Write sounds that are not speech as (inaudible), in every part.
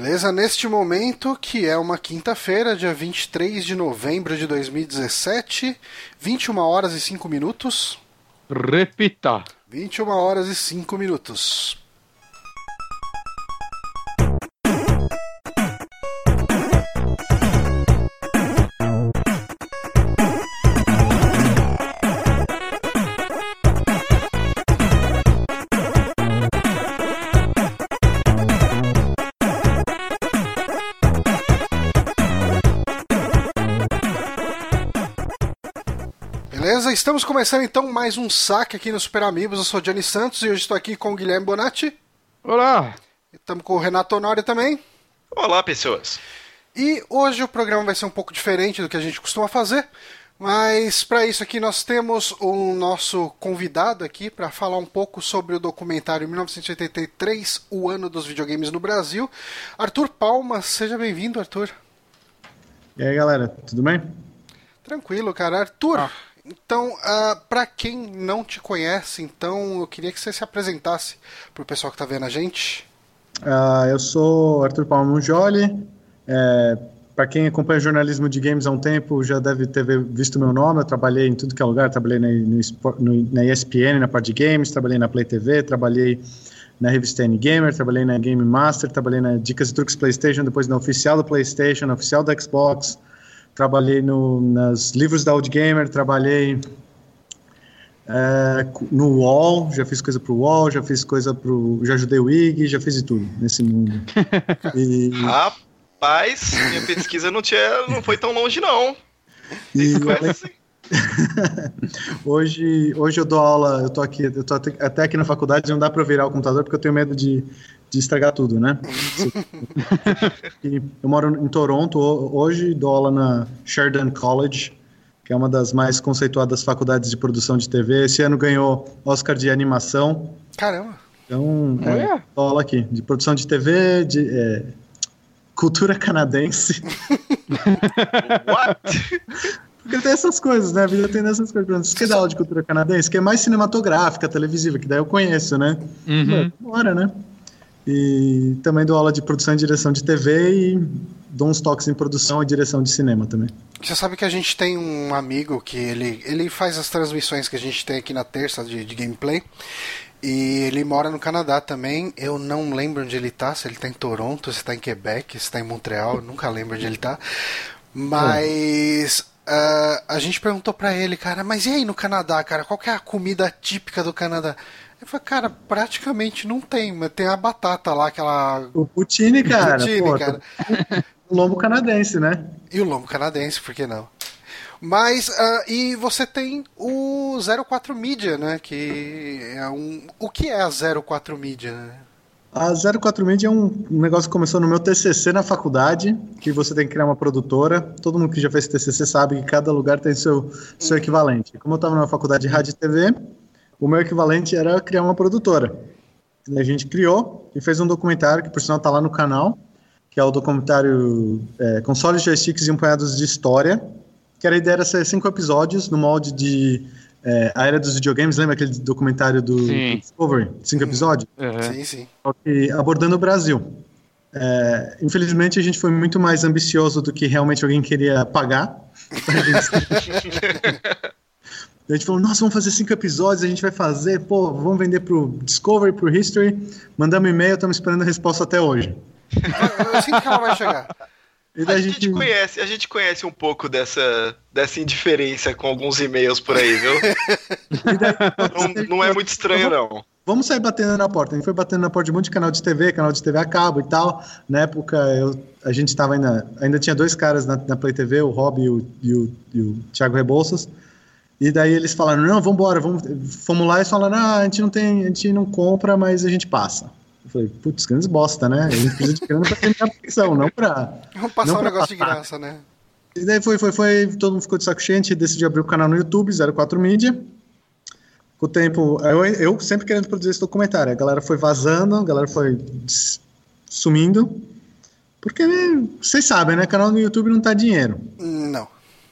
Beleza? Neste momento, que é uma quinta-feira, dia 23 de novembro de 2017, 21 horas e 5 minutos. Repita. 21 horas e 5 minutos. Estamos começando então mais um saque aqui no Super Amigos. Eu sou o Johnny Santos e hoje estou aqui com o Guilherme Bonatti. Olá. Estamos com o Renato Honório também. Olá, pessoas. E hoje o programa vai ser um pouco diferente do que a gente costuma fazer. Mas para isso aqui nós temos o nosso convidado aqui para falar um pouco sobre o documentário 1983, o ano dos videogames no Brasil. Arthur Palma, seja bem-vindo, Arthur. E aí, galera, tudo bem? Tranquilo, cara. Arthur, ah. Então, uh, para quem não te conhece, então eu queria que você se apresentasse para o pessoal que está vendo a gente. Uh, eu sou Arthur Palma Mungioli. É, para quem acompanha jornalismo de games há um tempo, já deve ter visto meu nome. Eu trabalhei em tudo que é lugar. Trabalhei na, no, na ESPN, na parte de games, trabalhei na Play TV, trabalhei na revista N Gamer, trabalhei na Game Master, trabalhei na Dicas e Truques PlayStation, depois na oficial do PlayStation, na oficial da Xbox, trabalhei no, nas livros da Old Gamer, trabalhei é, no UOL, já fiz coisa pro UOL, já fiz coisa pro. Já ajudei o IG, já fiz de tudo nesse mundo. (laughs) E... Rapaz, minha pesquisa não, tinha, não foi tão longe, não. E, (laughs) hoje, hoje eu dou aula, eu tô aqui, eu tô até aqui na faculdade, não dá para virar o computador porque eu tenho medo de, de estragar tudo, né? (laughs) eu moro em Toronto hoje, dou aula na Sheridan College, que é uma das mais conceituadas faculdades de produção de TV. Esse ano ganhou Oscar de animação. Caramba! Então, é, dou aula aqui, de produção de TV, de é, cultura canadense. (laughs) What? Porque tem essas coisas, né? A vida tem essas coisas. Você quer dar aula de cultura canadense? Que é mais cinematográfica, televisiva, que daí eu conheço, né? Uhum. Bora, né? E também dou aula de produção e direção de TV e dou uns toques em produção e direção de cinema também. Você sabe que a gente tem um amigo que ele, ele faz as transmissões que a gente tem aqui na terça de, de gameplay. E ele mora no Canadá também. Eu não lembro onde ele tá, se ele tá em Toronto, se tá em Quebec, se tá em Montreal, nunca lembro onde ele tá. Mas uh, a gente perguntou para ele, cara, mas e aí no Canadá, cara, qual é a comida típica do Canadá? Ele falou, cara, praticamente não tem, mas tem a batata lá, aquela. O poutine, cara. Poutine, pô, cara. O lombo canadense, né? E o lombo canadense, por que não? Mas, uh, e você tem o 04 Media, né? Que é um. O que é a 04 Media, né? A 04 Media é um negócio que começou no meu TCC na faculdade, que você tem que criar uma produtora. Todo mundo que já fez TCC sabe que cada lugar tem seu, seu hum. equivalente. Como eu estava na faculdade de rádio e TV, o meu equivalente era criar uma produtora. E a gente criou e fez um documentário, que por sinal está lá no canal, que é o documentário é, Consoles, Joysticks e um Punhados de História, que era a ideia era ser cinco episódios no molde de é, A Era dos Videogames, lembra aquele documentário do, do Discovery? Cinco episódios? Uhum. Sim, sim. Abordando o Brasil. É, infelizmente a gente foi muito mais ambicioso do que realmente alguém queria pagar. (laughs) a gente falou, nossa, vamos fazer cinco episódios, a gente vai fazer, pô, vamos vender pro Discovery, pro History, mandamos e-mail, estamos esperando a resposta até hoje. Eu, eu sinto que ela vai chegar. A, a, gente... gente... conhece, a gente conhece um pouco dessa, dessa indiferença com alguns e-mails por aí, viu? (laughs) não, não, é muito estranho, não. Vamos sair batendo na porta. A gente foi batendo na porta de um monte de canal de TV, canal de TV a cabo e tal. Na época, eu, a gente estava ainda. Ainda tinha dois caras na, na Play TV, o Rob e o, e o, e o Thiago Rebouças. E daí eles falaram: não, vamos embora, vamos. Fomos lá e falaram: ah, a gente não tem, a gente não compra, mas a gente passa. Eu falei, putz, grandes bosta, né? A gente precisa de grana pra terminar a ficção, não pra. Vamos passar um negócio passar. de graça, né? E daí foi, foi, foi, todo mundo ficou de saco cheio, a gente decidiu abrir o canal no YouTube, 04 Mídia. Com o tempo, eu, eu sempre querendo produzir esse documentário, a galera foi vazando, a galera foi sumindo. Porque vocês sabem, né? Canal no YouTube não tá dinheiro. Não.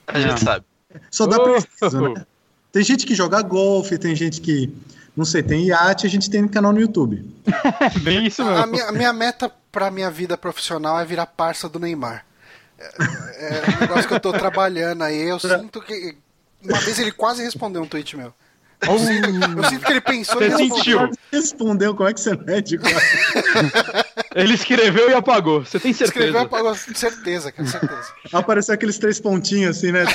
A gente sabe. Só dá preciso, né? Tem gente que joga golfe, tem gente que não sei, tem iate, a gente tem canal no YouTube. (laughs) Bem isso mesmo. A minha, a minha meta pra minha vida profissional é virar parça do Neymar. É, é um negócio que eu tô trabalhando aí. Eu sinto que. Uma vez ele quase respondeu um tweet meu. Eu sinto, eu sinto que ele pensou Você e respondeu. sentiu? Respondeu, como é que você mede? (laughs) Ele escreveu e apagou. Você tem certeza? Escreveu, apagou. Certeza, cara, certeza. (laughs) Apareceu aqueles três pontinhos assim, né? (laughs)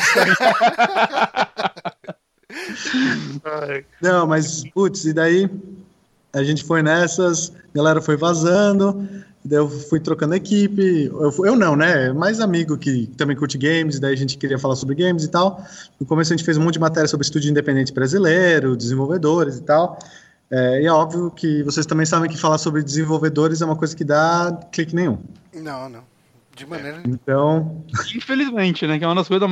Não, mas, putz, e daí a gente foi nessas, a galera foi vazando, daí eu fui trocando equipe. Eu, eu não, né? Mais amigo que também curte games, daí a gente queria falar sobre games e tal. No começo a gente fez um monte de matéria sobre estúdio independente brasileiro, desenvolvedores e tal. É, e é óbvio que vocês também sabem que falar sobre desenvolvedores é uma coisa que dá clique nenhum. Não, não. De maneira. Então, Infelizmente, né? Que é uma das coisas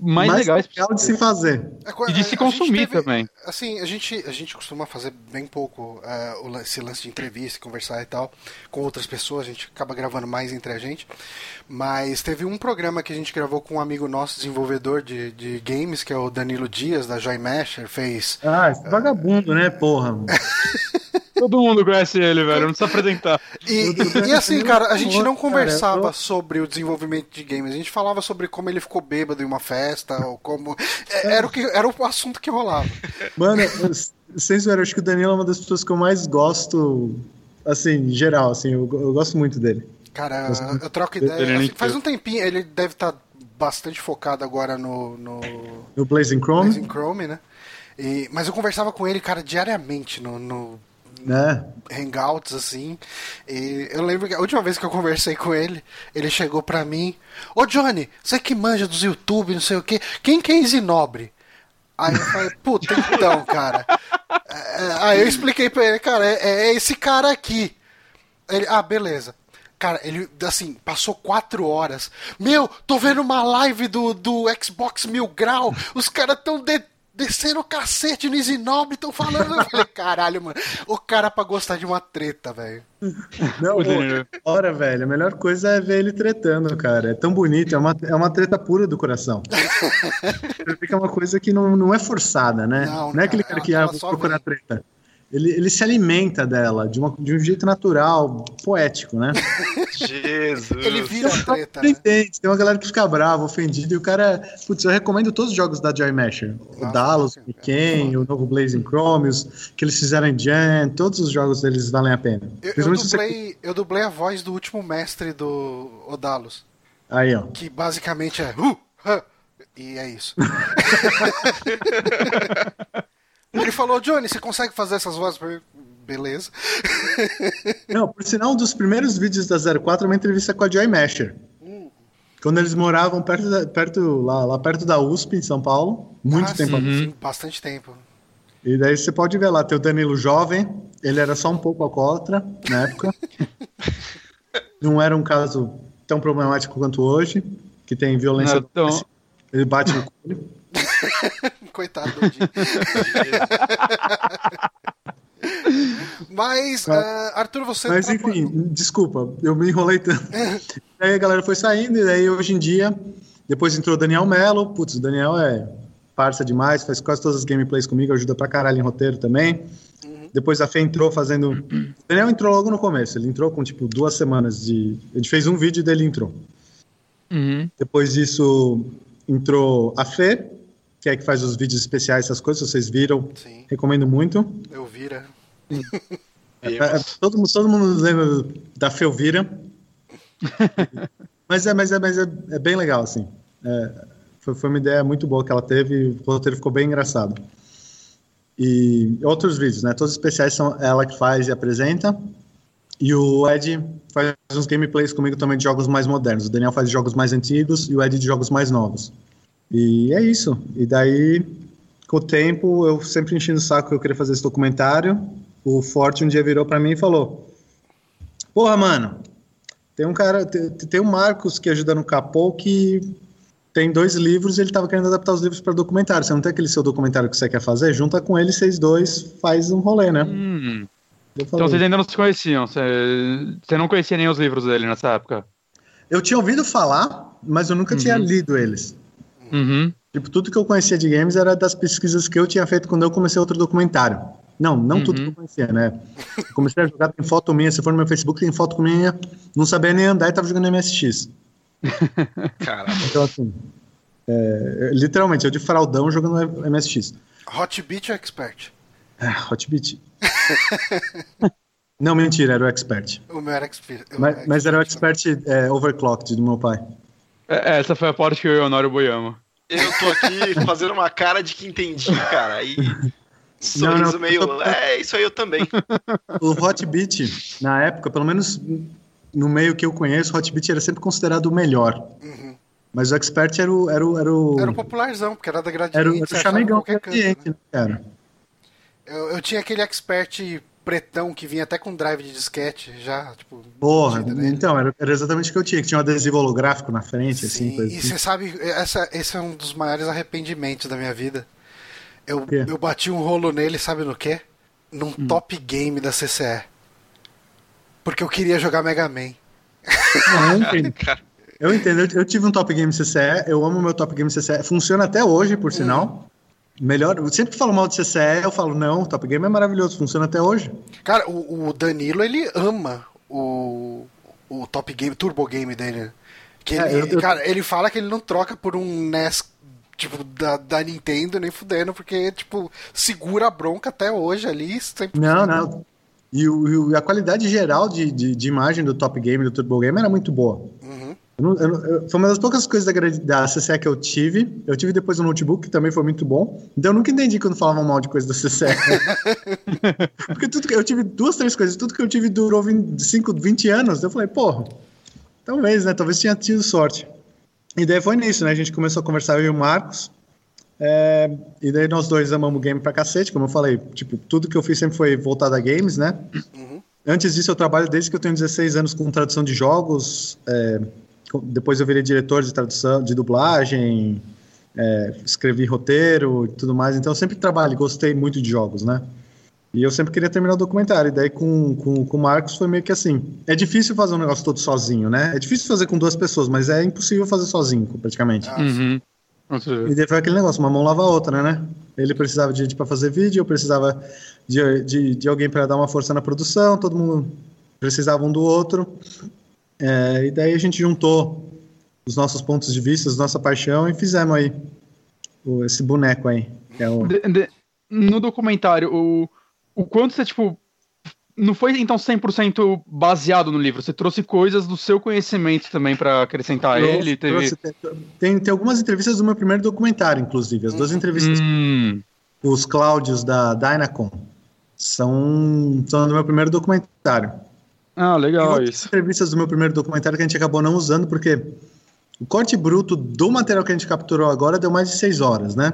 mais, legais legal de se fazer. É e de a- se consumir teve- também. Assim, a gente, a gente costuma fazer bem pouco é, o lan- esse lance de entrevista, conversar e tal com outras pessoas. A gente acaba gravando mais entre a gente. Mas teve um programa que a gente gravou com um amigo nosso, desenvolvedor de, de games, que é o Danilo Dias, da Joy Masher. Fez. Ah, esse vagabundo, né, porra? (laughs) Todo mundo conhece ele, velho. Não precisa apresentar. E, e assim, cara, a gente não Cara, conversava eu- sobre o desenvolvimento de games. A gente falava sobre como ele ficou bêbado em uma festa, ou como. é, Era o, que, era o assunto que rolava. Mano, zoeira, eu acho que o Danilo é uma das pessoas que eu mais gosto, assim, em geral, assim, eu, eu gosto muito dele. Cara, eu troco ideia. nem assim, faz um tempinho, ele deve estar bastante focado agora no, no No Blazing Chrome, Blazing Chrome, né? E, mas eu conversava com ele, cara, diariamente no, no né? Hangouts, assim. E eu lembro que a última vez que eu conversei com ele, ele chegou pra mim: Ô Johnny, você que manja dos YouTube, não sei o quê, quem que é Isinobre? Aí eu falei, puta, então, cara. É, Aí eu expliquei pra ele, cara, é, é esse cara aqui. Ele, ah, beleza. Cara, ele, assim, passou quatro horas. Meu, tô vendo uma live do, do Xbox Mil Grau. Os caras tão de- descendo o cacete no Isinobre, tão falando. Eu falei, caralho, mano. O cara pra gostar de uma treta, velho. Não, O Danilo. ora, velho, a melhor coisa é ver ele tretando, cara. É tão bonito, é uma, é uma treta pura do coração. (laughs) Fica uma coisa que não, não é forçada, né? Não, Não, é aquele cara, cara que ela ah, vou procurar vem. treta. Ele, ele se alimenta dela de, uma, de um jeito natural, poético, né? Jesus. Ele vira a treta, né? Entende, tem uma galera que fica brava, ofendida, e o cara. Putz, eu recomendo todos os jogos da Joy Masher. O Dallas, o Ken, o novo Blazing Chrome, os que eles fizeram em Jan, todos os jogos deles valem a pena. Eu, eu, se você- dublei, eu dublei a voz do último mestre do Odalos. Aí, ó. Que basicamente é. Uh, huh", e é isso. (laughs) Ele falou, Johnny, você consegue fazer essas vozes pra mim? Beleza. (laughs) Não, por sinal, um dos primeiros vídeos da 04 é uma entrevista com a Joy Masher. Quando eles moravam perto, da- perto lá, lá perto da USP, em São Paulo. Muito Ah, tempo. sim, sim, bastante tempo. E daí você pode ver lá, tem o Danilo jovem, ele era só um pouco alcoólatra na época. (laughs) Não era um caso tão problemático quanto hoje, que tem violência. Não, então-. Ele bate no coelho. (laughs) Coitado do. (laughs) Mas, ah, Arthur, você. Mas traba- enfim, desculpa, eu me enrolei tanto. Aí a galera foi saindo, e daí hoje em dia, depois entrou o Daniel Mello. Putz, o Daniel é parça demais, faz quase todas as gameplays comigo, ajuda pra caralho em roteiro também. Depois a Fê entrou fazendo. O Daniel entrou logo no começo, ele entrou com tipo duas semanas de. A gente fez um vídeo dele entrou. Uhum. Depois disso entrou a Fê, que é que faz os vídeos especiais, essas coisas, vocês viram, Sim, recomendo muito. eu vira. (laughs) É, é, todo, mundo- todo mundo lembra da Felvira. (laughs) mas é, mas é, mas é, é bem legal, assim. É, foi, foi uma ideia muito boa que ela teve, o roteiro ficou bem engraçado. E outros vídeos, né? Todos os especiais são ela que faz e apresenta. E o Ed faz uns gameplays comigo também de jogos mais modernos. O Daniel faz de jogos mais antigos e o Ed de jogos mais novos. E é isso. E daí, com o tempo, eu sempre enchendo o saco que eu queria fazer esse documentário. O Forte um dia virou pra mim e falou: Porra, mano, tem um cara, tem, tem um Marcos que ajuda no Capô que tem dois livros e ele tava querendo adaptar os livros para documentário. Você não tem aquele seu documentário que você quer fazer? Junta com ele, vocês dois, faz um rolê, né? Hum. Então vocês ainda não se conheciam. Você, você não conhecia nem os livros dele nessa época. eu tinha ouvido falar, mas eu nunca tinha lido eles. Uhum. Tipo, tudo que eu conhecia de games era das pesquisas que eu tinha feito quando eu comecei outro documentário. Não, não uhum. tudo que eu conhecia, né? comecei a jogar, tem foto minha, se for no meu Facebook, tem foto minha, não sabia nem andar e tava jogando MSX. (laughs) Caramba. Então, assim, é, literalmente, eu de fraldão jogando MSX. Hotbit ou Expert? É, Hotbit. (laughs) não, mentira, era o Expert. O meu era Expert. Mas, mas era o Expert é, Overclocked do meu pai. É, essa foi a parte que eu e o Honório boiamos. Eu tô aqui (laughs) fazendo uma cara de que entendi, cara. E (laughs) sorriso não, não, meio. Tô... É, isso aí eu também. (laughs) O Hotbit, na época, pelo menos no meio que eu conheço, o Hotbit era sempre considerado o melhor. Uhum. Mas o Expert era o. Era o, era o, era o popularzão, porque era da gradiente. Era, era o chamegão canto, né? cara. Eu, eu tinha aquele Expert pretão que vinha até com drive de disquete já, tipo. Porra, então, era, era, exatamente o que eu tinha, que tinha um adesivo holográfico na frente, assim, Sim, assim. E você sabe, essa, esse é um dos maiores arrependimentos da minha vida. Eu, eu bati um rolo nele, sabe no quê? Num hum. top game da CCE. Porque eu queria jogar Mega Man. Não, eu (laughs) entendo. Eu entendo, eu, eu, tive um Top Game CCE, eu amo meu Top Game CCE, funciona até hoje, por hum. sinal. Melhor, sempre que falo mal de CCE, eu falo, não, o Top Game é maravilhoso, funciona até hoje. Cara, o, o Danilo, ele ama o, o Top Game, Turbo Game dele. Que é, ele, eu, cara, ele fala que ele não troca por um NES tipo, da, da Nintendo nem fudendo, porque, tipo, segura a bronca até hoje ali. Sempre não, não. E, o, e a qualidade geral de, de, de, imagem do Top Game, do Turbo Game, era muito boa. Uhum. Eu eu foi uma das poucas coisas da, da CCE que eu tive. Eu tive depois um notebook, que também foi muito bom. Então eu nunca entendi quando falavam mal de coisa da CCE. (laughs) Porque tudo que, eu tive duas, três coisas. Tudo que eu tive durou 20, 5, 20 anos. Eu falei, porra, talvez, né? Talvez tinha tido sorte. E daí foi nisso, né? A gente começou a conversar eu e o Marcos. É, e daí nós dois amamos game pra cacete, como eu falei. Tipo, tudo que eu fiz sempre foi voltado a games, né? Uhum. Antes disso, eu trabalho desde que eu tenho 16 anos com tradução de jogos. É, depois eu virei diretor de tradução, de dublagem, é, escrevi roteiro e tudo mais. Então eu sempre trabalho, gostei muito de jogos, né? E eu sempre queria terminar o documentário. E daí com, com, com o Marcos foi meio que assim. É difícil fazer um negócio todo sozinho, né? É difícil fazer com duas pessoas, mas é impossível fazer sozinho, praticamente. Uhum. E daí foi aquele negócio, uma mão lava a outra, né? Ele precisava de gente para fazer vídeo, eu precisava de, de, de alguém para dar uma força na produção, todo mundo precisava um do outro. É, e daí a gente juntou os nossos pontos de vista, nossa paixão e fizemos aí o, esse boneco aí. É o... de, de, no documentário, o, o quanto você, tipo, não foi então 100% baseado no livro, você trouxe coisas do seu conhecimento também para acrescentar trouxe, ele? Teve... Trouxe, tem, tem algumas entrevistas do meu primeiro documentário, inclusive, as duas entrevistas. Hum. Os Cláudios da Dynacon são, são do meu primeiro documentário. Ah, legal Tem isso. entrevistas do meu primeiro documentário que a gente acabou não usando, porque o corte bruto do material que a gente capturou agora deu mais de seis horas, né?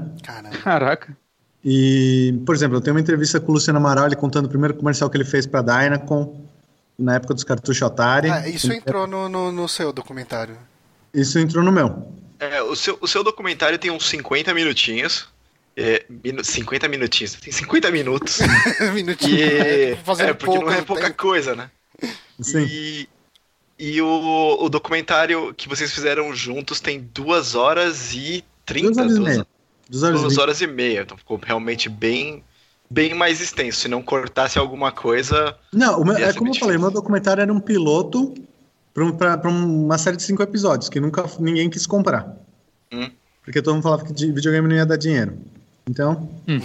Caraca. E, por exemplo, eu tenho uma entrevista com o Luciano Amaral, ele contando o primeiro comercial que ele fez para a Dynacon, na época dos cartuchos Atari. Ah, isso entrou no, no, no, seu documentário. Isso entrou no meu. É, o, seu, o seu documentário tem uns 50 minutinhos. É, 50 minutinhos, tem 50 minutos. (laughs) minutinhos. E, é, é porque não é pouca tempo. coisa, né? Sim. E, e o, o documentário que vocês fizeram juntos tem duas horas e trinta. Duas horas, duas, e horas e meia. Então ficou realmente bem bem mais extenso. Se não cortasse alguma coisa. Não, meu, é como eu falei, meu documentário era um piloto para uma série de cinco episódios que nunca ninguém quis comprar. Hum. Porque todo mundo falava que videogame não ia dar dinheiro. Então. Hum.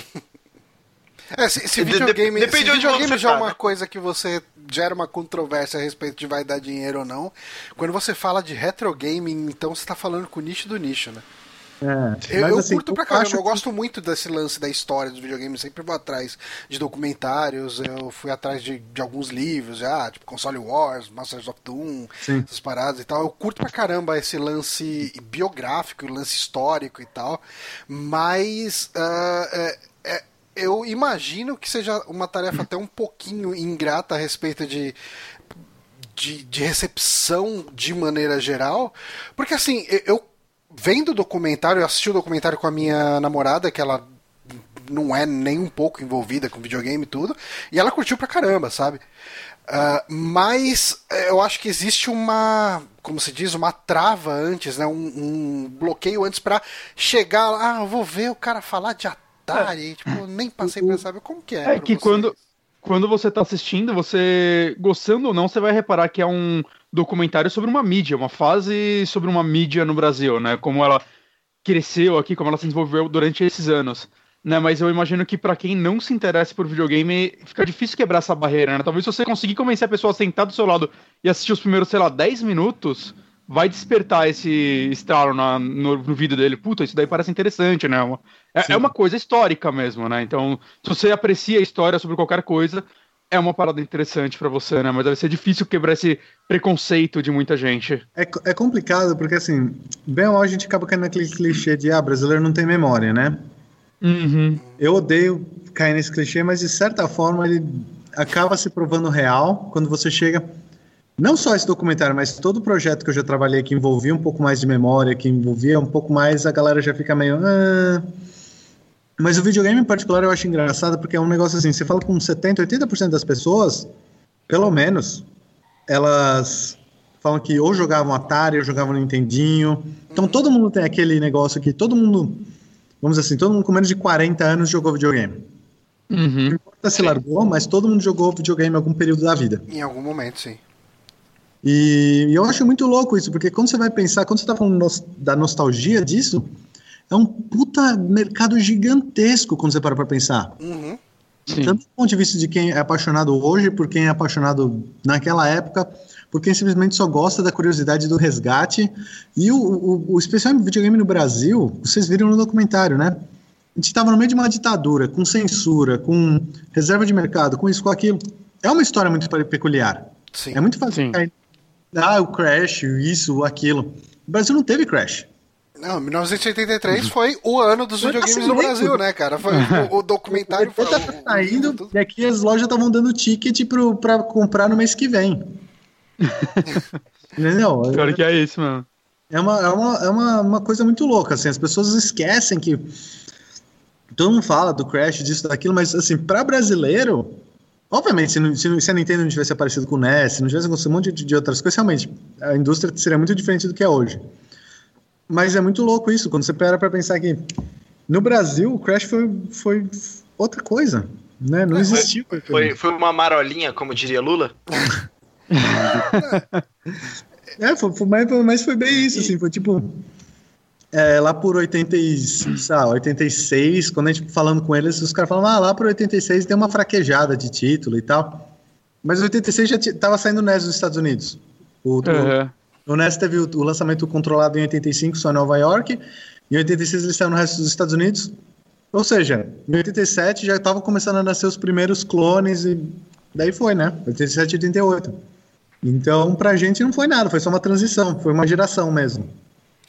É, se, se videogame, de, se videogame já é uma né? coisa que você gera uma controvérsia a respeito de vai dar dinheiro ou não, quando você fala de retro gaming, então você está falando com o nicho do nicho, né? É, eu, eu assim, curto pra caramba, eu gosto muito desse lance da história dos videogames, sempre vou atrás de documentários, eu fui atrás de, de alguns livros já, tipo Console Wars, Masters of Doom, Sim. essas paradas e tal. Eu curto pra caramba esse lance biográfico, lance histórico e tal, mas uh, é, é, eu imagino que seja uma tarefa até um pouquinho ingrata a respeito de de, de, recepção de maneira geral. Porque assim, eu vendo o documentário, eu assisti o documentário com a minha namorada, que ela não é nem um pouco envolvida com videogame e tudo, e ela curtiu pra caramba, sabe? Uh, mas eh, eu acho que existe uma, como se diz, uma trava antes, né? um, um bloqueio antes para chegar lá. Ah, vou ver o cara falar de Atari, tipo, nem passei pra saber como que é. É que vocês? quando, quando você tá assistindo, você, gostando ou não, você vai reparar que é um documentário sobre uma mídia, uma fase sobre uma mídia no Brasil, né? Como ela cresceu aqui, como ela se desenvolveu durante esses anos. Né, mas eu imagino que para quem não se interessa por videogame, fica difícil quebrar essa barreira, né? Talvez se você conseguir convencer a pessoa a sentar do seu lado e assistir os primeiros, sei lá, 10 minutos, vai despertar esse estralo na, no, no vídeo dele. Puta, isso daí parece interessante, né? É, é, uma coisa histórica mesmo, né? Então, se você aprecia a história sobre qualquer coisa, é uma parada interessante para você, né? Mas deve ser difícil quebrar esse preconceito de muita gente. É, é complicado, porque assim, bem ou mal a gente acaba caindo naquele clichê de, ah, brasileiro não tem memória, né? Uhum. Eu odeio cair nesse clichê, mas de certa forma ele acaba se provando real quando você chega. Não só esse documentário, mas todo projeto que eu já trabalhei que envolvia um pouco mais de memória, que envolvia um pouco mais, a galera já fica meio. Ah. Mas o videogame em particular eu acho engraçado porque é um negócio assim: você fala com 70%, 80% das pessoas, pelo menos, elas falam que ou jogavam Atari ou jogavam Nintendinho. Então todo mundo tem aquele negócio que todo mundo vamos dizer assim, todo mundo com menos de 40 anos jogou videogame. Uhum. Não importa se largou, mas todo mundo jogou videogame em algum período da vida. Em algum momento, sim. E, e eu acho muito louco isso, porque quando você vai pensar, quando você tá falando nos, da nostalgia disso, é um puta mercado gigantesco quando você para pra pensar. Uhum. Sim. Tanto do ponto de vista de quem é apaixonado hoje, por quem é apaixonado naquela época, por quem simplesmente só gosta da curiosidade do resgate. E o, o, o especial em videogame no Brasil, vocês viram no documentário, né? A gente estava no meio de uma ditadura, com censura, com reserva de mercado, com isso, com aquilo. É uma história muito peculiar. Sim. É muito fácil Sim. cair. Ah, o Crash, isso, aquilo. O Brasil não teve Crash. Não, 1983 foi o ano dos videogames no. Brasil, né, cara? Foi, o, o documentário foi. Tá o- saindo e aqui as lojas estavam dando ticket pro, pra comprar no mês que vem. (laughs) Entendeu? Pior que é isso, mano. É uma, é uma, é uma, uma coisa muito louca, assim, as pessoas esquecem que todo mundo fala do Crash, disso, daquilo, mas assim, pra brasileiro, obviamente, se, não, se, se a Nintendo não tivesse aparecido com o NES, se não tivesse acontecido um monte de, de outras coisas, realmente, a indústria seria muito diferente do que é hoje. Mas é muito louco isso, quando você para pra pensar que no Brasil o Crash foi, foi outra coisa, né? Não existiu. Foi, foi uma marolinha, como diria Lula? (laughs) É, foi, foi- mas, mas foi bem isso, assim, foi tipo. É, lá por 80, e, sei lá, 86, quando a gente falando com eles, os caras falavam, ah, lá por 86 deu uma fraquejada de título e tal. Mas 86 já ti- tava saindo o NES nos Estados Unidos. O, o- Uhum. o NES teve o, o lançamento controlado em 85, só em Nova York. Em 86 ele saiu no resto dos Estados Unidos. Ou seja, em 87 já estavam começando a nascer os primeiros clones e daí foi, né? 87 e 88. Então, pra gente não foi nada, foi só uma transição, foi uma geração mesmo.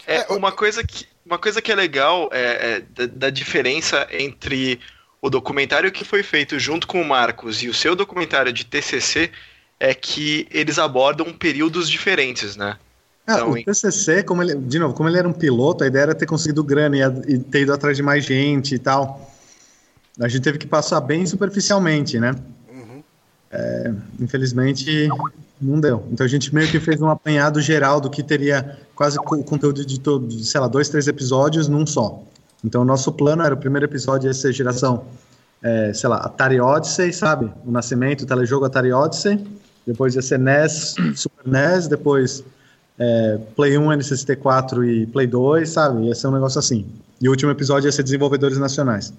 É, uma coisa que, uma coisa que é legal é, é da, da diferença entre o documentário que foi feito junto com o Marcos e o seu documentário de TCC é que eles abordam períodos diferentes, né? Ah, Então, o? TCC, como ele, de novo, como ele era um piloto, a ideia era ter conseguido grana e, e ter ido atrás de mais gente e tal. A gente teve que passar bem superficialmente, né? Uhum. É, infelizmente, não deu. Então a gente meio que fez um apanhado geral do que teria quase o conteúdo de todo, sei lá, dois, três episódios num só. Então o nosso plano era o primeiro episódio ia ser geração, é, sei lá, Atari Odyssey, sabe? O nascimento, o telejogo Atari Odyssey. Depois ia ser NES, Super NES, depois é, Play 1, N64 e Play 2, sabe? Ia ser um negócio assim. E o último episódio ia ser desenvolvedores nacionais.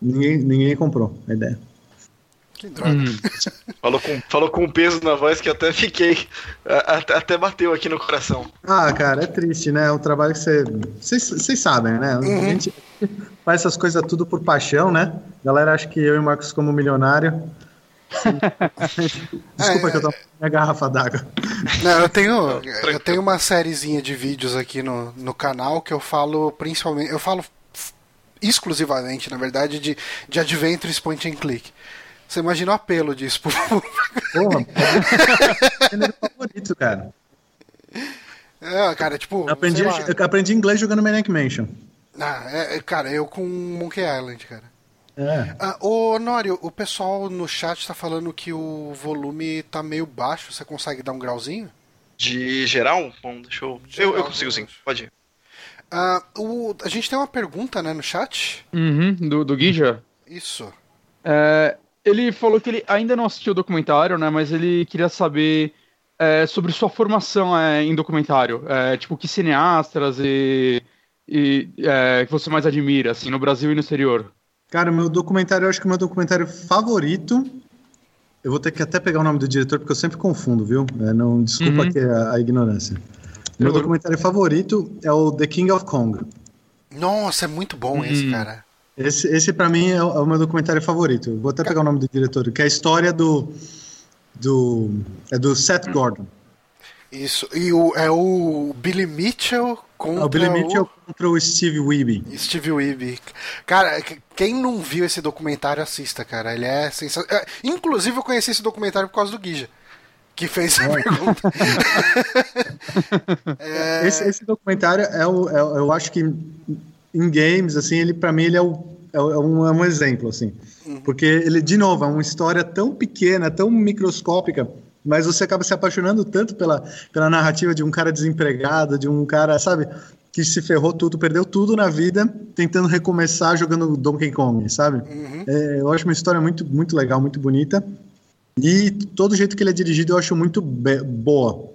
Ninguém, ninguém comprou a ideia. Que droga. Uhum. Falou com, falou com um peso na voz que eu até fiquei. a- Até, até bateu aqui no coração. Ah, cara, é triste, né? É um trabalho que você. Vocês sabem, né? A gente faz essas coisas tudo por paixão, né? A galera acha que eu e o Marcos, como milionário. (laughs) Desculpa É, que eu tô com minha garrafa d'água. Não, eu tenho, eu tenho uma sériezinha de vídeos aqui no, no canal que eu falo principalmente. Eu falo exclusivamente, na verdade, de, de Adventures Point and Click. Você imagina o apelo disso pro (laughs) Porra, é o gênero favorito, cara. É, cara, tipo. Eu aprendi, eu aprendi inglês jogando Maniac Mansion. Ah, é, é, cara, eu com Monkey Island, cara. É. Ah, ô, Nório, o pessoal no chat tá falando que o volume tá meio baixo. Você consegue dar um grauzinho? De geral? Bom, deixa eu. Eu, eu consigo sim, pode ir. Uh, o, a gente tem uma pergunta, né, no chat. Uhum, do, do Guija. Isso. É, ele falou que ele ainda não assistiu o documentário, né? Mas ele queria saber é, sobre sua formação é, em documentário. É, tipo, que cineastas e, e é, que você mais admira, assim, no Brasil e no exterior. Cara, meu documentário, eu acho que o meu documentário favorito. Eu vou ter que até pegar o nome do diretor, porque eu sempre confundo, viu? É, não Desculpa uhum. aqui a, a ignorância. Meu eu... documentário favorito é o The King of Kong. Nossa, é muito bom uhum. esse, cara. Esse, esse para mim é o, é o, meu documentário favorito. Vou até pegar o nome do diretor, que é a história do do é do Seth Gordon. Isso. E o, é o Billy Mitchell contra é o Billy Mitchell o... contra o Steve Weeby. Steve Weeby. Cara, quem não viu esse documentário assista, cara. Ele é sensacional. É, inclusive eu conheci esse documentário por causa do Guija. Que fez essa é. pergunta. (laughs) é... esse, esse, documentário é o, é, eu acho que em games, assim, ele para mim ele é, o, é, um, é um exemplo, assim. Uhum. Porque ele, de novo, é uma história tão pequena, tão microscópica, mas você acaba se apaixonando tanto pela, pela narrativa de um cara desempregado, de um cara, sabe, que se ferrou tudo, perdeu tudo na vida, tentando recomeçar jogando Donkey Kong, sabe? Uhum. É, eu acho uma história muito, muito legal, muito bonita. E todo jeito que ele é dirigido eu acho muito boa.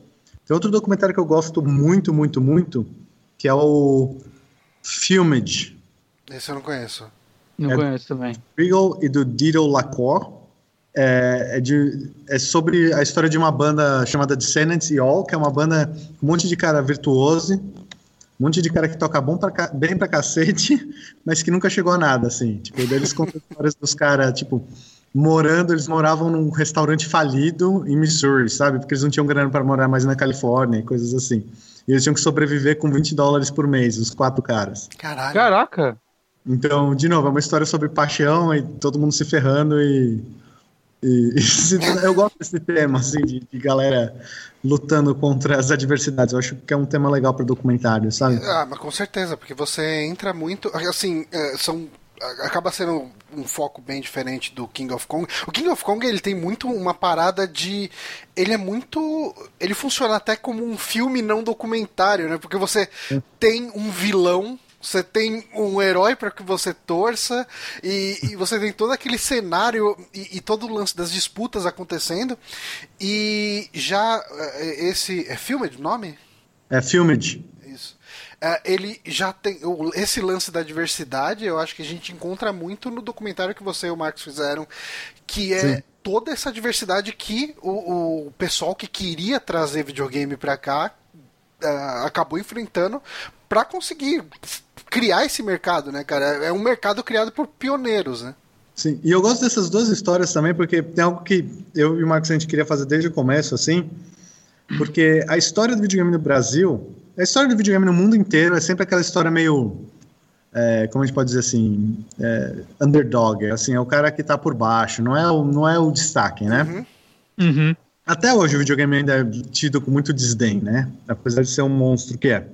Tem outro documentário que eu gosto muito, muito, muito, que é o Filmage. Esse eu não conheço. Não é conheço também. Regal e do Dido Lacor. É, é, de, é, sobre a história de uma banda chamada Descendants e All, que é uma banda um monte de cara virtuoso, um monte de cara que toca bom pra, bem pra cacete, (laughs) mas que nunca chegou a nada, assim. Tipo, eles contam histórias dos caras, tipo, morando, eles moravam num restaurante falido em Missouri, sabe? Porque eles não tinham grana para morar mais na Califórnia e coisas assim. E eles tinham que sobreviver com 20 dólares por mês, os quatro caras. Caralho. Caraca! Então, de novo, é uma história sobre paixão e todo mundo se ferrando e. e, (laughs) e eu gosto desse tema, assim, de, de, galera lutando contra as adversidades. Eu acho que é um tema legal para documentário, sabe? Ah, mas com certeza, porque você entra muito. Assim, é, são acaba sendo um foco bem diferente do King of Kong. O King of Kong ele tem muito uma parada de ele é muito ele funciona até como um filme não documentário, né? Porque você tem um vilão você tem um herói para que você torça e, e, você tem todo aquele cenário e, e, todo o lance das disputas acontecendo e já eh, esse é filme de nome? É Filmed. Uh, ele já tem. Esse lance da diversidade, eu acho que a gente encontra muito no documentário que você e o Marcos fizeram, que é Sim. toda essa diversidade que o, o pessoal que queria trazer videogame para cá uh, acabou enfrentando para conseguir criar esse mercado, né, cara? É um mercado criado por pioneiros, né? Sim, e eu gosto dessas duas histórias também, porque tem algo que eu e o Marcos a gente queria fazer desde o começo, assim, porque a história do videogame no Brasil a história do videogame no mundo inteiro é sempre aquela história meio. É, como a gente pode dizer assim? É, underdog. Assim, é o cara que está por baixo, não é o, não é o destaque, né? Uhum. Uhum. Até hoje o videogame ainda é tido com muito desdém, né? Apesar de ser um monstro que é.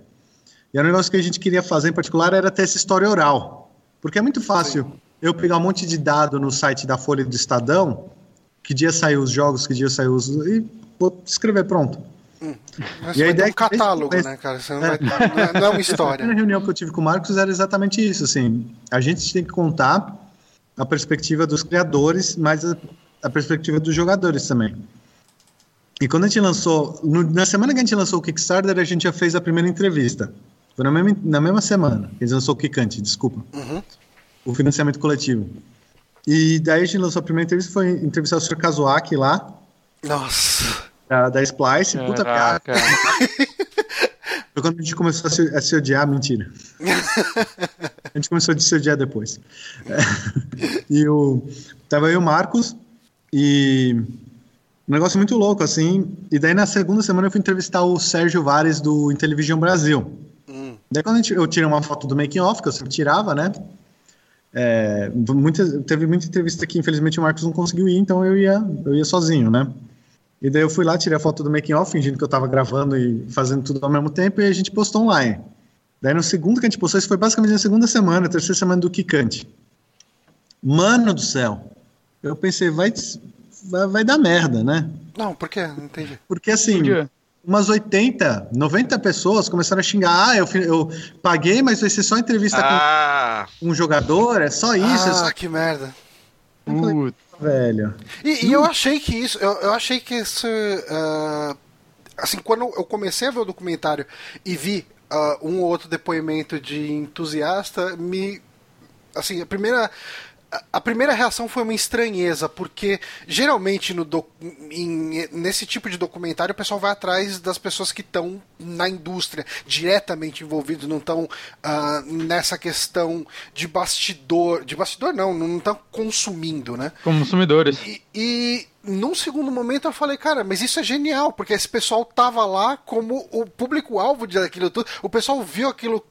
E o negócio que a gente queria fazer em particular era ter essa história oral. Porque é muito fácil Sim. eu pegar um monte de dado no site da Folha do Estadão, que dia saiu os jogos, que dia saiu os. e vou escrever pronto. Hum. e a ideia é um catálogo, né, cara? Não, é. Vai, não é uma história. Na reunião que eu tive com o Marcos era exatamente isso, assim. A gente tem que contar a perspectiva dos criadores, mas a, a perspectiva dos jogadores também. E quando a gente lançou, no, na semana que a gente lançou o Kickstarter, a gente já fez a primeira entrevista. Foi na mesma, na mesma semana que a gente lançou o Kikante, desculpa. Uhum. O financiamento coletivo. E daí a gente lançou a primeira entrevista, foi entrevistar o Sr. Kazuaki lá. Nossa da, da Splice, puta piada. (laughs) Foi quando a gente começou a se, a se odiar, mentira. (laughs) a gente começou a se odiar depois. É, (laughs) e o, tava eu e o Marcos, e um negócio muito louco, assim. E daí na segunda semana eu fui entrevistar o Sérgio Vares do Intellivision Brasil. Hum. Daí quando gente, eu tirei uma foto do making off, que eu sempre tirava, né? É, muita, teve muita entrevista que infelizmente o Marcos não conseguiu ir, então eu ia, eu ia sozinho, né? E daí eu fui lá, tirei a foto do making off, fingindo que eu tava gravando e fazendo tudo ao mesmo tempo, e a gente postou online. Daí no segundo que a gente postou, isso foi basicamente na segunda semana, terceira semana do Kikante. Mano do céu. Eu pensei, vai, vai, vai dar merda, né? Não, por quê? Não entendi. Porque assim, umas 80, 90 pessoas começaram a xingar. Ah, eu, eu paguei, mas vai ser só entrevista ah. com um jogador, é só isso. Ah, é só... que merda. Putz, velho. E, e, eu achei que isso, eu, eu achei que isso. Uh, assim, quando eu comecei a ver o documentário e vi uh, um ou outro depoimento de entusiasta, me. Assim, a primeira a primeira reação foi uma estranheza, porque geralmente no do, em, nesse tipo de documentário o pessoal vai atrás das pessoas que estão na indústria, diretamente envolvidos, não estão uh, nessa questão de bastidor. De bastidor não, não estão consumindo, né? Consumidores. E, e num segundo momento eu falei, cara, mas isso é genial, porque esse pessoal tava lá como o público-alvo daquilo tudo. O pessoal viu aquilo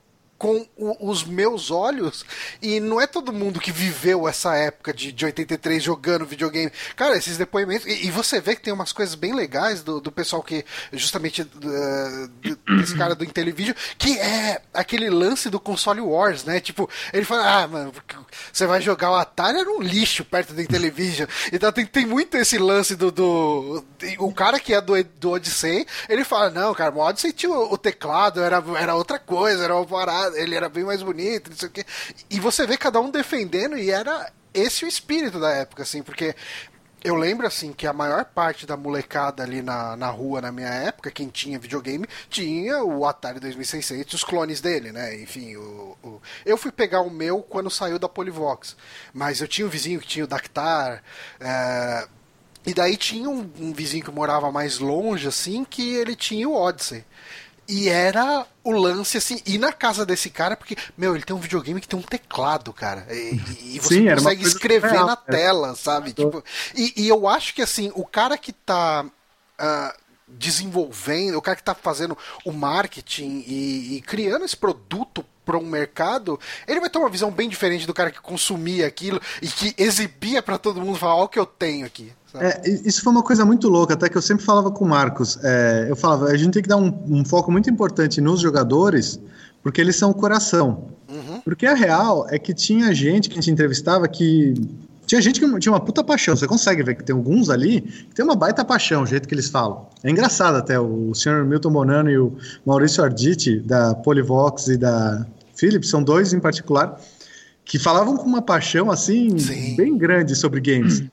com o, os meus olhos e não é todo mundo que viveu essa época de, de 83 jogando videogame. Cara, esses depoimentos. E, e você vê que tem umas coisas bem legais do, do pessoal que, justamente, uh, desse cara do Intellivision, que é aquele lance do console Wars, né? Tipo, ele fala, ah, mano, você vai jogar o Atari era um lixo perto do Intellivision. Então tem, tem muito esse lance do. do o cara que é do, do Odyssey, ele fala, não, cara, o Odyssey tinha o, o teclado, era, era outra coisa, era uma parada ele era bem mais bonito, não sei o quê. E você vê cada um defendendo e era esse o espírito da época, assim, porque eu lembro assim que a maior parte da molecada ali na, na rua na minha época, quem tinha videogame, tinha o Atari 2600 os clones dele, né? Enfim, o, o, eu fui pegar o meu quando saiu da Polivox, mas eu tinha um vizinho que tinha o Dactar, é, e daí tinha um, um, vizinho que morava mais longe, assim, que ele tinha o Odyssey. E era o lance, assim, ir na casa desse cara, porque, meu, ele tem um videogame que tem um teclado, cara. E, e você Sim, consegue escrever real, na tela, sabe? Tipo, e, e, eu acho que, assim, o cara que tá. Uh, desenvolvendo, o cara que está fazendo o marketing e, e criando esse produto para um mercado, ele vai ter uma visão bem diferente do cara que consumia aquilo e que exibia para todo mundo falar, olha o que eu tenho aqui. É, isso foi uma coisa muito louca, até que eu sempre falava com o Marcos. É, eu falava, a gente tem que dar um, um, foco muito importante nos jogadores, porque eles são o coração. Uhum. Porque a real é que tinha gente que a gente entrevistava que. Tinha gente que tinha uma puta paixão. Você consegue ver que tem alguns ali que tem uma baita paixão, o jeito que eles falam. É engraçado até. O senhor Milton Bonano e o Maurício Arditi, da Polivox e da Philips, são dois em particular, que falavam com uma paixão assim, Sim. bem grande sobre games.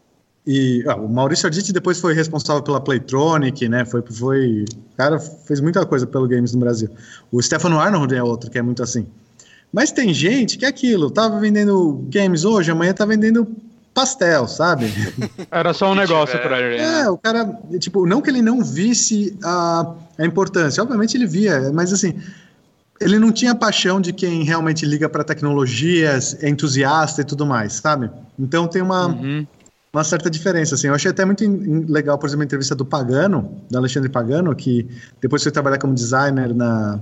E ah, o Maurício Arditi depois foi responsável pela Playtronic, né? Foi, foi. O cara fez muita coisa pelo games no Brasil. O Stefano Arnold é outro que é muito assim. Mas tem gente que é aquilo, tava vendendo games hoje, amanhã tá vendendo pastel, sabe? (laughs) Era só um negócio para ele. Né? É, o cara, tipo, não que ele não visse a, a importância, obviamente ele via, mas assim, ele não tinha paixão de quem realmente liga para tecnologias, é entusiasta e tudo mais, sabe? Então tem uma. Uhum uma certa diferença, assim. Eu achei até muito legal, por exemplo, a entrevista do Pagano, do Alexandre Pagano, que depois foi trabalhar como designer na,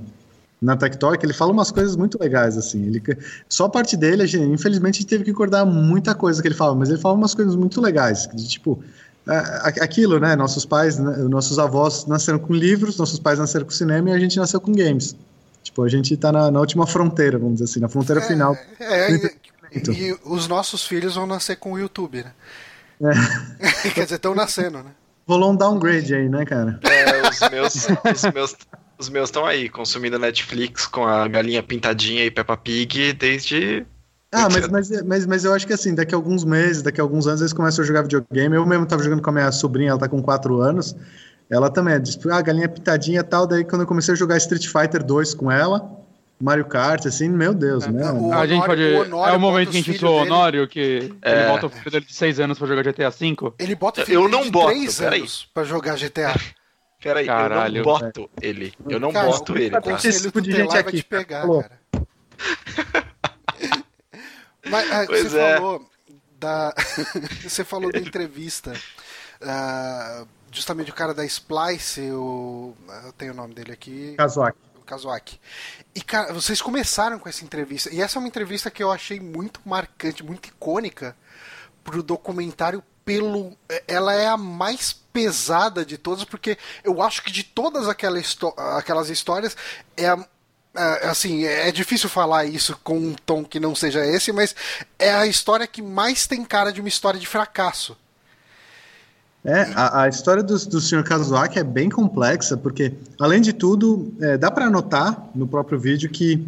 na Tectoy, ele fala umas coisas muito legais, assim. Ele, só a parte dele, gente, infelizmente, a gente teve que acordar muita coisa que ele fala, mas ele fala umas coisas muito legais, de, tipo, aquilo, né? Nossos pais, né, nossos avós nasceram com livros, nossos pais nasceram com cinema e a gente nasceu com games. Tipo, a gente tá na, na última fronteira, vamos dizer assim, na fronteira é, final. É, e, e os nossos filhos vão nascer com o YouTube, né? É. (laughs) Quer dizer, estão nascendo, né? Rolou um downgrade aí, né, cara? É, os meus, os meus, os meus estão aí, consumindo Netflix com a galinha pintadinha e Peppa Pig desde. Ah, mas, mas, mas, mas eu acho que assim, daqui a alguns meses, daqui a alguns anos, eles começam a jogar videogame. Eu mesmo tava jogando com a minha sobrinha, ela tá com 4 anos. Ela também, diz, ah, galinha pintadinha e tal. Daí quando eu comecei a jogar Street Fighter 2 com ela, Mario Kart, assim, meu Deus, é, né? O a gente pode. O é o momento que a gente zoou o Honório, que é. ele bota o filho dele de 6 anos pra jogar GTA V. Ele bota o filho eu não de boto, 3 anos pra jogar GTA. (laughs) Peraí, Caralho, eu não boto é. ele. Eu não cara, boto ele. Tá? Esse tipo de gente aqui. Te pegar, cara. (laughs) Mas ah, você é. falou da. (laughs) você falou da entrevista. Uh, justamente o cara da Splice, o... eu tenho o nome dele aqui. Kazuaki. Kazuaki. E, cara, vocês começaram com essa entrevista. E essa é uma entrevista que eu achei muito marcante, muito icônica pro documentário pelo. Ela é a mais pesada de todas, porque eu acho que de todas aquelas, aquelas histórias é a, é, assim, é difícil falar isso com um tom que não seja esse, mas é a história que mais tem cara de uma história de fracasso. É, a, a história do, do Sr. Kazuaki é bem complexa, porque, além de tudo, é, dá para notar no próprio vídeo que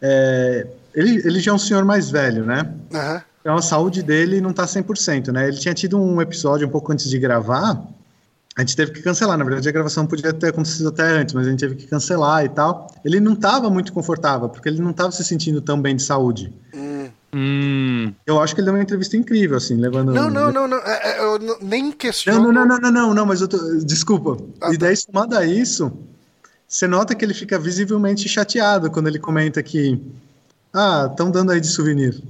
é, ele, ele já é um senhor mais velho, né? Aham. Então a saúde dele não tá 100%, né? Ele tinha tido um episódio um pouco antes de gravar, a gente teve que cancelar, na verdade a gravação podia ter acontecido até antes, mas a gente teve que cancelar e tal. Ele não estava muito confortável, porque ele não estava se sentindo tão bem de saúde. Hum. Hum. Eu acho que ele deu uma entrevista incrível, assim, levando... Não, não, não, não. é, é, Eu nem questiono. Não, não, não, não, não, não, mas eu tô... Desculpa. Ah, e daí, somado a isso, você nota que ele fica visivelmente chateado quando ele comenta que... Ah, estão dando aí de souvenir.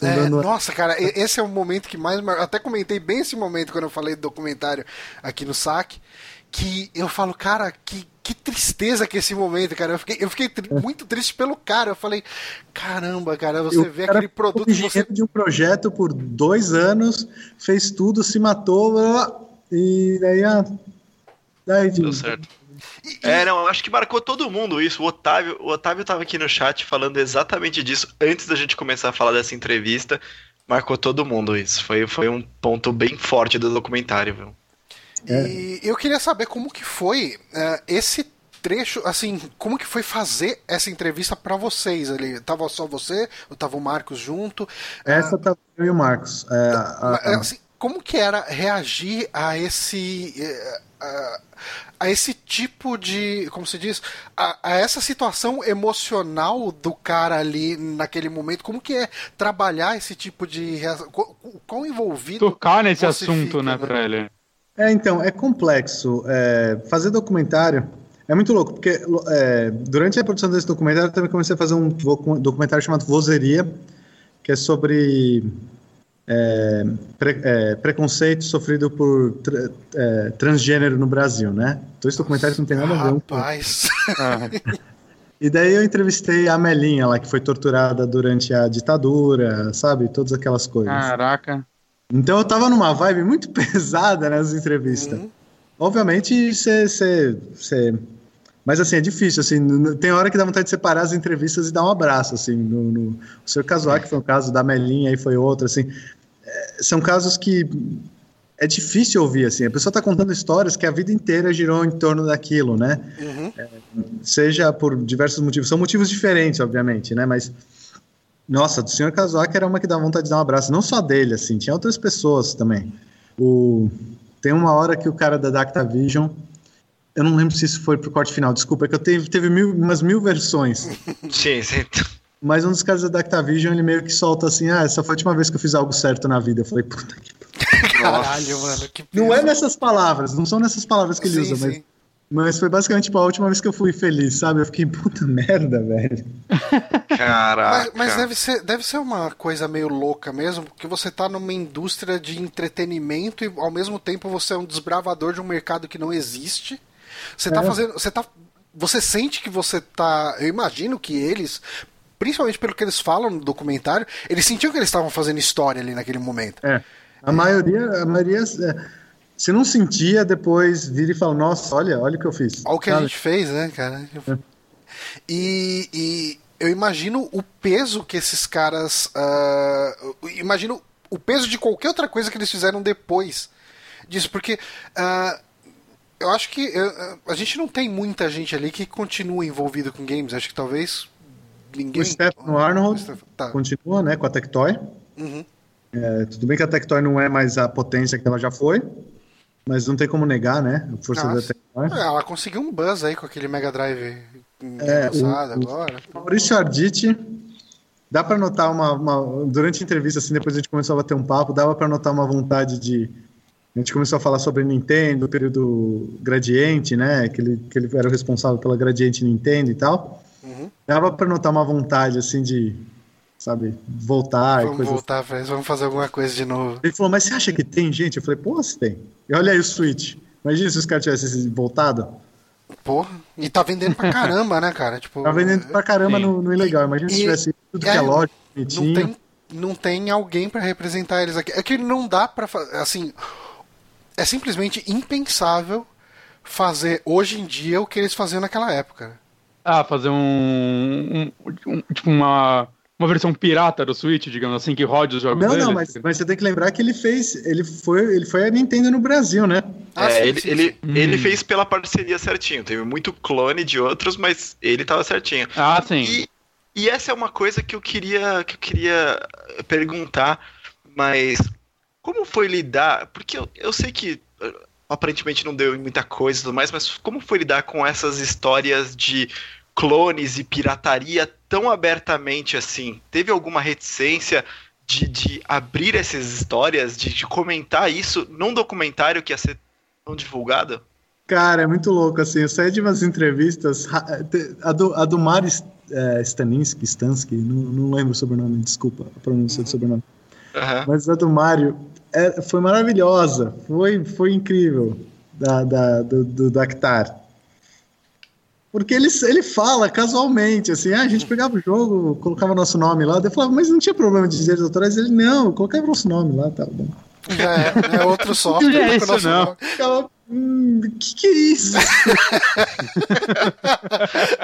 É, dando... nossa, cara, esse é o momento que mais. mar- Até comentei bem esse momento quando eu falei do documentário aqui no saque. Que eu falo, cara, que, que tristeza que esse momento, cara. Eu fiquei, eu fiquei tri- muito triste pelo cara. Eu falei, caramba, cara, você O vê cara aquele produto você. de um projeto por dois anos, fez tudo, se matou, blá, e daí, ah, daí Deu certo. É, não, eu acho que marcou todo mundo isso. O Otávio, o Otávio tava aqui no chat falando exatamente disso antes da gente começar a falar dessa entrevista. Marcou todo mundo isso. Foi, foi um ponto bem forte do documentário, viu? E eu queria saber como que foi é, esse trecho, assim, como que foi fazer essa entrevista pra vocês ali? Tava só você, ou tava o Marcos junto? Essa tá eu e o Marcos. É, a- Mas, a- assim, como que era reagir a esse a, a esse tipo de, como se diz, a, a essa situação emocional do cara ali naquele momento? Como que é trabalhar esse tipo de reação? Qu- qu- Quão envolvido Tocar nesse assunto, fica, né, pra ele. É, então, é complexo. É, fazer documentário é muito louco, porque é, durante a produção desse documentário eu também comecei a fazer um docu- documentário chamado Vozeria, que é sobre é, pre- é, preconceito sofrido por tra- é, transgênero no Brasil, né? Então esse documentário não tem nada a ver um com Rapaz. (laughs) E daí eu entrevistei a Melinha lá, que foi torturada durante a ditadura, sabe? Todas aquelas coisas. caraca. Então eu tava numa vibe muito (laughs) pesada nessa entrevista. Uhum. Obviamente, você. Mas assim, é difícil, assim, tem hora que dá vontade de separar as entrevistas e dar um abraço, assim, no, no... o seu Kazuaki foi um caso, da Melinha aí foi outro, assim, É, são casos que é difícil ouvir, assim, a pessoa tá contando histórias que a vida inteira girou em torno daquilo, né, Uhum. seja por diversos motivos, são motivos diferentes, obviamente, né, mas nossa, do senhor Kazuaki era uma que dá vontade de dar um abraço, não só dele, assim, tinha outras pessoas também. O... Tem uma hora que o cara da Dactavision, eu não lembro se isso foi pro corte final, desculpa, é que eu teve, teve mil, umas mil versões, (laughs) Sim, sim. mas um dos caras da Dactavision, ele meio que solta assim, ah, essa foi a última vez que eu fiz algo certo na vida. Eu falei, puta que... Caralho, mano. Que Não é nessas palavras, não são nessas palavras que ele Sim, usa, sim. mas foi basicamente tipo, a última vez que eu fui feliz, sabe? Eu fiquei, puta (laughs) merda, velho. Caraca. Mas, mas deve, ser, deve ser uma coisa meio louca mesmo, porque você tá numa indústria de entretenimento e ao mesmo tempo você é um desbravador de um mercado que não existe. Você tá É. fazendo. Você tá. Você sente que você tá. Eu imagino que eles. Principalmente pelo que eles falam no documentário, eles sentiam que eles estavam fazendo história ali naquele momento. É. A maioria, a maioria, é, se não sentia, depois vira e fala, nossa, olha, olha o que eu fiz. Olha o que a gente fez, né, cara? E, e eu imagino o peso que esses caras. eu imagino o peso de qualquer outra coisa que eles fizeram depois disso, porque. ah, eu acho que ah, a gente não tem muita gente ali que continua envolvido com games. Acho que talvez ninguém. O Stefano Arnold O tá. continua, né, com a Tectoy. Uhum. É, tudo bem que a Tectoy não é mais a potência que ela já foi, mas não tem como negar, né, a força da Nossa. Tectoy. É, Ela conseguiu um buzz aí com aquele Mega Drive É, o- agora. Maurício Arditi, dá para notar uma, uma- Durante a entrevista, assim, depois a gente começou a bater um papo, dava para notar uma vontade de. A gente começou a falar sobre Nintendo, o período Gradiente, né? Que ele, que ele era o responsável pela Gradiente Nintendo e tal. Uhum. Dava para notar uma vontade, assim, de. Sabe, voltar e Vamos coisa voltar isso, vamos fazer alguma coisa de novo. Ele falou, mas você acha que tem gente? Eu falei, pô, se tem. E olha aí o Switch. Imagina se os caras tivessem voltado. Porra. E tá vendendo pra caramba, né, cara? (laughs) Tipo, Tá vendendo pra caramba no, no ilegal. Imagina se E- tivesse tudo que é, é lógico, não bonitinho. tem, não tem alguém pra representar eles aqui. É que não dá pra fazer. Assim, é simplesmente impensável fazer hoje em dia o que eles faziam naquela época. Ah, fazer um, um- um- Tipo, uma. Uma versão pirata do Switch, digamos assim, que rode os jogos Não, dele? não, mas, mas você tem que lembrar que ele fez. Ele foi, ele foi a Nintendo no Brasil, né? Ah, é, sim, ele, sim, ele, sim. ele Hum. fez pela parceria certinho. Teve muito clone de outros, mas ele tava certinho. Ah, sim. E, e essa é uma coisa que eu queria que eu queria perguntar, mas como foi lidar? Porque eu, eu sei que eh, aparentemente não deu em muita coisa e tudo mais, mas como foi lidar com essas histórias de clones e pirataria tão abertamente assim? Teve alguma reticência de, de abrir essas histórias, de, de comentar isso num documentário que ia ser tão divulgado? Cara, é muito louco, assim, eu saí de umas entrevistas, a do, a do Mari é, Staninsky, Stansky, não, não lembro o sobrenome, desculpa a pronúncia do sobrenome, Aham. mas a do Mário é, foi maravilhosa, foi, foi incrível, da, da, do, do Dactar. Porque ele, ele fala casualmente, assim, ah, a gente pegava o jogo, colocava nosso nome lá, daí eu falava, mas não tinha problema de direitos autorais? Ele, não, eu colocava nosso nome lá, tá bom. Já é, é outro (laughs) software. Que é isso, não? Ficava, hum, que que é isso? (laughs)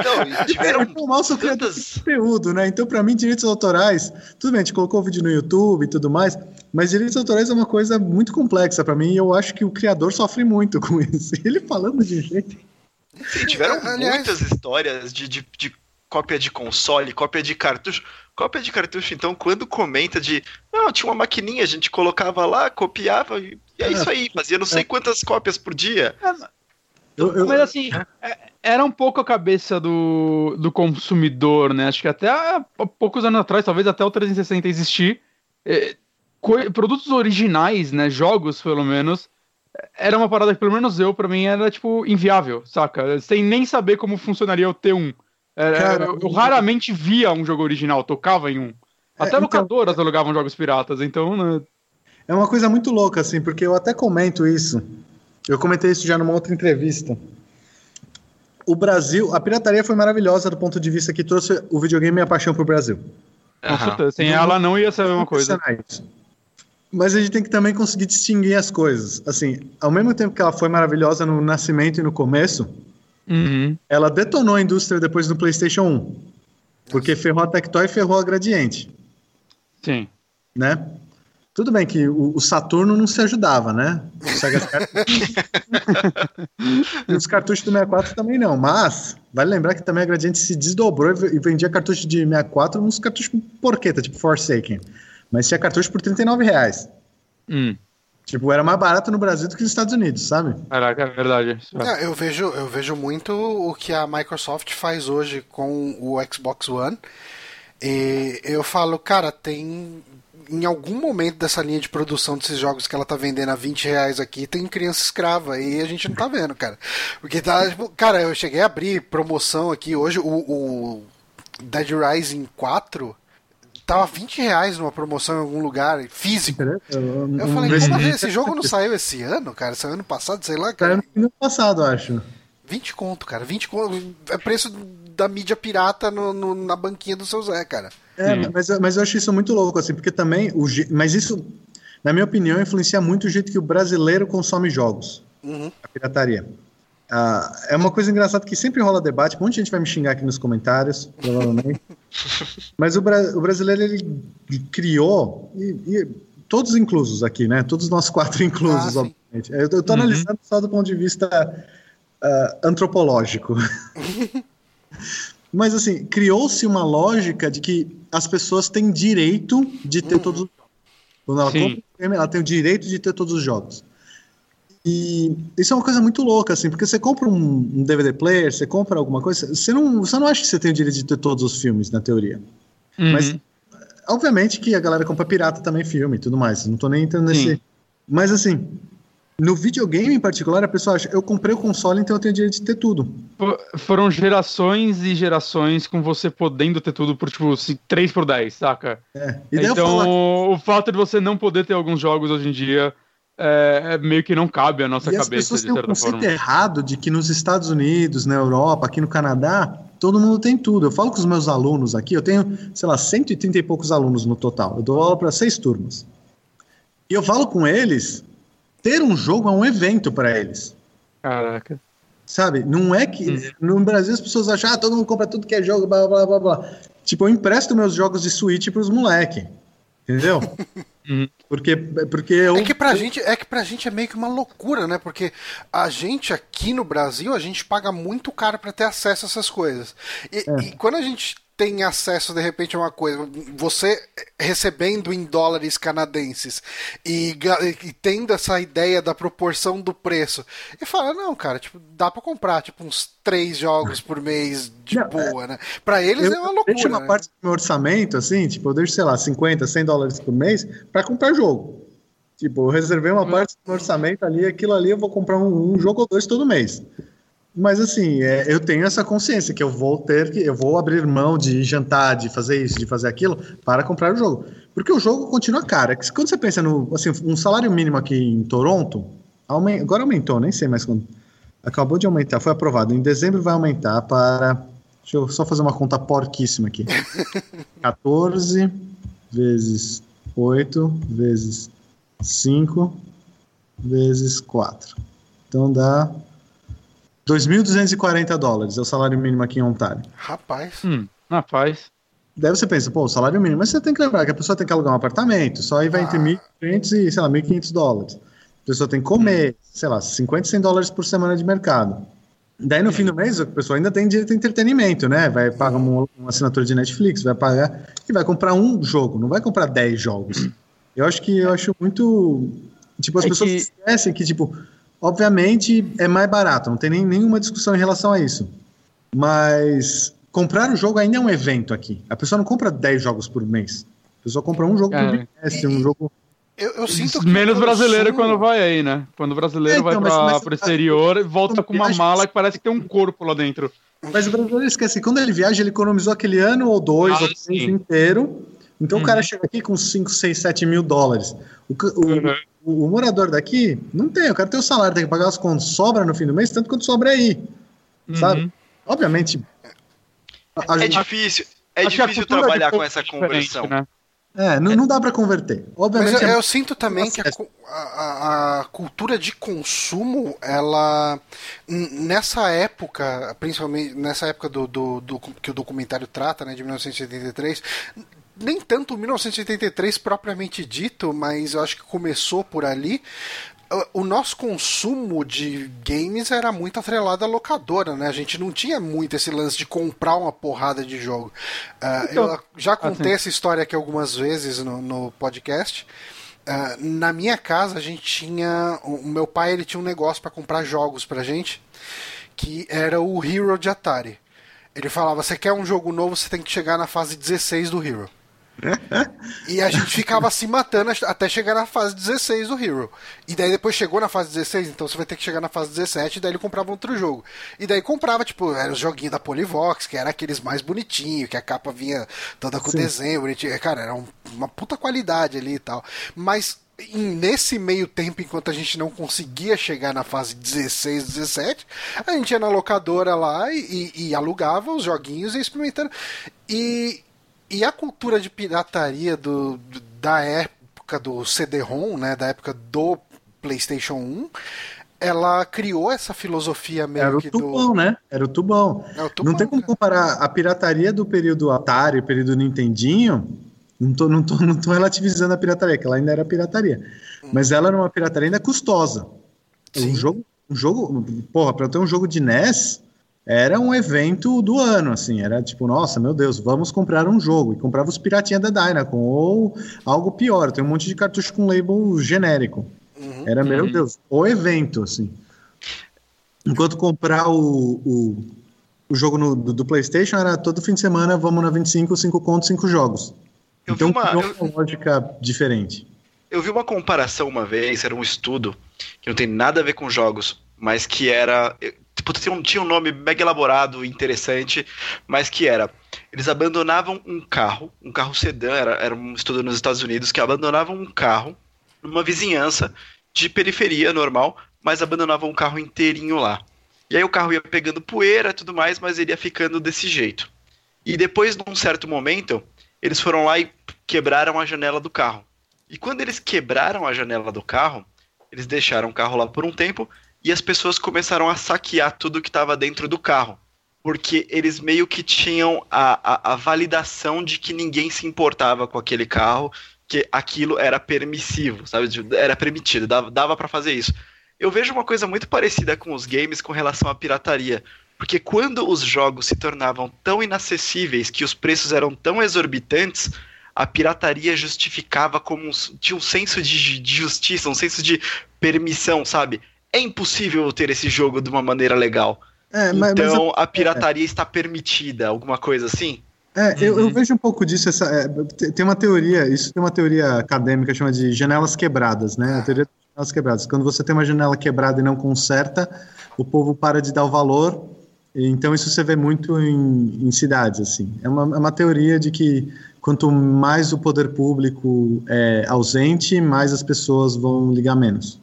Não, e tiveram É, o mal tantas. conteúdo, né? Então, pra mim, direitos autorais, tudo bem, a gente colocou o vídeo no YouTube e tudo mais, mas direitos autorais é uma coisa muito complexa pra mim e eu acho que o criador sofre muito (laughs) com isso. Ele falando de um jeito. Sim, tiveram Aliás- muitas histórias de, de, de cópia de console, cópia de cartucho. Cópia de cartucho, então, quando comenta de. Não, tinha uma maquininha, a gente colocava lá, copiava, e e é isso aí, fazia não sei quantas cópias por dia. Eu, eu- Mas assim, é- era um pouco a cabeça do, do consumidor, né? Acho que até há poucos anos atrás, talvez até o 360 existir, é, produtos originais, né? Jogos, pelo menos, era uma parada que, pelo menos eu, pra mim, era, tipo, inviável, saca? Sem nem saber como funcionaria o T1. Era- Cara, eu, eu raramente via um jogo original, tocava em um. Até então- locadoras alugavam jogos piratas, então, né? É uma coisa muito louca, assim, porque eu até comento isso. Eu comentei isso já numa outra entrevista. O Brasil, a pirataria foi maravilhosa do ponto de vista que trouxe o videogame e a paixão pro Brasil. Certeza. Sem ela não ia ser a mesma coisa. Impressionante. Mas a gente tem que também conseguir distinguir as coisas. Assim, ao mesmo tempo que ela foi maravilhosa no nascimento e no começo, Uhum. ela detonou a indústria depois do PlayStation 1. Porque ferrou a Tectoy e ferrou a Gradiente, Sim. né? Tudo bem que o, Saturno não se ajudava, né? (laughs) E os cartuchos do 64 também não, mas vale lembrar que também a Gradiente se desdobrou e vendia cartucho de 64 uns cartuchos porqueta, tipo Forsaken. Mas tinha cartucho por 39 reais. Hum. Tipo, era mais barato no Brasil do que nos Estados Unidos, sabe? Caraca, é verdade. É. Eu vejo, eu vejo muito o que a Microsoft faz hoje com o Xbox One. E eu falo, cara, tem. Em algum momento dessa linha de produção desses jogos que ela tá vendendo a 20 reais aqui, tem criança escrava. E a gente não tá vendo, cara. Porque tá, tipo, cara, eu cheguei a abrir promoção aqui hoje, o, o Dead Rising 4 tava 20 reais numa promoção em algum lugar, físico. Eu falei, Resident como assim? Esse jogo não saiu esse ano, cara? Saiu ano passado, sei lá, Saiu cara. no ano passado, acho. 20 conto, cara. 20 conto. É preço da mídia pirata no, no- na banquinha do seu Zé, cara. É, mas, mas eu acho isso muito louco, assim, porque também, o, mas isso, na minha opinião, influencia muito o jeito que o brasileiro consome jogos, Uhum. a pirataria. Ah, é uma coisa engraçada que sempre rola debate, um monte de gente vai me xingar aqui nos comentários, provavelmente. (laughs) mas o, bra- o brasileiro, ele criou, e, e todos inclusos aqui, né? Todos nós quatro inclusos, Ah, obviamente. Eu, eu tô Uhum. analisando só do ponto de vista ah, antropológico. (laughs) Mas assim, criou-se uma lógica de que as pessoas têm direito de ter todos os jogos. Quando ela Sim. compra ela tem o direito de ter todos os jogos. E isso é uma coisa muito louca, assim, porque você compra um, DVD player, você compra alguma coisa, você não, você não acha que você tem o direito de ter todos os filmes, na teoria. Uhum. Mas, obviamente que a galera compra pirata também filme e tudo mais, não tô nem entrando Sim. nesse... Mas assim, no videogame em particular, a pessoa acha, eu comprei o console, então eu tenho o direito de ter tudo. Fo- Foram gerações e gerações com você podendo ter tudo por, tipo, se- 3 por 10, saca? É. E Então, falo, o fato de você não poder ter alguns jogos hoje em dia é, é meio que não cabe à nossa E as cabeça, pessoas de têm um certa conceito forma. errado de que nos Estados Unidos, na Europa, aqui no Canadá, todo mundo tem tudo. Eu falo com os meus alunos aqui, eu tenho, sei lá, 130 e poucos alunos no total. Eu dou aula para seis turmas. E eu falo com eles, ter um jogo é um evento para eles. Caraca. Sabe? Não é que. Hum. No Brasil as pessoas acham, ah, todo mundo compra tudo que é jogo, blá blá blá blá. Tipo, eu empresto meus jogos de Switch pros moleque. Entendeu? (laughs) Uhum. Porque, porque eu... É que, pra gente, é que pra gente é meio que uma loucura, né? Porque a gente aqui no Brasil, a gente paga muito caro para ter acesso a essas coisas. E, é. e quando a gente tem acesso de repente a uma coisa, você recebendo em dólares canadenses e, e, tendo essa ideia da proporção do preço, e fala, não, cara, tipo, dá para comprar tipo uns três jogos por mês de não, boa, né? Para eles é uma loucura. Deixa uma né? parte do meu orçamento, assim, tipo, eu deixo, sei lá, 50, 100 dólares por mês para comprar jogo. Tipo, eu reservei uma hum. parte do meu orçamento ali, aquilo ali eu vou comprar um, um jogo ou dois todo mês. Mas assim, é, eu tenho essa consciência que eu vou ter que, eu vou abrir mão de jantar, de fazer isso, de fazer aquilo, para comprar o jogo. Porque o jogo continua caro. É quando você pensa no, assim, um salário mínimo aqui em Toronto, aument, agora aumentou, nem sei mais quando. Acabou de aumentar, foi aprovado. Em dezembro vai aumentar para. Deixa eu só fazer uma conta porquíssima aqui. (laughs) 14 vezes 8 vezes 5 vezes 4. Então dá 2.240 dólares é o salário mínimo aqui em Ontário. Rapaz. Hum, rapaz. Daí você pensa, pô, o salário mínimo, mas você tem que lembrar que a pessoa tem que alugar um apartamento, só aí vai ah. entre 1.500 e, sei lá, 1.500 dólares. A pessoa tem que comer, hum. sei lá, 50, 100 dólares por semana de mercado. Daí no fim do mês a pessoa ainda tem direito a entretenimento, né? Vai pagar uma, uma assinatura de Netflix, vai pagar e vai comprar um jogo, não vai comprar 10 jogos. Eu acho que eu acho muito. Tipo, as é pessoas que... esquecem que, tipo, Obviamente é mais barato, não tem nem, nenhuma discussão em relação a isso. Mas comprar o jogo ainda é um evento aqui. A pessoa não compra 10 jogos por mês. A pessoa compra um jogo é. por mês, um jogo. Eu, eu sinto que Menos brasileiro quando vai aí, né? Quando o brasileiro é, então, vai para pro exterior e volta com uma mala que parece que tem um corpo lá dentro. Mas o brasileiro esquece, quando ele viaja, ele economizou aquele ano ou dois, ah, ou três inteiro. Então uhum. o cara chega aqui com 5, 6, 7 mil dólares. O, o, uhum o, o, morador daqui não tem, o cara tem o salário, tem que pagar as contas, sobra no fim do mês, tanto quanto sobra aí. Uhum. Sabe? Obviamente. A, é difícil, é difícil trabalhar com essa conversão. Né? É, não, não dá para converter. Obviamente. Mas eu, é... eu sinto também que a, a, a, cultura de consumo, ela. Nessa época, principalmente nessa época do, do, do, que o documentário trata, né, de 1983, nem tanto 1983 propriamente dito, mas eu acho que começou por ali. O nosso consumo de games era muito atrelado à locadora, né? A gente não tinha muito esse lance de comprar uma porrada de jogo. Uh, então, eu já contei assim. essa história aqui algumas vezes no, no podcast. Uh, na minha casa a gente tinha. O meu pai ele tinha um negócio para comprar jogos pra gente, que era o Hero de Atari. Ele falava: você quer um jogo novo, você tem que chegar na fase 16 do Hero e a gente ficava se matando até chegar na fase 16 do Hero. E daí depois chegou na fase 16, então você vai ter que chegar na fase 17, e daí ele comprava outro jogo. E daí comprava, tipo, era os joguinhos da Polivox, que era aqueles mais bonitinhos, que a capa vinha toda com Sim. desenho bonitinho. Cara, era um, uma puta qualidade ali e tal. Mas nesse meio tempo, enquanto a gente não conseguia chegar na fase 16, 17, a gente ia na locadora lá e, e, e alugava os joguinhos e experimentando. E e a cultura de pirataria do, da época do CD-ROM, né, da época do PlayStation 1, ela criou essa filosofia meio Era o tubão, do... né? Era o tubão. É o tubão não tem como comparar a pirataria do período Atari, período Nintendinho. Não tô, não, tô, não tô relativizando a pirataria, que ela ainda era pirataria. Hum. Mas ela era uma pirataria ainda custosa. Sim. Um jogo, um jogo, porra, para eu ter um jogo de NES, era um evento do ano, assim, era tipo, nossa, meu Deus, vamos comprar um jogo. E comprava os piratinhas da Dynacon, ou algo pior, tem um monte de cartucho com label genérico. Uhum, era, meu uhum. Deus, o evento, assim. Enquanto comprar o, o, o jogo no, do, do, PlayStation era todo fim de semana, vamos na 25, 5 contos, 5 jogos. Eu então, uma, eu... uma lógica diferente. Eu vi uma comparação uma vez, era um estudo, que não tem nada a ver com jogos, mas que era tipo, tinha um, tinha um nome mega elaborado, interessante, mas que era. Eles abandonavam um carro, um carro sedã, era, era um estudo nos Estados Unidos, que abandonavam um carro numa vizinhança de periferia normal, mas abandonavam um carro inteirinho lá. E aí o carro ia pegando poeira e tudo mais, mas ele ia ficando desse jeito. E depois, num certo momento, eles foram lá e quebraram a janela do carro. E quando eles quebraram a janela do carro, eles deixaram o carro lá por um tempo e as pessoas começaram a saquear tudo que estava dentro do carro. Porque eles meio que tinham a, a, a validação de que ninguém se importava com aquele carro, que aquilo era permissivo, sabe? Era permitido, dava, dava para fazer isso. Eu vejo uma coisa muito parecida com os games com relação à pirataria. Porque quando os jogos se tornavam tão inacessíveis que os preços eram tão exorbitantes, a pirataria justificava como um, tinha um senso de, de justiça, um senso de permissão, sabe? É impossível ter esse jogo de uma maneira legal. É, mas, então mas a pirataria é. está permitida, alguma coisa assim? É, uhum. eu, eu, uhum. vejo um pouco disso. Essa, é, tem uma teoria, isso tem uma teoria acadêmica chama de janelas quebradas, né? A teoria de janelas quebradas. Quando você tem uma janela quebrada e não conserta, o povo para de dar o valor. Então isso você vê muito em, em cidades, assim. É uma, é uma teoria de que quanto mais o poder público é ausente, mais as pessoas vão ligar menos.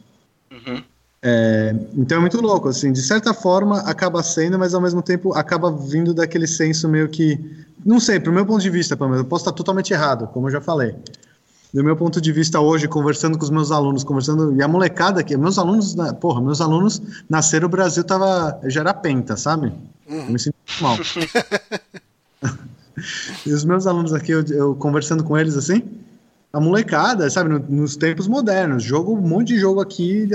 Uhum. É, então é muito louco, assim, de certa forma acaba sendo, mas ao mesmo tempo acaba vindo daquele senso meio que, não sei, pro meu ponto de vista, pelo menos, eu posso estar totalmente errado, como eu já falei. Do meu ponto de vista hoje, conversando com os meus alunos, conversando, e a molecada aqui, meus alunos, porra, meus alunos nasceram, o Brasil tava, já era penta, sabe? Uhum. Eu me sinto mal. (laughs) E os meus alunos aqui, eu, eu conversando com eles assim, a molecada, sabe, no, nos tempos modernos, jogo, um monte de jogo aqui,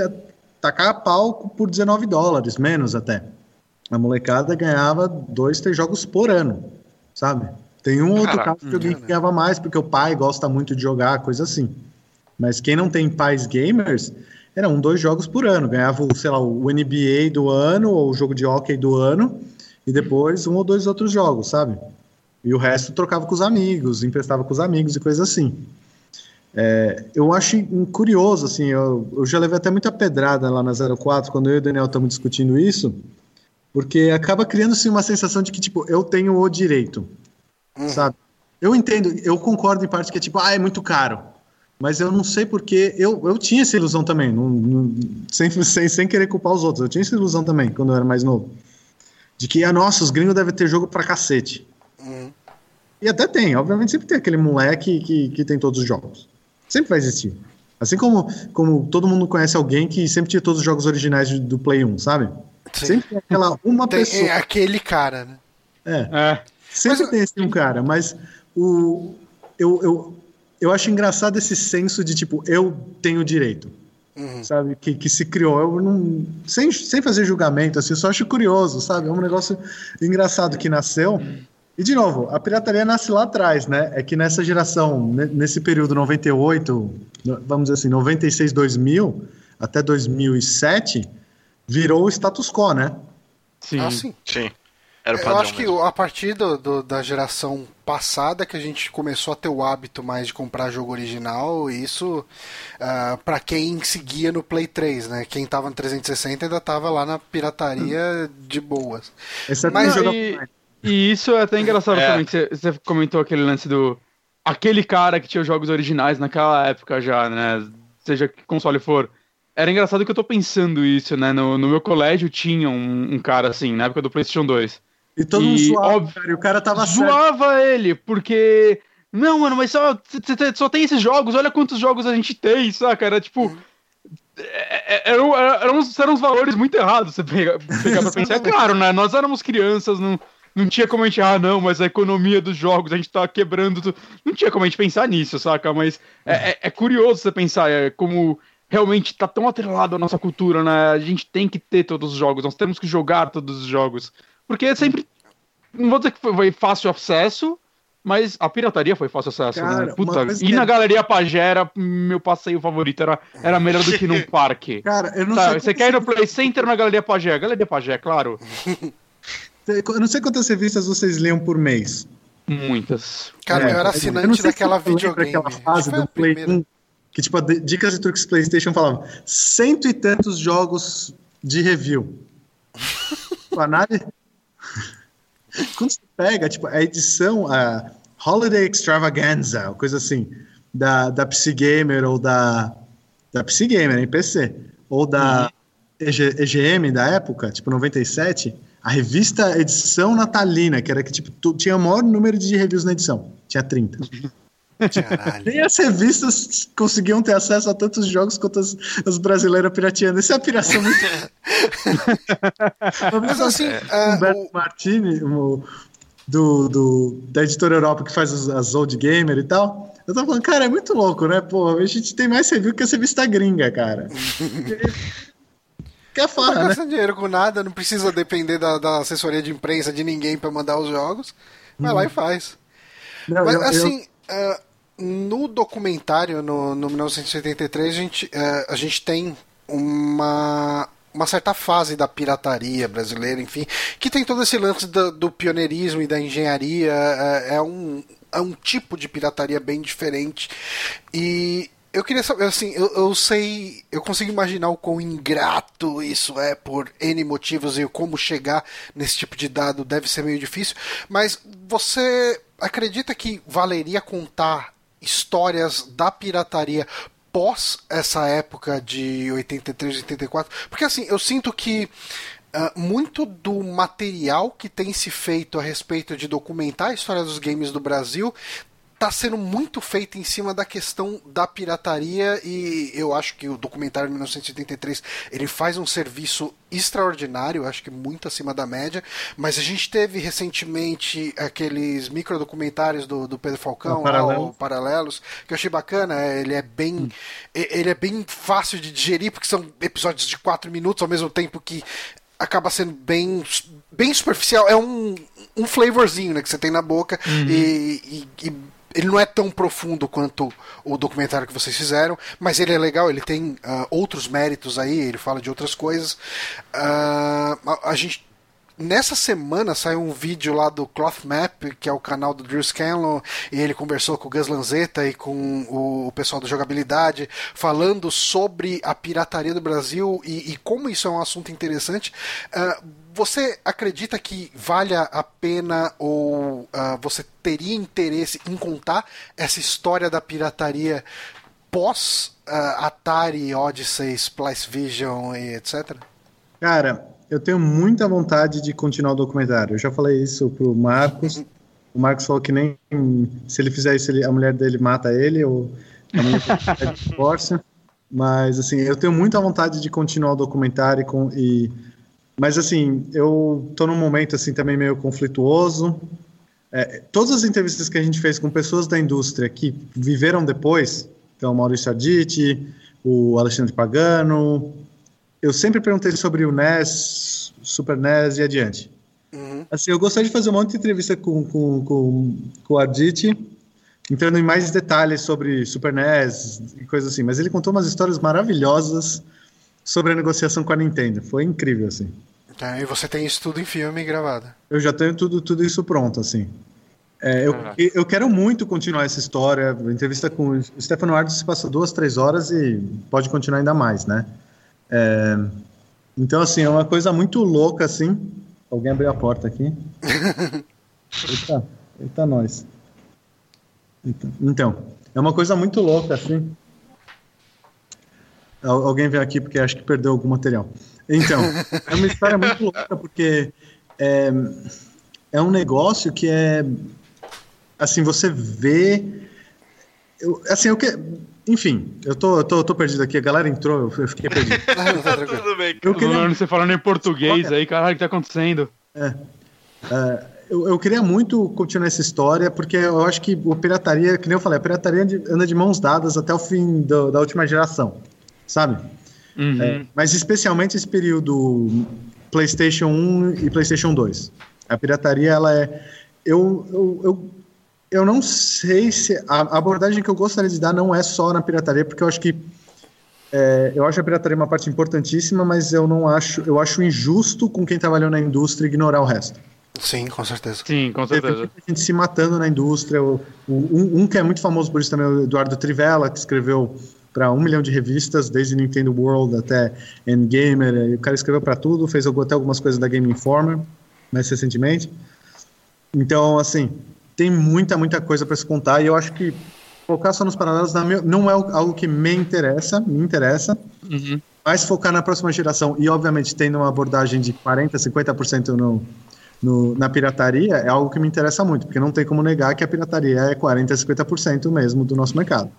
tacar pau por 19 dólares, menos até. A molecada ganhava dois, três jogos por ano, sabe? Tem um outro Caraca, caso de alguém que ganhava mais, porque o pai gosta muito de jogar, coisa assim. Mas quem não tem pais gamers, era um, dois jogos por ano. Ganhava, sei lá, o NBA do ano, ou o jogo de hockey do ano, e depois um ou dois outros jogos, sabe? E o resto trocava com os amigos, emprestava com os amigos e coisa assim. É, eu acho curioso, assim, eu, eu, já levei até muita pedrada lá na 04, quando eu e o Daniel estamos discutindo isso, porque acaba criando-se uma sensação de que, tipo, eu tenho o direito, uhum. sabe? Eu entendo, eu concordo em parte que é tipo, ah, é muito caro. Mas eu não sei porque eu, eu tinha essa ilusão também, não, não, sem, sem, sem querer culpar os outros. Eu tinha essa ilusão também quando eu era mais novo. De que, ah, nossa, os gringos devem ter jogo pra cacete. Uhum. E até tem, obviamente sempre tem aquele moleque que, que tem todos os jogos. Sempre vai existir. Assim como, como todo mundo conhece alguém que sempre tinha todos os jogos originais do Play 1, sabe? Sim. Sempre tem aquela uma tem, pessoa. É aquele cara, né? É. é. Sempre mas, tem esse um cara, mas o, eu, eu, eu acho engraçado esse senso de tipo, eu tenho direito. Uhum. Sabe? Que, que se criou. Eu não, sem, sem fazer julgamento, assim, eu só acho curioso, sabe? É um negócio engraçado que nasceu. E, de novo, a pirataria nasce lá atrás, né? É que nessa geração, nesse período 98, vamos dizer assim, 96, 2000, até 2007, virou o status quo, né? Sim. Ah, sim. sim. Era o Eu acho mesmo. que a partir do, do, da geração passada que a gente começou a ter o hábito mais de comprar jogo original, isso uh, ah, para quem seguia no Play 3, né? Quem tava no 360 ainda tava lá na pirataria de boas. Esse é Mas jogo... e... E isso é até engraçado é. também, que você, comentou aquele lance do. Aquele cara que tinha os jogos originais naquela época já, né? Seja que console for. Era engraçado que eu tô pensando isso, né? No, no meu colégio tinha um, um, cara assim, na época do PlayStation 2. E todo mundo zoava, óbvio, cara, e o cara tava Zoava certo. ele, porque. Não, mano, mas só, só tem esses jogos, olha quantos jogos a gente tem, saca? Era tipo. É, é, eram, eram, eram uns valores muito errados você pegar, pegar pra (laughs) pensar. É claro, né? Nós éramos crianças, não não tinha como a gente, ah, não, mas a economia dos jogos, a gente tá quebrando tudo. Não tinha como a gente pensar nisso, saca? Mas é, é, é curioso você pensar é, como realmente tá tão atrelado à nossa cultura, né? A gente tem que ter todos os jogos, nós temos que jogar todos os jogos. Porque é sempre. Não vou dizer que foi fácil acesso, mas a pirataria foi fácil acesso, né? Cara, né? Puta, e na é... Galeria Pajera, meu passeio favorito era, era melhor do que num (laughs) parque. Cara, eu não sei. Você quer ir no Play Center na Galeria Pajé? Galeria Pajé, claro. (laughs) Eu não sei quantas revistas vocês liam por mês. Muitas. Cara, é, eu era assinante daquela videogame. Aquela fase do Play 1, que tipo, a Dicas e Truques PlayStation falava cento e tantos jogos de review. (laughs) tipo, análise... (laughs) Quando você pega, tipo, a edição, a Holiday Extravaganza, coisa assim, da, da PC Gamer ou da, da PC Gamer em PC, ou da uhum. EG, EGM da época, tipo 97, a revista edição natalina, que era que tipo, tu, tinha o maior número de reviews na edição. Tinha 30. Caralho. Nem as revistas conseguiam ter acesso a tantos jogos quanto as, as brasileiras pirateando. Isso é a piração muito. (laughs) Mas assim, é, Humberto o... Martini, o, do, do, da editora Europa que faz as, as Old Gamer e tal. Eu tava falando, cara, é muito louco, né? Pô, a gente tem mais review que a revista gringa, cara. (laughs) Quer falar, não tá né? dinheiro com nada, não precisa depender da, da assessoria de imprensa de ninguém para mandar os jogos. Vai hum. lá e faz. Não, Mas, eu, assim, eu... Uh, no documentário, no, no 1983, a gente, uh, a gente tem uma uma certa fase da pirataria brasileira, enfim, que tem todo esse lance do, do pioneirismo e da engenharia, é, é, um, é um tipo de pirataria bem diferente. E eu queria saber, assim, eu, eu sei, eu consigo imaginar o quão ingrato isso é por N motivos e como chegar nesse tipo de dado deve ser meio difícil, mas você acredita que valeria contar histórias da pirataria pós essa época de 83, 84? Porque assim, eu sinto que Uh, muito do material que tem se feito a respeito de documentar a história dos games do Brasil está sendo muito feita em cima da questão da pirataria e eu acho que o documentário de 1983 ele faz um serviço extraordinário, acho que muito acima da média, mas a gente teve recentemente aqueles microdocumentários do, do Pedro Falcão, Paralelos. Paralelos, que eu achei bacana, ele é bem hum. ele é bem fácil de digerir porque são episódios de quatro minutos ao mesmo tempo que acaba sendo bem bem superficial, é um, um flavorzinho né, que você tem na boca uhum. e, e, e ele não é tão profundo quanto o documentário que vocês fizeram, mas ele é legal, ele tem uh, outros méritos aí, ele fala de outras coisas. Uh, a, a, gente. Nessa semana saiu um vídeo lá do Cloth Map, que é o canal do Drew Scanlon, e ele conversou com o Gus Lanzetta e com o, pessoal da jogabilidade, falando sobre a pirataria do Brasil e, e como isso é um assunto interessante. Uh, você acredita que valha a pena ou uh, você teria interesse em contar essa história da pirataria pós uh, Atari, Odyssey, Splice Vision e etc? Cara, eu tenho muita vontade de continuar o documentário. Eu já falei isso pro Marcos. (laughs) o Marcos falou que nem se ele fizer isso, ele, a mulher dele mata ele ou a mulher dele (laughs) divorcia. Mas assim, eu tenho muita vontade de continuar o documentário com, e mas assim, eu tô num momento assim também meio conflituoso. É, todas as entrevistas que a gente fez com pessoas da indústria que viveram depois, então Maurício Arditi, o Alexandre Pagano, eu sempre perguntei sobre o NES, Super NES e adiante. Uhum. Assim, eu gostaria de fazer um monte de entrevista com, com, com, com o Arditi, entrando em mais detalhes sobre Super NES e coisas assim, mas ele contou umas histórias maravilhosas sobre a negociação com a Nintendo. Foi incrível, assim. Tá, e você tem isso tudo em filme gravado? Eu já tenho tudo, tudo isso pronto, assim. É, eu, eu quero muito continuar essa história. A entrevista com o Stefano Ardo se passa duas, três horas e pode continuar ainda mais, né? É, então, assim, é uma coisa muito louca, assim. Alguém abriu a porta aqui. (laughs) eita, eita, nós. Então, é uma coisa muito louca, assim. Alguém veio aqui porque acho que perdeu algum material. Então, é uma história muito louca, porque é, é um negócio que é. Assim, você vê. Eu, assim, eu que, enfim, eu tô, eu tô, eu tô perdido aqui. A galera entrou, eu fiquei perdido. (laughs) tá tudo bem. Eu queria... Você falando em português aí, caralho, o que tá acontecendo? É. é eu, eu, queria muito continuar essa história, porque eu acho que o pirataria, que nem eu falei, a pirataria anda de mãos dadas até o fim do, da última geração sabe? Uhum. É, mas especialmente esse período PlayStation 1 e PlayStation 2. A pirataria, ela é. Eu, eu, eu, eu não sei se. A abordagem que eu gostaria de dar não é só na pirataria, porque eu acho que. É, eu acho a pirataria uma parte importantíssima, mas eu não acho. Eu acho injusto com quem trabalhou na indústria ignorar o resto. Sim, com certeza. Sim, com certeza. a gente se matando na indústria. O, o, um, um, que é muito famoso por isso também é o Eduardo Trivella, que escreveu para um milhão de revistas, desde Nintendo World até Endgamer. O cara escreveu para tudo, fez até algumas coisas da Game Informer mais recentemente. Então, assim, tem muita, muita coisa para se contar e eu acho que focar só nos paralelos não é algo que me interessa, me interessa, uhum. mas focar na próxima geração e, obviamente, tendo uma abordagem de 40%, 50% no, no, na pirataria é algo que me interessa muito, porque não tem como negar que a pirataria é 40% a 50% mesmo do nosso mercado.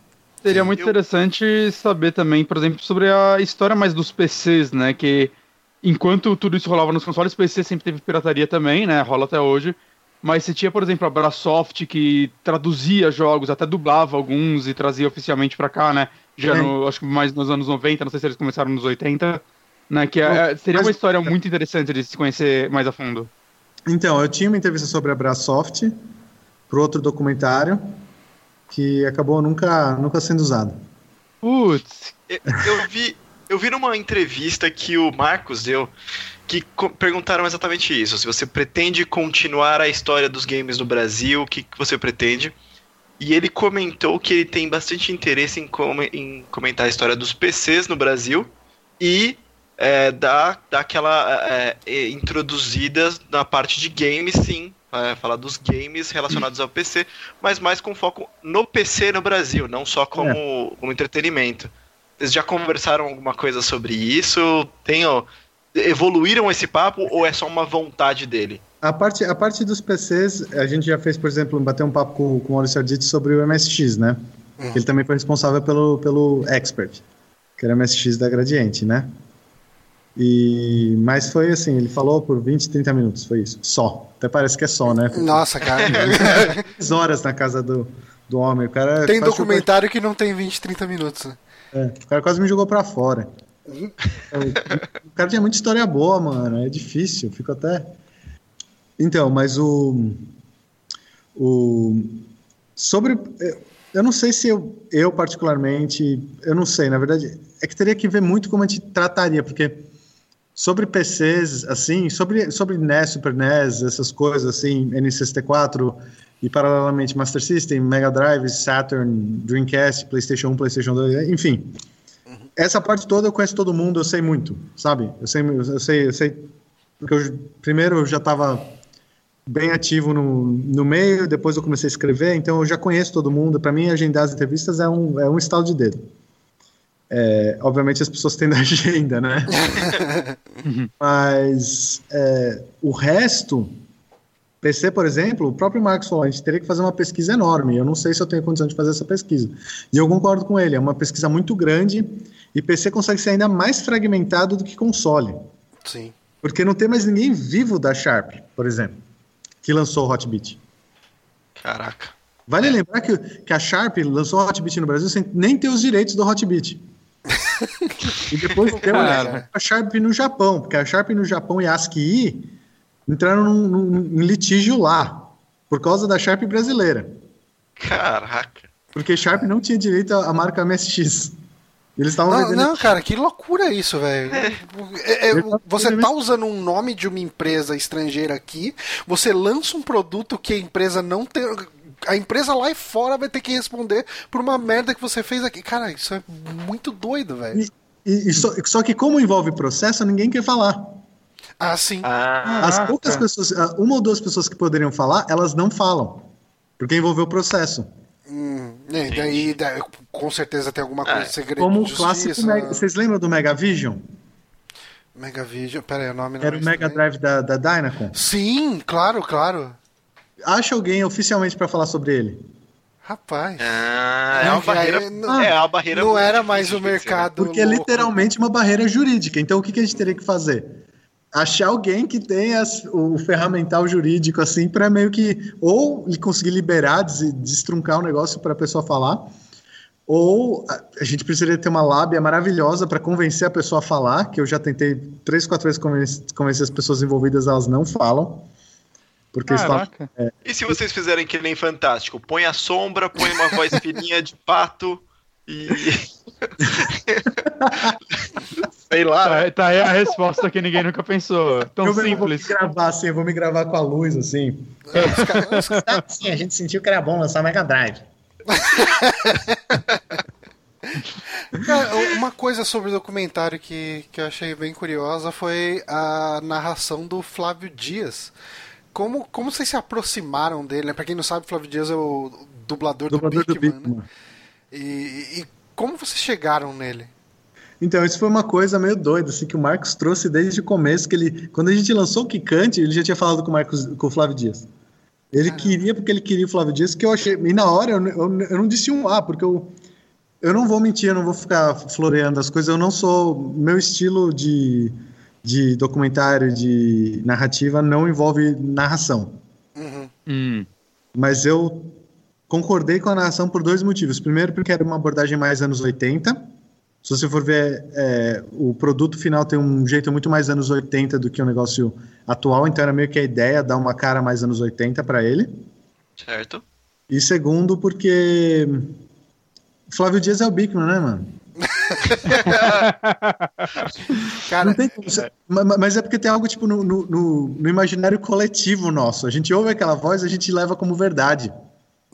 Seria muito eu... interessante saber também, por exemplo, sobre a história mais dos PCs, né? Que enquanto tudo isso rolava nos consoles, PC sempre teve pirataria também, né? Rola até hoje. Mas você tinha, por exemplo, a Brasoft que traduzia jogos, até dublava alguns e trazia oficialmente para cá, né? Já no, acho que mais nos anos 90, não sei se eles começaram nos 80, né? Que é, seria uma história muito interessante de se conhecer mais a fundo. Então, eu tinha uma entrevista sobre a Brasoft para outro documentário que acabou nunca, nunca sendo usado. Putz, eu, vi eu vi numa entrevista que o Marcos deu que perguntaram exatamente isso. Se você pretende continuar a história dos games no Brasil, o que, que você pretende? E ele comentou que ele tem bastante interesse em, com em comentar a história dos PCs no Brasil e é, dar, dar aquela é, é, introduzida na parte de games, sim. É, falar dos games relacionados ao PC, mas mais com foco no PC no Brasil, não só como, é. como entretenimento. Vocês já conversaram alguma coisa sobre isso? Tem, ó, evoluíram esse papo ou é só uma vontade dele? A parte, a parte dos PCs, a gente já fez, por exemplo, bater um papo com, com o Maurício Arditi sobre o MSX, né? Hum. Ele também foi responsável pelo, pelo Expert, que era o MSX da Gradiente, né? E, mas foi assim, ele falou por 20, 30 minutos, foi isso. Só. Até parece que é só, né? Nossa, cara. (laughs) 10 horas na casa do, do homem. O cara tem documentário super... que não tem 20, 30 minutos. Né? É, o cara quase me jogou pra fora. o cara tinha muita história boa, mano. É difícil, fico até. Então, mas o. O. Sobre. Eu não sei se eu, eu, particularmente. Eu não sei, na verdade. É que teria que ver muito como a gente trataria, porque. Sobre PCs, assim, sobre, sobre NES, Super NES, essas coisas, assim, N64 e paralelamente Master System, Mega Drive, Saturn, Dreamcast, PlayStation 1, PlayStation 2, enfim. Uhum. Essa parte toda eu conheço todo mundo, eu sei muito, sabe? Eu sei, eu sei, eu sei porque eu, primeiro eu já estava bem ativo no, no meio, depois eu comecei a escrever, então eu já conheço todo mundo. Para mim, agendar as entrevistas é um, é um estalo de dedo. É, obviamente as pessoas têm da (laughs) agenda, né? (laughs) Mas é, o resto PC, por exemplo, o próprio Marcos falou, a gente teria que fazer uma pesquisa enorme. Eu não sei se eu tenho condição de fazer essa pesquisa. E eu concordo com ele, é uma pesquisa muito grande e PC consegue ser ainda mais fragmentado do que console. Sim. Porque não tem mais ninguém vivo da Sharp, por exemplo, que lançou o Hotbit. Caraca. Vale é. lembrar que, que a Sharp lançou o Hotbit no Brasil sem nem ter os direitos do Hotbit. E depois deu a Sharp no Japão, porque a Sharp no Japão e a ASCII entraram num, num, litígio lá, por causa da Sharp brasileira. Caraca. Porque Sharp não tinha direito à marca MSX. Eles estavam não, vendendo... não, cara, que loucura isso, velho. É. É, é, você tá usando um nome de uma empresa estrangeira aqui, você lança um produto que a empresa não tem. A empresa lá e fora vai ter que responder por uma merda que você fez aqui. Cara, isso é muito doido, velho. E, e, e só, só que, como envolve processo, ninguém quer falar. Ah, sim. Ah, As poucas tá. pessoas, ah, uma ou duas pessoas que poderiam falar, elas não falam. Porque envolveu o processo. Hum, e daí, daí, com certeza tem alguma coisa é, segredo. Como o clássico. Mega, vocês lembram do Megavision? Megavision, peraí, o nome não Era é o Mega Drive da, da Dynacon? Sim, claro, claro. Acha alguém oficialmente para falar sobre ele? Rapaz. Ah, é, uma barreira, não, é uma barreira. Não era mais o mercado. Porque louco. é literalmente uma barreira jurídica. Então o que, que a gente teria que fazer? achar alguém que tenha o ferramental jurídico assim para meio que ou conseguir liberar, des, destruncar o negócio para a pessoa falar, ou a gente precisaria ter uma lábia maravilhosa para convencer a pessoa a falar, que eu já tentei três, quatro vezes convencer, convencer as pessoas envolvidas, elas não falam. Porque falam, é, e se vocês fizerem que nem fantástico? Põe a sombra, põe uma voz (laughs) fininha de pato e. (laughs) Sei lá. Tá, tá, aí a resposta que ninguém nunca pensou. Tão eu simples. Vou me gravar assim, eu vou me gravar com a luz assim. É, sim, a gente sentiu que era bom lançar Mega Drive. (laughs) uma coisa sobre o documentário que, que eu achei bem curiosa foi a narração do Flávio Dias. Como, como vocês se aproximaram dele? Né? Pra quem não sabe, Flávio Dias é o dublador, dublador do Big, do né? E, e como vocês chegaram nele? Então, isso foi uma coisa meio doida, assim, que o Marcos trouxe desde o começo, que ele, quando a gente lançou o Kikante, ele já tinha falado com o Marcos, com o Flávio Dias. Ele queria porque ele queria o Flávio Dias, que eu achei, e na hora eu, eu, eu não disse um A, porque eu, eu não vou mentir, eu não vou ficar floreando as coisas, eu não sou, meu estilo de, de documentário, de narrativa, não envolve narração. Uhum. Hum. Mas eu concordei com a narração por dois motivos. Primeiro, porque era uma abordagem mais anos 80. Se você for ver, é, o produto final tem um jeito muito mais anos 80 do que o negócio atual, então era meio que a ideia dar uma cara mais anos 80 para ele. Certo. E segundo, porque Flávio Dias é o Bigman, né, mano? (laughs) Cara, Não tem Mas é porque tem algo tipo no, no- no- imaginário coletivo nosso. A gente ouve aquela voz, a gente leva como verdade.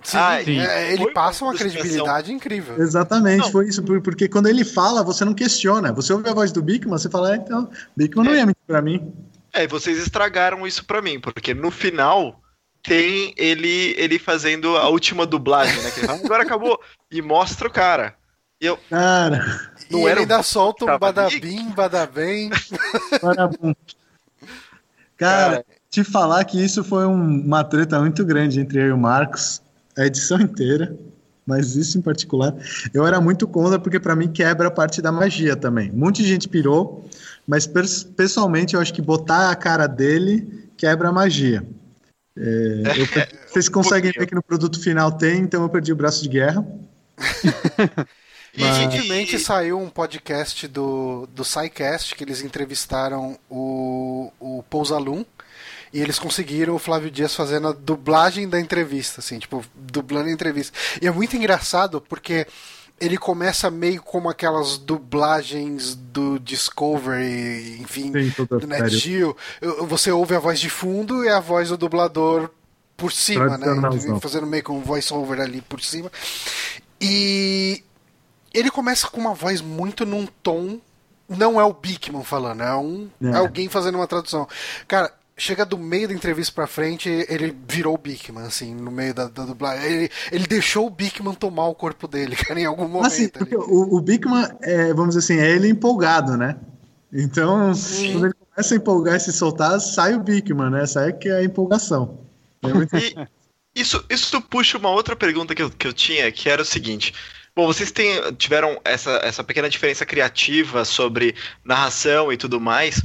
sim, Ah, sim. é, ele Foi passa uma credibilidade incrível. Exatamente, Não. foi isso. por- Porque quando ele fala, você não questiona. Você ouve a voz do Bigman, você fala, é, então, Bigman não É. ia mentir pra mim. É, e vocês estragaram isso pra mim, porque no final tem ele ele fazendo a última dublagem, né? Que ele fala, agora acabou. E mostra o cara. E eu, Cara, E Não ele era o ainda solta um badabim, badabem. parabéns. Cara, te falar que isso foi um- uma treta muito grande entre eu e o Marcos, a edição inteira, mas isso em particular, eu era muito contra porque pra mim quebra a parte da magia também. Um monte de gente pirou, mas pessoalmente eu acho que botar a cara dele quebra a magia. É, eu (laughs) vocês conseguem ver que no produto final tem, então eu perdi o braço de guerra. (laughs) e- Recentemente saiu um podcast do, do SciCast que eles entrevistaram o, o Pousalum e eles conseguiram o Flávio Dias fazendo a dublagem da entrevista, assim, tipo, dublando a entrevista. E é muito engraçado porque ele começa meio como aquelas dublagens do Discovery, enfim, toda do. Net Geo. Você ouve a voz de fundo e a voz do dublador por cima, né? Fazendo meio que um voice-over ali por cima. E ele começa com uma voz muito num tom. Não é o Bickman falando, é um É. é alguém fazendo uma tradução. Cara, chega do meio da entrevista pra frente, ele virou o Bickman, assim, no meio da, da dublagem. Ele, ele deixou o Bickman tomar o corpo dele, (laughs) cara, em algum momento. Assim, porque o, o Bigman, é, vamos dizer assim, é ele empolgado, né? Então, quando ele começa a empolgar e se soltar, sai o Bigman, né? Sai que é a empolgação. É muito- E isso, isso puxa uma outra pergunta que eu, que eu tinha, que era o seguinte. Bom, vocês têm, tiveram essa, essa pequena diferença criativa sobre narração e tudo mais.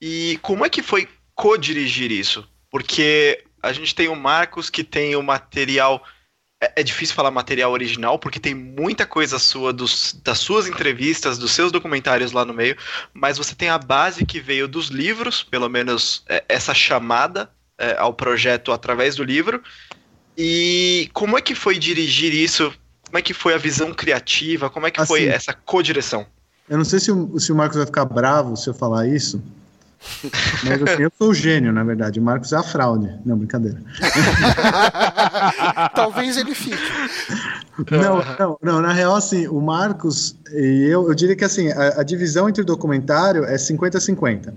E como é que foi co-dirigir isso? Porque a gente tem o Marcos que tem o material. É, é difícil falar material original, porque tem muita coisa sua dos, das suas entrevistas, dos seus documentários lá no meio, mas você tem a base que veio dos livros, pelo menos é, essa chamada é, ao projeto através do livro. E como é que foi dirigir isso? Como é que foi a visão criativa? Como é que foi Assim. essa co-direção? Eu não sei se o, se o Marcos vai ficar bravo se eu falar isso, mas assim, eu sou o gênio, na verdade. O Marcos é a fraude. Não, brincadeira. (laughs) Talvez ele fique. Não, não, não, na real, assim, o Marcos e eu, eu diria que assim, a, a divisão entre documentário é 50-50.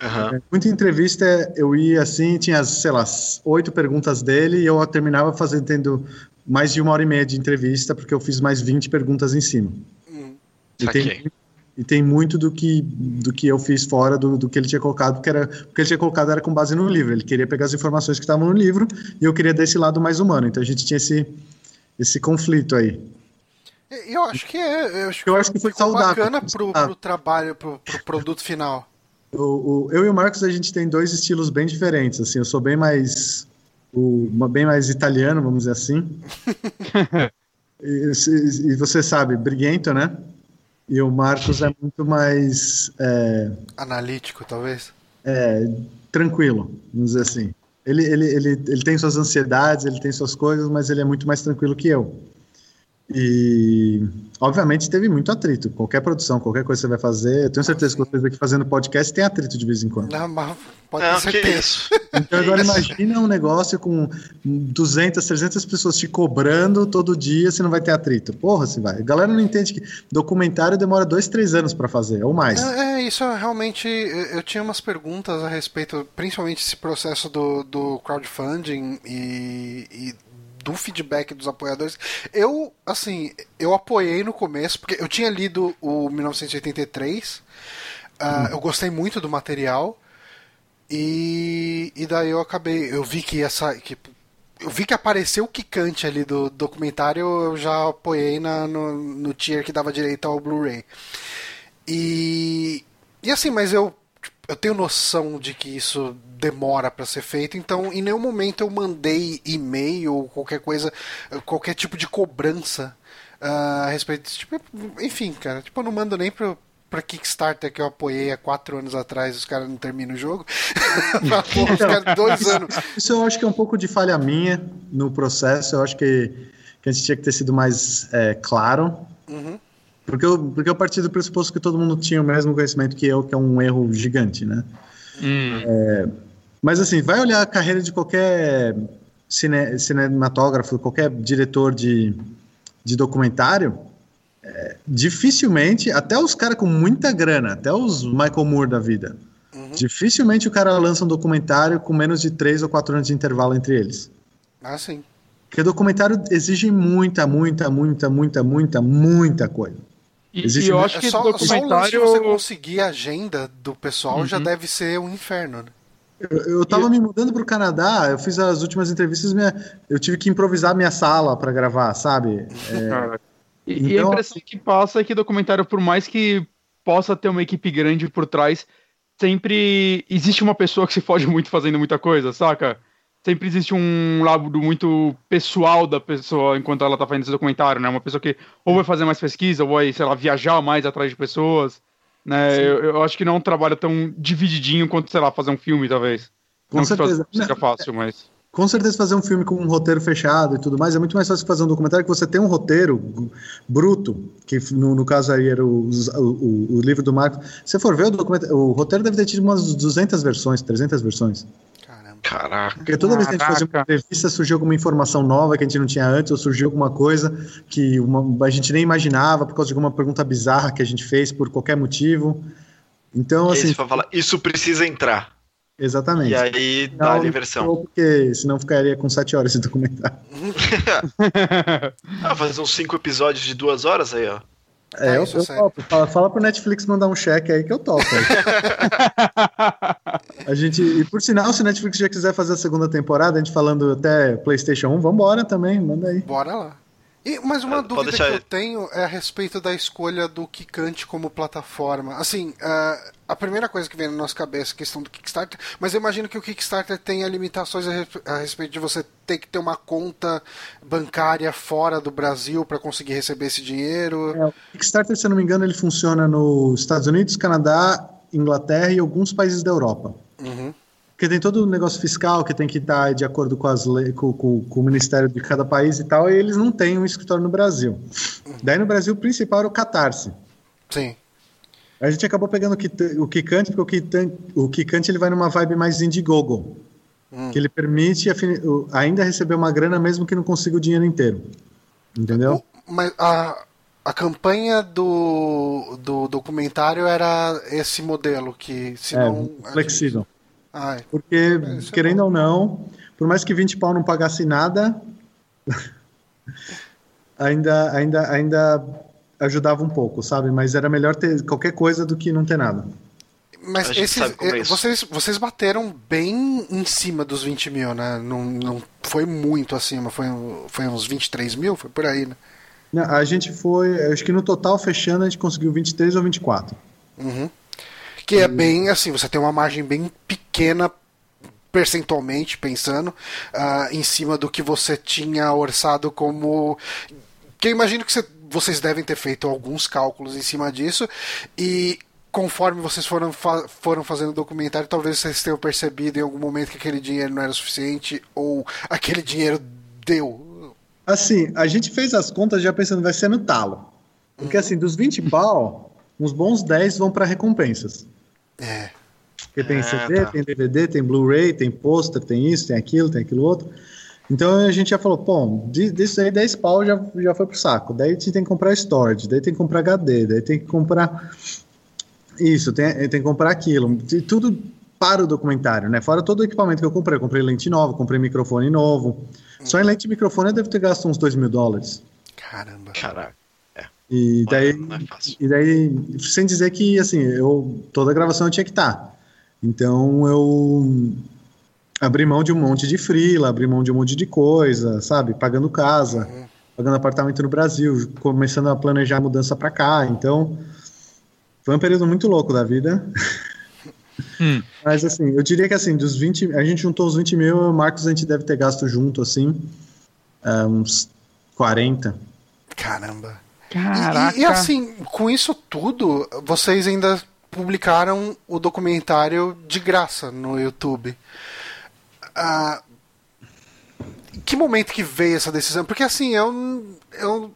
Aham. Muita entrevista eu ia assim, tinha, sei lá, oito perguntas dele e eu terminava fazendo tendo mais de uma hora e meia de entrevista, porque eu fiz mais 20 perguntas em cima. Hum. E tem, e tem muito do que, do que eu fiz fora do, do que ele tinha colocado, porque era, o que ele tinha colocado era com base no livro. Ele queria pegar as informações que estavam no livro e eu queria desse lado mais humano. Então a gente tinha esse, esse conflito aí. Eu acho que é. Eu acho que, Eu acho que foi saudável, bacana pro, pro trabalho, pro, pro produto final. O, o- eu e o Marcos, a gente tem dois estilos bem diferentes. Assim, eu sou bem mais o, uma- bem mais italiano, vamos dizer assim. (laughs) e, e você sabe, briguento, né? E o Marcos é muito mais é, Analítico, talvez. é, tranquilo, vamos dizer assim. Ele, ele, ele, ele tem suas ansiedades, ele tem suas coisas, mas ele é muito mais tranquilo que eu. E, obviamente, teve muito atrito. Qualquer produção, qualquer coisa que você vai fazer, eu tenho certeza que vocês aqui fazendo podcast tem atrito de vez em quando. Não, mas pode Não, ter que certeza. isso. (laughs) Então, Que agora isso. imagina um negócio com 200, 300 pessoas te cobrando todo dia, você não vai ter atrito. Porra, se vai. A galera não entende que documentário demora dois, três anos para fazer, ou mais. É, é, isso é realmente. Eu eu tinha umas perguntas a respeito, principalmente esse processo do, do crowdfunding e, e do feedback dos apoiadores. Eu, assim, eu apoiei no começo, porque eu tinha lido o 1983, uh, hum. eu gostei muito do material, e, e daí eu acabei, eu vi que essa. Que, eu vi que apareceu o Kikante ali do documentário, eu já apoiei na, no, no tier que dava direito ao Blu-ray. E, e assim, mas eu eu tenho noção de que isso demora para ser feito, então em nenhum momento eu mandei e-mail ou qualquer coisa, qualquer tipo de cobrança uh, a respeito disso. Tipo, enfim, cara, tipo, eu não mando nem pro, pra Kickstarter que eu apoiei há quatro anos atrás, os caras não terminam o jogo. (laughs) Porra, os caras dois anos. Isso eu acho que é um pouco de falha minha no processo, eu acho que, que a gente tinha que ter sido mais é, claro. Uhum. Porque eu, porque eu parti do pressuposto que todo mundo tinha o mesmo conhecimento que eu, que é um erro gigante, né? Hum. É, mas assim, vai olhar a carreira de qualquer cine, cinematógrafo, qualquer diretor de, de documentário, é, dificilmente, até os caras com muita grana, até os Michael Moore da vida, uhum. dificilmente o cara lança um documentário com menos de 3 ou 4 anos de intervalo entre eles. Ah, sim. Porque documentário exige muita, muita, muita, muita, muita, muita coisa. E, e eu acho que é só, documentário... só você conseguir a agenda do pessoal uhum. já deve ser um inferno, né? Eu, eu tava me mudando pro Canadá, eu fiz as últimas entrevistas, minha, eu tive que improvisar minha sala para gravar, sabe? É, (laughs) e, então, e, a então, impressão que passa é que documentário, por mais que possa ter uma equipe grande por trás, sempre existe uma pessoa que se foge muito fazendo muita coisa, saca? Sempre existe um lado muito pessoal da pessoa enquanto ela tá fazendo esse documentário, né? Uma pessoa que ou vai fazer mais pesquisa, ou vai, sei lá, viajar mais atrás de pessoas, né? Eu, eu, acho que não é um trabalho tão divididinho quanto, sei lá, fazer um filme, talvez. Com não certeza. seja fácil, mas... Com certeza fazer um filme com um roteiro fechado e tudo mais é muito mais fácil que fazer um documentário que você tem um roteiro bruto, que no, no caso aí era o, o, o, livro do Marco. Se você for ver o documentário, o roteiro deve ter tido umas 200 versões, 300 versões. Caraca. Porque toda vez que a gente fazia uma entrevista, surgiu alguma informação nova que a gente não tinha antes, ou surgiu alguma coisa que uma, a gente nem imaginava por causa de alguma pergunta bizarra que a gente fez por qualquer motivo. Então, e assim. Fala, isso precisa entrar. Exatamente. E aí dá a versão. Porque senão ficaria com sete horas de documentário. (laughs) ah, fazer uns cinco episódios de duas horas aí, ó. É, é eu, eu topo. Fala, fala pro Netflix mandar um cheque aí que eu topo. (laughs) a gente, e por sinal, se o Netflix já quiser fazer a segunda temporada, a gente falando até PlayStation 1, vambora também, manda aí. Bora lá. E, mas uma dúvida deixar... que eu tenho é a respeito da escolha do Kikante como plataforma. Assim, uh, a primeira coisa que vem na nossa cabeça é a questão do Kickstarter, mas eu imagino que o Kickstarter tenha limitações a, respeito de você ter que ter uma conta bancária fora do Brasil para conseguir receber esse dinheiro. É, o Kickstarter, se eu não me engano, ele funciona nos Estados Unidos, Canadá, Inglaterra e alguns países da Europa. Uhum. Porque tem todo o negócio fiscal que tem que estar de acordo com, as leis, com, com, com, o ministério de cada país e tal, e eles não têm um escritório no Brasil. Daí no Brasil o principal era o Catarse. Sim. A gente acabou pegando o Kikante, porque o Kikante ele vai numa vibe mais Indiegogo, hum. que ele permite ainda receber uma grana mesmo que não consiga o dinheiro inteiro. Entendeu? Mas a, a campanha do, do documentário era esse modelo, que se é, não... flexível. Ai, Porque, é, querendo é ou não, por mais que 20 pau não pagasse nada, (laughs) ainda, ainda, ainda ajudava um pouco, sabe? Mas era melhor ter qualquer coisa do que não ter nada. Mas esses, é vocês, vocês bateram bem em cima dos 20 mil, né? Não, não foi muito acima, foi, foi uns 23 mil, foi por aí, né? Não, a gente foi, acho que no total fechando a gente conseguiu 23 ou 24. Uhum. Que é bem assim, você tem uma margem bem pequena percentualmente pensando uh, em cima do que você tinha orçado como que eu imagino que você, vocês devem ter feito alguns cálculos em cima disso e conforme vocês foram, fa foram fazendo o documentário, talvez vocês tenham percebido em algum momento que aquele dinheiro não era suficiente ou aquele dinheiro deu. Assim, a gente fez as contas já pensando vai ser no talo. Porque uhum. assim, dos 20 pau, uns bons 10 vão para recompensas. É. Porque tem é, CD, tá. tem DVD, tem Blu-ray, tem pôster, tem isso, tem aquilo, tem aquilo outro. Então a gente já falou, bom, disso aí 10 pau já, já foi pro saco. Daí a gente tem que comprar storage, daí tem que comprar HD, daí tem que comprar isso, tem, tem que comprar aquilo. Tudo para o documentário, né? Fora todo o equipamento que eu comprei. Eu comprei lente nova, comprei microfone novo. Só em lente e microfone eu devo ter gasto uns 2 mil dólares. Caramba. Caraca. E daí, é e daí, sem dizer que, assim, eu, toda a gravação eu tinha que estar. Então, eu abri mão de um monte de freela, abri mão de um monte de coisa, sabe? Pagando casa, pagando apartamento no Brasil, começando a planejar a mudança pra cá. Então, foi um período muito louco da vida. (laughs) Hum. Mas, assim, eu diria que, assim, dos 20... A gente juntou os 20 mil, e o Marcos, a gente deve ter gasto junto, assim, ah, uns 40. Caramba. E- Caraca. E, e assim, com isso tudo, vocês ainda publicaram o documentário de graça no YouTube. Ah, que momento que veio essa decisão? Porque assim, eu, eu,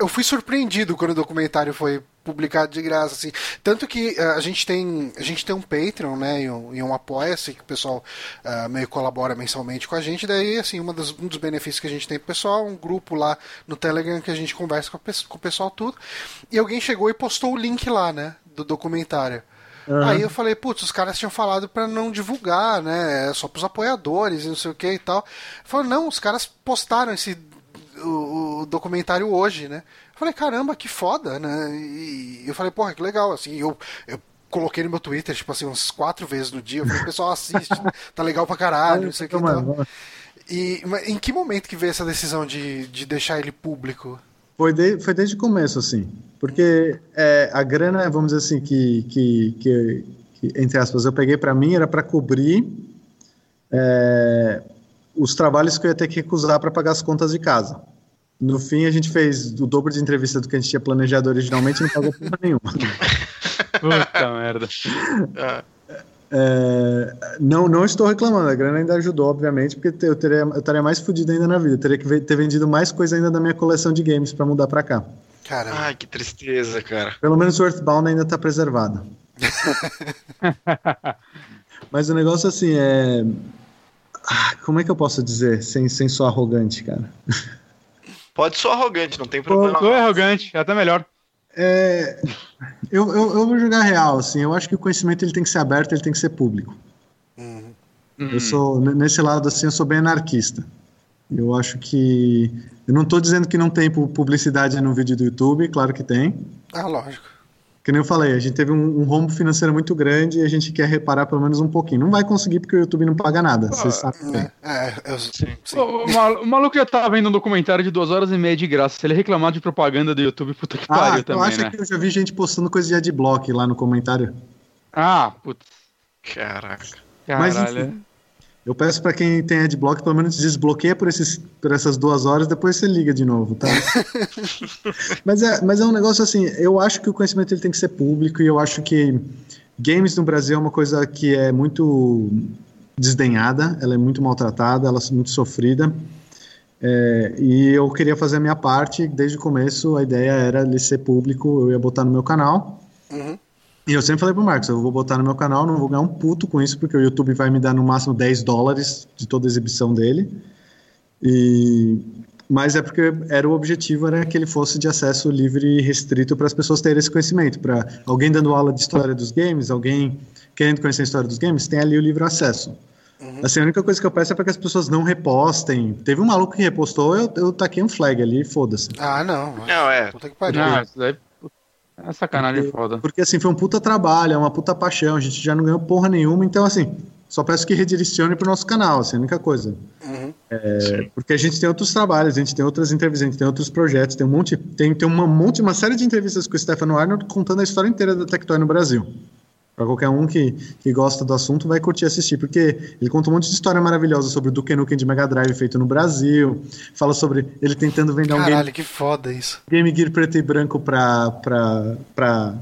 eu fui surpreendido quando o documentário foi publicado de graça, assim. Tanto que ah, a gente tem a gente tem um Patreon, né, e um, e um Apoia-se, que o pessoal ah, meio colabora mensalmente com a gente. Daí, assim, uma das, um dos benefícios que a gente tem pro pessoal, um grupo lá no Telegram que a gente conversa com, a com o pessoal tudo. E alguém chegou e postou o link lá, né, do documentário. Aí eu falei, putz, os caras tinham falado pra não divulgar, né? É só pros apoiadores e não sei o que e tal. Falou, não, os caras postaram esse o, o documentário hoje, né? Eu falei, caramba, que foda, né? E eu falei, porra, que legal, assim, eu, eu coloquei no meu Twitter, tipo assim, umas quatro vezes no dia, eu falei, pessoal, assiste, (laughs) tá legal pra caralho, não sei o que e tal. Mano, E em que momento que veio essa decisão de, de deixar ele público? Foi, de- foi desde o começo, assim. Porque é, a grana, vamos dizer assim, que, que, que, que, entre aspas, eu peguei para mim era para cobrir é, os trabalhos que eu ia ter que recusar para pagar as contas de casa. No fim, a gente fez o dobro de entrevista do que a gente tinha planejado originalmente e não pagou porra nenhuma. Puta merda. (laughs) Ah, É, não, não estou reclamando, a grana ainda ajudou, obviamente, porque eu, teria, eu estaria mais fodido ainda na vida. Eu teria que ter vendido mais coisa ainda da minha coleção de games para mudar para cá. Caramba. ai, que tristeza, cara. Pelo menos o Earthbound ainda tá preservado. (laughs) Mas o negócio assim é. Ah, Como é que eu posso dizer sem, sem ser arrogante, cara? Pode ser arrogante, não tem problema. Tu é arrogante, até melhor. É, eu, eu, eu vou jogar real, assim. Eu acho que o conhecimento ele tem que ser aberto, ele tem que ser público. Hum. Eu sou nesse lado assim, eu sou bem anarquista. Eu acho que eu não estou dizendo que não tem pu- publicidade no vídeo do YouTube, claro que tem. Ah, lógico. Que nem eu falei, a gente teve um, um rombo financeiro muito grande e a gente quer reparar pelo menos um pouquinho. Não vai conseguir porque o YouTube não paga nada. Vocês sabem. bem. É, é, eu, sim. O, o mal- o maluco já tá vendo um documentário de duas horas e meia de graça. Se ele reclamar de propaganda do YouTube, puta que Ah, pariu eu também, acho né? que eu já vi gente postando coisa de adblock lá no comentário. Ah, putz. Caraca. Mas, Caralho. enfim. Eu peço pra quem tem adblock, pelo menos desbloqueia por, esses, por essas duas horas, depois você liga de novo, tá? (laughs) mas, é, mas é um negócio assim, eu acho que o conhecimento ele tem que ser público e eu acho que games no Brasil é uma coisa que é muito desdenhada, ela é muito maltratada, ela é muito sofrida. É, e eu queria fazer a minha parte, desde o começo a ideia era ele ser público, eu ia botar no meu canal. Uhum. E eu sempre falei pro Marcos, eu vou botar no meu canal, não vou ganhar um puto com isso, porque o YouTube vai me dar no máximo 10 dólares de toda a exibição dele. E mas é porque era o objetivo era que ele fosse de acesso livre e restrito para as pessoas terem esse conhecimento, para alguém dando aula de história dos games, alguém querendo conhecer a história dos games, tem ali o livre acesso. Assim, a única coisa que eu peço é para que as pessoas não repostem. Teve um maluco que repostou, eu, eu taquei um flag ali, foda-se. Ah, não. Não, é. Puta que pariu. Não, isso daí é sacanagem foda. Porque assim, foi um puta trabalho, é uma puta paixão, a gente já não ganhou porra nenhuma, então assim, só peço que redirecione pro nosso canal, assim, a única coisa. Uhum. É, porque a gente tem outros trabalhos, a gente tem outras entrevistas, a gente tem outros projetos, tem um monte, tem, tem uma monte, uma série de entrevistas com o Stefano Arnold contando a história inteira da Tectoy no Brasil. Pra qualquer um que, que gosta do assunto, vai curtir assistir, porque ele conta um monte de história maravilhosa sobre o Duke Nukem de Mega Drive feito no Brasil, fala sobre ele tentando vender um game Caralho, que foda isso. Game Gear preto e branco pra, pra, pra,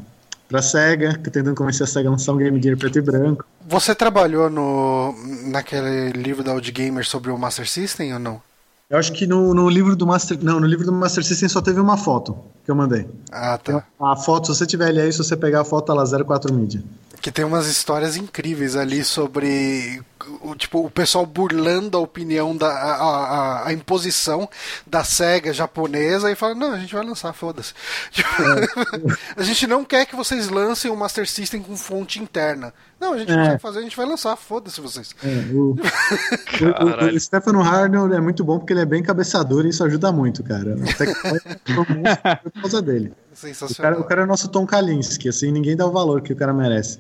pra SEGA, que tentando convencer a SEGA a lançar um Game Gear preto e branco. Você trabalhou no naquele livro da Old Gamer sobre o Master System ou não? Eu acho que no, no livro do Master. Não, no livro do Master System só teve uma foto que eu mandei. Ah, tá. A foto, se você tiver ele aí, se você pegar a foto, tá lá 04 mídia. Que tem umas histórias incríveis ali sobre o, tipo, o pessoal burlando a opinião da a, a, a, imposição da SEGA japonesa e fala, não, a gente vai lançar, foda-se. (laughs) Tipo, é. a gente não quer que vocês lancem o Master System com fonte interna. Não, a gente é. vai fazer, a gente vai lançar, foda-se vocês. É, o, o, o, o, Stefano Harner é muito bom porque ele é bem cabeçador e isso ajuda muito, cara. Até que (laughs) por causa dele. Sensacional. O cara, o cara é o nosso Tom Kalinske, assim, ninguém dá o valor que o cara merece.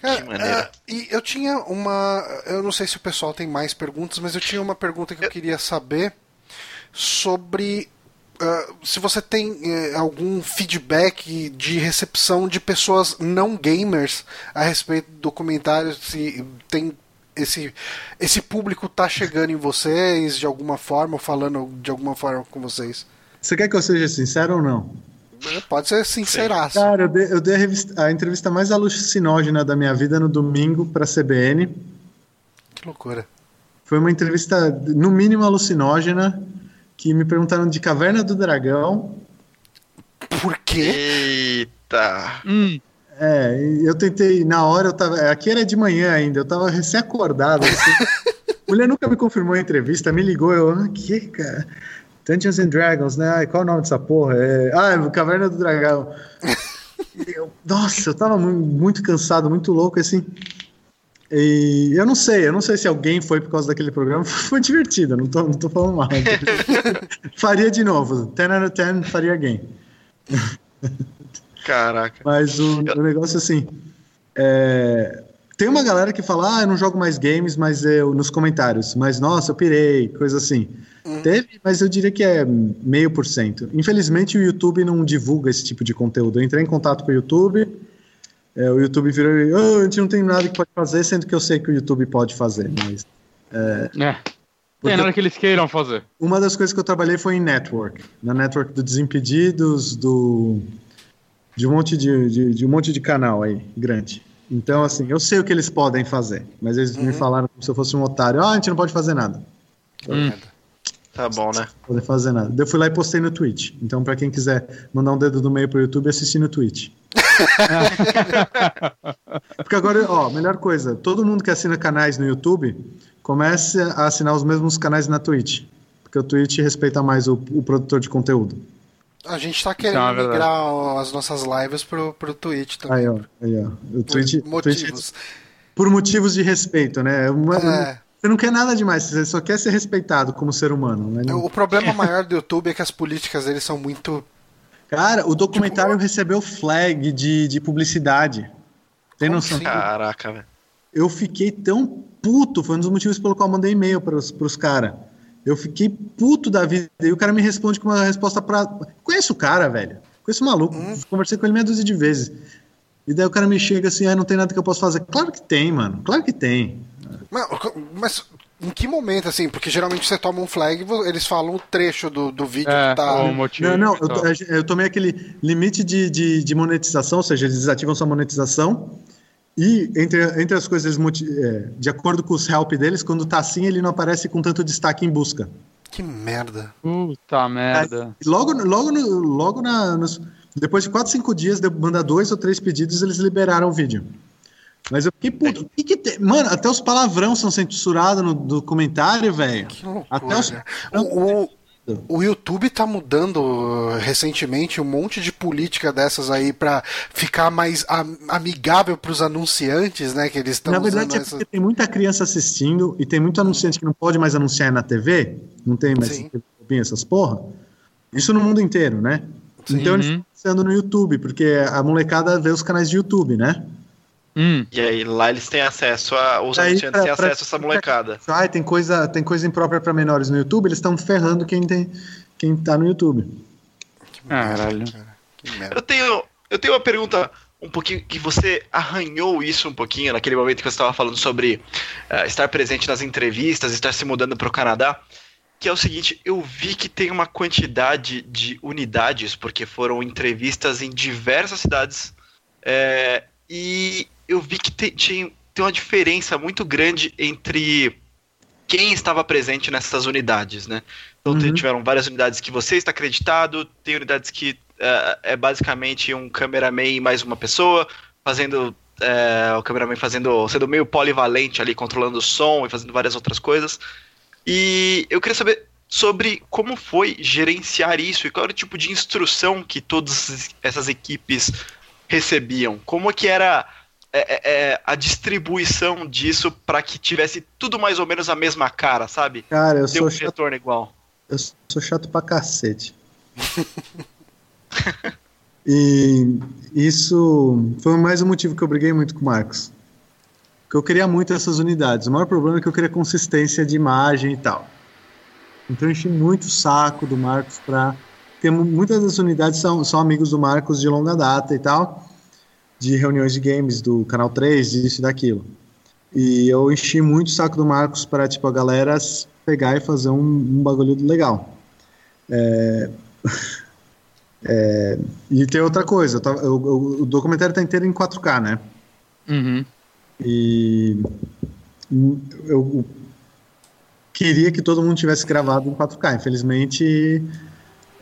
Cara, uh, e eu tinha uma. Eu não sei se o pessoal tem mais perguntas, mas eu tinha uma pergunta que eu queria saber sobre uh, se você tem uh, algum feedback de recepção de pessoas não gamers a respeito do documentário, se tem esse, esse público tá chegando em vocês de alguma forma, ou falando de alguma forma com vocês. Você quer que eu seja sincero ou não? Pode ser sinceraço. Cara, eu dei, eu dei a, revista, a, entrevista mais alucinógena da minha vida no domingo pra CBN. Que loucura. Foi uma entrevista, no mínimo, alucinógena, que me perguntaram de Caverna do Dragão. Por quê? Eita! Hum. É, eu tentei, na hora eu tava. Aqui era de manhã ainda, eu tava recém-acordado. Assim. (laughs) Mulher nunca me confirmou a entrevista, me ligou, eu, ah, que, cara? Dungeons and Dragons, né? Ai, qual é o nome dessa porra? É... Ah, é Caverna do Dragão. (laughs) eu, nossa, eu tava muito cansado, muito louco, assim. E eu não sei, eu não sei se alguém foi por causa daquele programa. (laughs) Foi divertido, não tô, não tô falando mal. (laughs) faria de novo. 10 out of 10, faria again. Caraca. Mas o, o negócio assim. É, tem uma galera que fala, ah, eu não jogo mais games, mas eu nos comentários, mas nossa, eu pirei, coisa assim. Hum. Teve, mas eu diria que é meio por cento. Infelizmente o YouTube não divulga esse tipo de conteúdo. Eu entrei em contato com o YouTube, é, o YouTube virou e oh, a gente não tem nada que pode fazer, sendo que eu sei que o YouTube pode fazer, mas. É, é. Tem nada que eles queiram fazer. Uma das coisas que eu trabalhei foi em network. Na network do Desimpedidos, do. De um monte de, de, de um monte de canal aí, grande. Então, assim, eu sei o que eles podem fazer, mas eles uhum. me falaram como se eu fosse um otário. Ah, a gente não pode fazer nada. Hum. Tá bom, né? Não poder fazer nada. Eu fui lá e postei no Twitch. Então, para quem quiser mandar um dedo do meio pro YouTube, assistir no Twitch. (laughs) Porque agora, ó, melhor coisa, todo mundo que assina canais no YouTube comece a assinar os mesmos canais na Twitch. Porque o Twitch respeita mais o, o produtor de conteúdo. A gente tá querendo é migrar as nossas lives pro, pro Twitch também. Aí, ó. Aí, ó. O Twitch, por motivos. Twitch, por motivos de respeito, né? Uma, é. Você não quer nada demais, você só quer ser respeitado como ser humano. Né? O problema maior do YouTube é que as políticas deles são muito. Cara, o documentário tipo... recebeu flag de, de publicidade. Tem como noção? Caraca, velho. Eu fiquei tão puto, foi um dos motivos pelo qual eu mandei e-mail pros, pros caras. Eu fiquei puto da vida. E o cara me responde com uma resposta pra. Conheço o cara, velho. Conheço o maluco. Hum. Conversei com ele meia dúzia de vezes. E daí o cara me chega assim, ah, não tem nada que eu possa fazer. Claro que tem, mano. Claro que tem. Mas, mas em que momento, assim? Porque geralmente você toma um flag eles falam o trecho do, do vídeo é, que tá. O motivo não, não, eu, eu, tomei aquele limite de, de, de monetização, ou seja, eles desativam sua monetização. E entre, entre as coisas, é, de acordo com os help deles, quando tá assim, ele não aparece com tanto destaque em busca. Que merda. Puta merda. Aí, logo logo, logo na, nos, depois de 4, 5 dias, de mandar dois ou três pedidos, eles liberaram o vídeo. Mas eu fiquei puto. Que que tem? Mano, até os palavrão são censurados no documentário, velho. Até os. O, o YouTube tá mudando uh, recentemente um monte de política dessas aí para ficar mais amigável para os anunciantes, né? Que eles estão Na verdade, é porque tem muita criança assistindo e tem muito anunciante que não pode mais anunciar na TV, não tem mais Sim. essas porra. Isso no mundo inteiro, né? Sim. Então eles estão anunciando no YouTube, porque a molecada vê os canais de YouTube, né? Hum. E aí lá eles têm acesso a. Os aí, anunciantes têm acesso a essa molecada. Ah, tem coisa, tem coisa imprópria para menores no YouTube, eles estão ferrando quem, tem, quem tá no YouTube. Caralho. Eu tenho, eu tenho uma pergunta um pouquinho que você arranhou isso um pouquinho naquele momento que você estava falando sobre uh, estar presente nas entrevistas, estar se mudando para o Canadá, que é o seguinte, eu vi que tem uma quantidade de unidades, porque foram entrevistas em diversas cidades, é, e eu vi que tem, tinha, tem uma diferença muito grande entre quem estava presente nessas unidades, né? Então uhum. tiveram várias unidades que você está acreditado, tem unidades que uh, é basicamente um cameraman e mais uma pessoa fazendo é, o cameraman fazendo, sendo meio polivalente ali, controlando o som e fazendo várias outras coisas. E eu queria saber sobre como foi gerenciar isso e qual era o tipo de instrução que todas essas equipes recebiam. Como que era é, é, é a distribuição disso para que tivesse tudo mais ou menos a mesma cara, sabe? Cara, eu Deu sou um chato, retorno igual. Eu sou chato pra cacete. (laughs) e isso foi mais um motivo que eu briguei muito com o Marcos. Que eu queria muito essas unidades. O maior problema é que eu queria consistência de imagem e tal. Então eu enchi muito o saco do Marcos para. Porque muitas das unidades são, são amigos do Marcos de longa data e tal, de reuniões de games do Canal 3, disso e daquilo. E eu enchi muito o saco do Marcos para tipo, a galera pegar e fazer um, um bagulho legal. É... (laughs) é... E tem outra coisa, eu tava, eu, eu, o documentário está inteiro em 4K, né? Uhum. E eu, queria que todo mundo tivesse gravado em 4K. Infelizmente,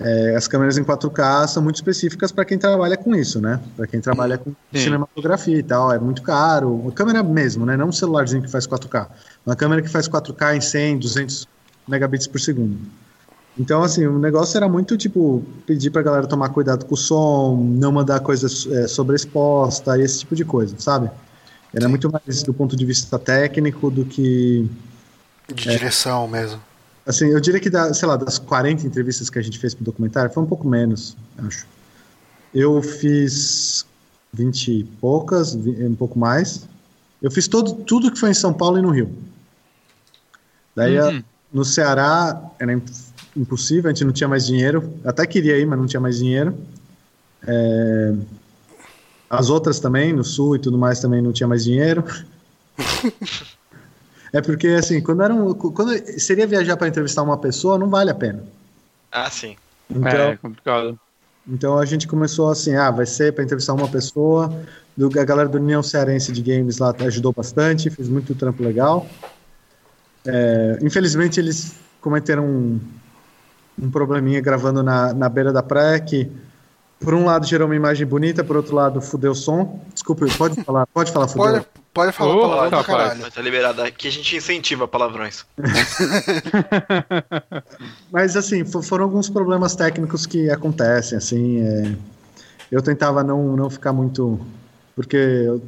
é, as câmeras em 4K são muito específicas para quem trabalha com isso, né? Para quem trabalha com Sim. cinematografia e tal, é muito caro. Uma câmera mesmo, né? Não um celularzinho que faz 4K. Uma câmera que faz 4K em 100, 200 megabits por segundo. Então, assim, o negócio era muito, tipo, pedir pra galera tomar cuidado com o som, não mandar coisas é, sobreexposta e esse tipo de coisa, sabe? Era muito mais do ponto de vista técnico do que de é. direção mesmo. Assim, eu diria que, da, sei lá, das 40 entrevistas que a gente fez pro documentário, foi um pouco menos, acho. Eu fiz 20 e poucas, um pouco mais. Eu fiz todo, tudo que foi em São Paulo e no Rio. Daí, uhum. no Ceará, era impossível, a gente não tinha mais dinheiro. Até queria ir, mas não tinha mais dinheiro. É... As outras também, no Sul e tudo mais, também não tinha mais dinheiro. (laughs) É porque, assim, quando, era um, quando seria viajar para entrevistar uma pessoa, não vale a pena. Ah, sim. Então, é, é complicado. Então a gente começou assim, ah, vai ser para entrevistar uma pessoa. Do, a galera do União Cearense de Games lá ajudou bastante, fez muito trampo legal. É, infelizmente eles cometeram um, um probleminha gravando na, na beira da praia que por um lado gerou uma imagem bonita, por outro lado fudeu o som. Desculpa, pode falar, pode falar fudeu. Pode, pode falar oh, palavrão pra caralho. Tá liberado aqui, a gente incentiva palavrões. (laughs) Mas assim, foram alguns problemas técnicos que acontecem, assim, é... eu tentava não, não ficar muito, porque eu,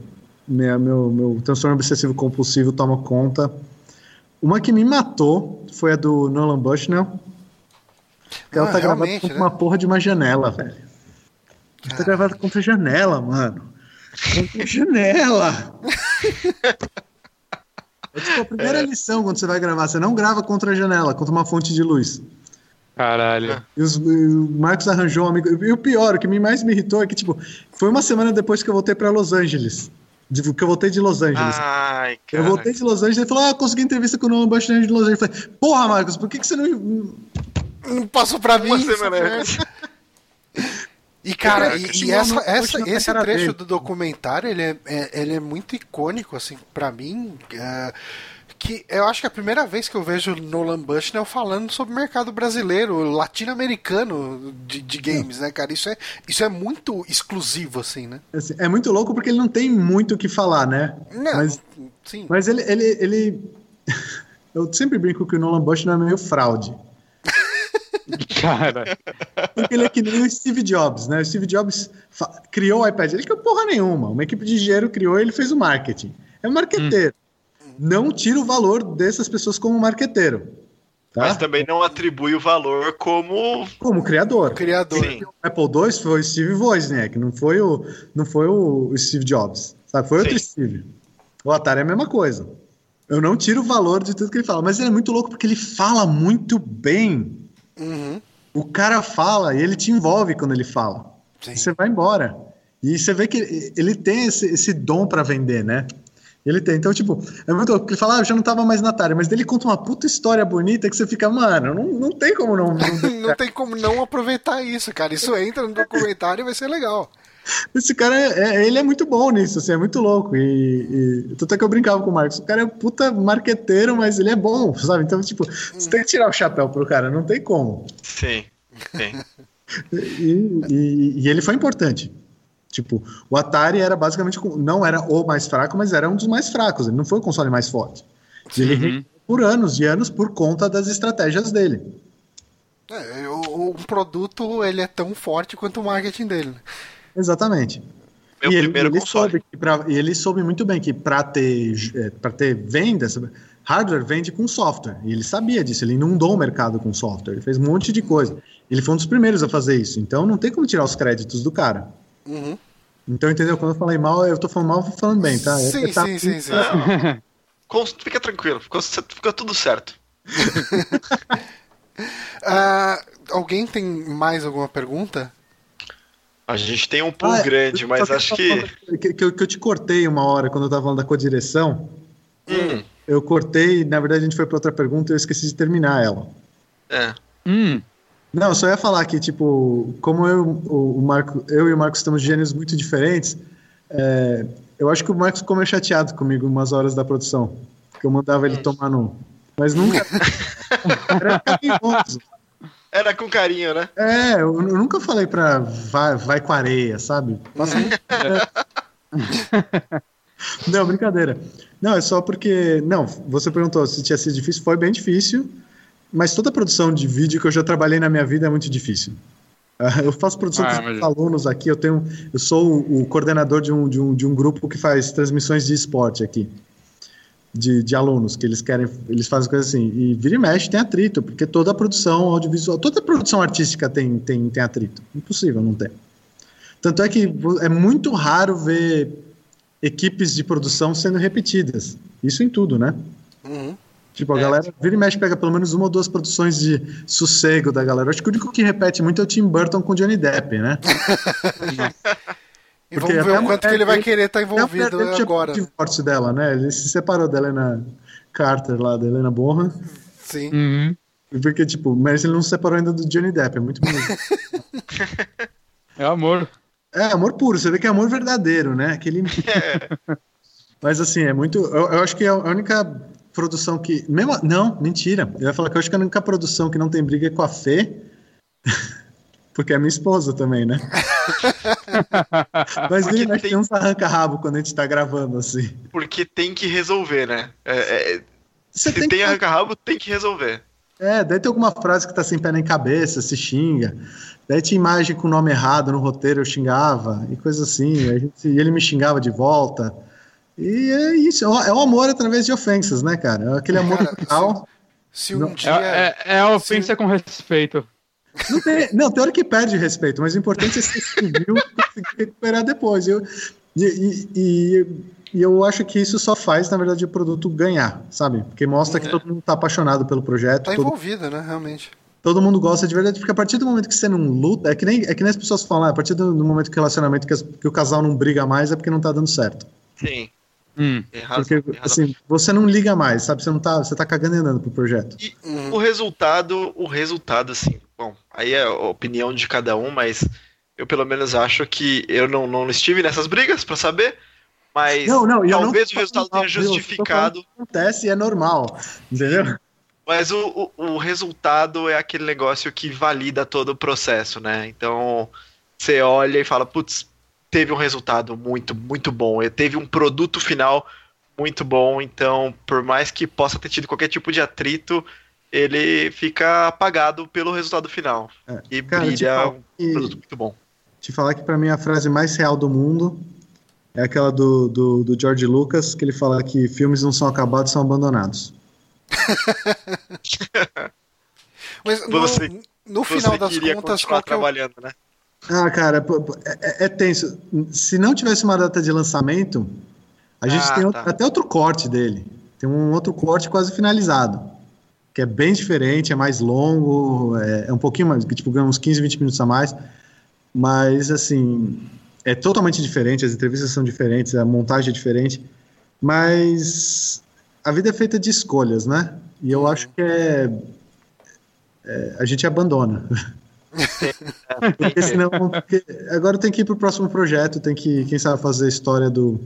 meu, meu, meu transtorno obsessivo compulsivo toma conta. Uma que me matou foi a do Nolan Bushnell. Ela ah, tá gravando com né? uma porra de uma janela, velho. Cara. Tá gravado contra a janela, mano. Contra a janela. (laughs) É tipo a primeira é. lição quando você vai gravar. Você não grava contra a janela, contra uma fonte de luz. Caralho. E os, o Marcos arranjou um amigo. E o pior, o que mais me irritou é que, tipo, foi uma semana depois que eu voltei pra Los Angeles. De, que eu voltei de Los Angeles. Ai, cara. Eu voltei de Los Angeles e falou: Ah, consegui entrevista com o Nolan Bushnell de Los Angeles. Eu falei, porra, Marcos, por que, que você não. Não passou pra mim? Uma semana. (laughs) E cara, e, e essa, essa, esse trecho dele. do documentário, ele é, é, ele é muito icônico, assim, para mim. É, que eu acho que é a primeira vez que eu vejo Nolan Bushnell falando sobre o mercado brasileiro, latino-americano de, de, games, né, cara? Isso é, isso é muito exclusivo, assim, né? Assim, é muito louco porque ele não tem muito o que falar, né? Não, mas, sim. Mas ele, ele, ele... (laughs) eu sempre brinco que o Nolan Bushnell é meio fraude. Cara. Porque ele é que nem o Steve Jobs, né? O Steve Jobs criou o iPad. Ele que porra nenhuma. Uma equipe de engenheiro criou ele fez o marketing. É um marqueteiro. Hum. Não tira o valor dessas pessoas como marqueteiro. Tá? Mas também não atribui o valor como. Como criador. Criador. Sim. O Apple II foi o Steve Wozniak, não foi o, não foi o Steve Jobs. Sabe? Foi Sim. outro Steve. O Atari é a mesma coisa. Eu não tiro o valor de tudo que ele fala, mas ele é muito louco porque ele fala muito bem. O cara fala e ele te envolve quando ele fala. Sim. Você vai embora. E você vê que ele tem esse, esse dom para vender, né? Ele tem. Então, tipo, é muito louco. Ele fala, ah, eu já não tava mais na Atari, mas ele conta uma puta história bonita que você fica, mano, não, não tem como não. (laughs) Não, não tem como não aproveitar isso, cara. Isso entra no documentário e vai ser legal. Esse cara, é, é, ele é muito bom nisso, assim, é muito louco. E, e tanto é que eu brincava com o Marcos. O cara é puta marqueteiro, mas ele é bom, sabe? Então, tipo, você tem que tirar o chapéu pro cara, não tem como. Sim, sim. e, e, e ele foi importante. Tipo, o Atari era basicamente, não era o mais fraco, mas era um dos mais fracos, ele não foi o console mais forte. Ele uhum. por anos e anos por conta das estratégias dele. É, o, o, produto ele é tão forte quanto o marketing dele. Exatamente. Meu e ele, ele soube pra, e ele soube muito bem que para ter, é, ter vendas, hardware vende com software. E ele sabia disso, ele inundou o mercado com software, ele fez um monte de coisa. Ele foi um dos primeiros a fazer isso, então não tem como tirar os créditos do cara. Uhum. Então, entendeu? Quando eu falei mal, eu tô falando mal, eu falando bem, tá? Sim, é, tá sim, sim, sim. (laughs) Fica tranquilo, fica tudo certo. uh, (laughs) alguém tem mais alguma pergunta? A gente tem um pool ah, grande, mas acho que... Que, que, eu, que eu te cortei uma hora quando eu tava falando da codireção. Hum. Eu cortei, na verdade a gente foi para outra pergunta e eu esqueci de terminar ela. É. Hum. Não, eu só ia falar que, tipo, como eu, o, Marco, eu e o Marcos estamos de gêneros muito diferentes, é, eu acho que o Marcos ficou meio chateado comigo umas horas da produção. Que eu mandava ele tomar no. Mas nunca. (laughs) Era carinhoso. Era com carinho, né? É, eu, eu nunca falei pra vai, vai com areia, sabe? Passa (laughs) Não, brincadeira. Não, é só porque. Não, você perguntou se tinha sido difícil. Foi bem difícil. Mas toda produção de vídeo que eu já trabalhei na minha vida é muito difícil. Uh, eu faço produção ah, com alunos aqui, eu tenho, eu sou o, o, coordenador de um, de, um, de um grupo que faz transmissões de esporte aqui. De, de alunos, que eles querem, eles fazem coisas assim, e vira e mexe tem atrito, porque toda a produção audiovisual, toda a produção artística tem, tem, tem atrito. Impossível não ter. Tanto é que é muito raro ver equipes de produção sendo repetidas. Isso em tudo, né? Uhum. Tipo, a é. galera vira e mexe, pega pelo menos uma ou duas produções de sossego da galera. Acho que o único que repete muito é o Tim Burton com Johnny Depp, né? (laughs) (laughs) e Porque vamos ver o quanto que ele vai querer estar tá envolvido agora. O divórcio dela, né? Ele se separou da Helena Carter lá, da Helena Bonham. Sim. Uhum. Porque, tipo, mas ele não se separou ainda do Johnny Depp, é muito bonito. (laughs) é amor. É, amor puro, você vê que é amor verdadeiro, né? Aquele... (laughs) Mas assim, é muito. Eu, eu, acho que é a única produção que. Mesmo, não, mentira. Eu ia falar que eu acho que a única produção que não tem briga é com a Fê. (laughs) Porque é minha esposa também, né? (laughs) Mas ele tem... tem uns arranca-rabo quando a gente tá gravando, assim. Porque tem que resolver, né? É, é... Se tem, tem arranca-rabo, tem que resolver. É, daí tem alguma frase que tá sem pé nem cabeça, se xinga. Daí tinha imagem com o nome errado no roteiro, eu xingava, e coisa assim. Gente, e ele me xingava de volta. E é isso, é o amor através de ofensas, né, cara? É aquele amor real. Se, um dia... é, é, a ofensa se... com respeito. Não, tem, não, tem hora que perde respeito, mas o importante é ser civil e (laughs) conseguir recuperar depois. Eu, e, e, e, eu acho que isso só faz, na verdade, o produto ganhar, sabe? Porque mostra que é. todo mundo está apaixonado pelo projeto. Tá todo... envolvido, né, realmente. Todo mundo gosta de verdade, porque a partir do momento que você não luta, é que nem, é que nem as pessoas falam, ah, a partir do, do momento que o relacionamento, que, as, que o casal não briga mais, é porque não tá dando certo. Sim. Hum. Porque, assim, você não liga mais, sabe? Você não tá, você tá cagando e andando pro projeto. E uhum. o resultado, o resultado, assim, bom, aí é a opinião de cada um, mas eu pelo menos acho que eu não, não estive nessas brigas para saber, mas não, não, talvez não o resultado tenha justificado. Acontece e é normal, entendeu? Mas o, o, o, resultado é aquele negócio que valida todo o processo, né? Então você olha e fala, putz, teve um resultado muito, muito bom. Ele teve um produto final muito bom. Então, por mais que possa ter tido qualquer tipo de atrito, ele fica apagado pelo resultado final. É. E Cara, brilha um que, produto muito bom. Te falar que para mim a frase mais real do mundo é aquela do, do, do George Lucas, que ele fala que filmes não são acabados, são abandonados. (laughs) Mas no, você, no final das contas, qual que é o... trabalhando, né? Ah, cara, é, é, tenso. Se não tivesse uma data de lançamento, a gente ah, tem tá. até outro corte dele. Tem um outro corte quase finalizado. Que é bem diferente, é mais longo, é, é um pouquinho mais, tipo, uns 15, 20 minutos a mais. Mas, assim, é totalmente diferente, as entrevistas são diferentes, a montagem é diferente. Mas a vida é feita de escolhas, né? E eu acho que é, é a gente abandona. porque senão, porque agora tem que ir para o próximo projeto, tem que, quem sabe, fazer a história do,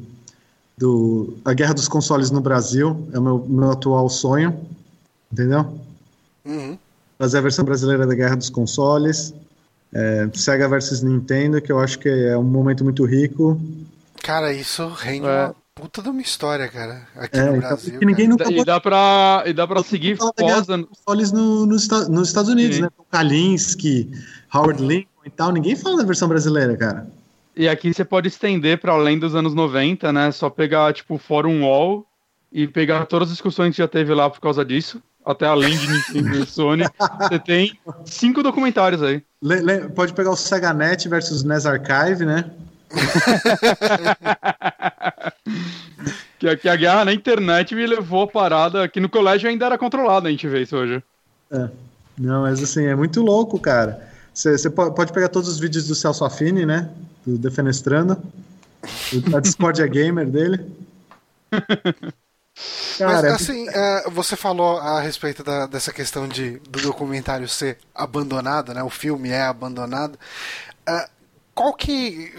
do a guerra dos consoles no Brasil, é o meu, meu atual sonho, entendeu? Uhum. Fazer a versão brasileira da guerra dos consoles. É, Sega versus Nintendo, que eu acho que é um momento muito rico. Cara, isso rende é. uma puta de uma história, cara. Aqui é, no então, Brasil. que ninguém nunca E dá pra, e dá pra seguir fosa... consoles no, no, nos Estados Unidos, Sim. né? Kalinski, Howard Lincoln e tal. Ninguém fala da versão brasileira, cara. E aqui você pode estender para além dos anos 90, né? Só pegar, tipo, Fórum Wall e pegar todas as discussões que já teve lá por causa disso. Até além de Nintendo e Sony. Você tem cinco documentários aí. Le, le, pode pegar o SegaNet versus NES Archive, né? (laughs) que, que a guerra na internet me levou a parada que no colégio ainda era controlada, a gente vê isso hoje. É. Não, mas assim, é muito louco, cara. Você pode pegar todos os vídeos do Celso Affini, né? Do Defenestrando. A Discordia Gamer dele. (laughs) Cara, Mas, assim, é, você falou a respeito da, dessa questão de, do documentário ser abandonado, né? O filme é abandonado. Uh, qual que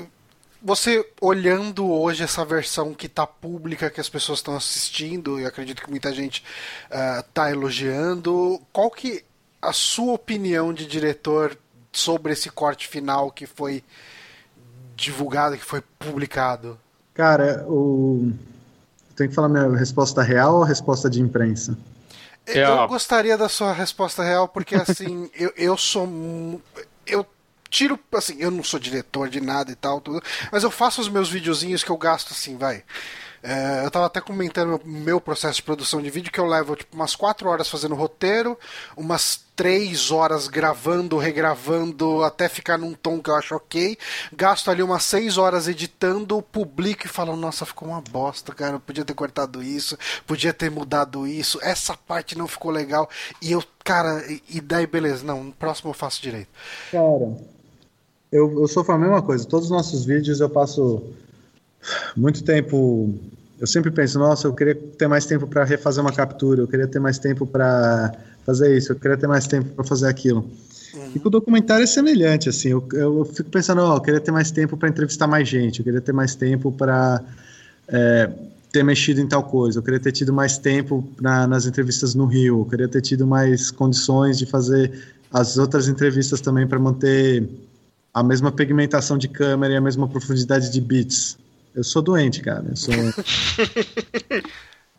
você olhando hoje essa versão que está pública, que as pessoas estão assistindo, e acredito que muita gente está uh, elogiando, qual que a sua opinião de diretor sobre esse corte final que foi divulgado, que foi publicado? Cara, o... tem que falar minha resposta real ou reresposta de imprensa? Eu gostaria da sua resposta real, porque assim, (laughs) eu, eu sou. Eu tiro, assim, eu não sou diretor de nada e tal, tudo, mas eu faço os meus videozinhos que eu gasto assim, vai. É, eu tava até comentando meu, processo de produção de vídeo que eu levo tipo umas 4 horas fazendo roteiro, umas 3 horas gravando, regravando até ficar num tom que eu acho ok. Gasto ali umas 6 horas editando, publico e falo, nossa, ficou uma bosta, cara. Eu podia ter cortado isso, podia ter mudado isso, essa parte não ficou legal. E eu, cara, e daí beleza, não, no próximo eu faço direito. Cara, eu, eu sofro a mesma coisa. Todos os nossos vídeos eu passo muito tempo. Eu sempre penso, nossa, eu queria ter mais tempo para refazer uma captura, eu queria ter mais tempo para fazer isso, eu queria ter mais tempo para fazer aquilo. Uhum. E com o documentário é semelhante, assim. Eu, eu fico pensando, oh, eu queria ter mais tempo para entrevistar mais gente, eu queria ter mais tempo para é, ter mexido em tal coisa, eu queria ter tido mais tempo na, nas entrevistas no Rio, eu queria ter tido mais condições de fazer as outras entrevistas também para manter a mesma pigmentação de câmera e a mesma profundidade de bits. Eu sou doente, cara. Eu sou.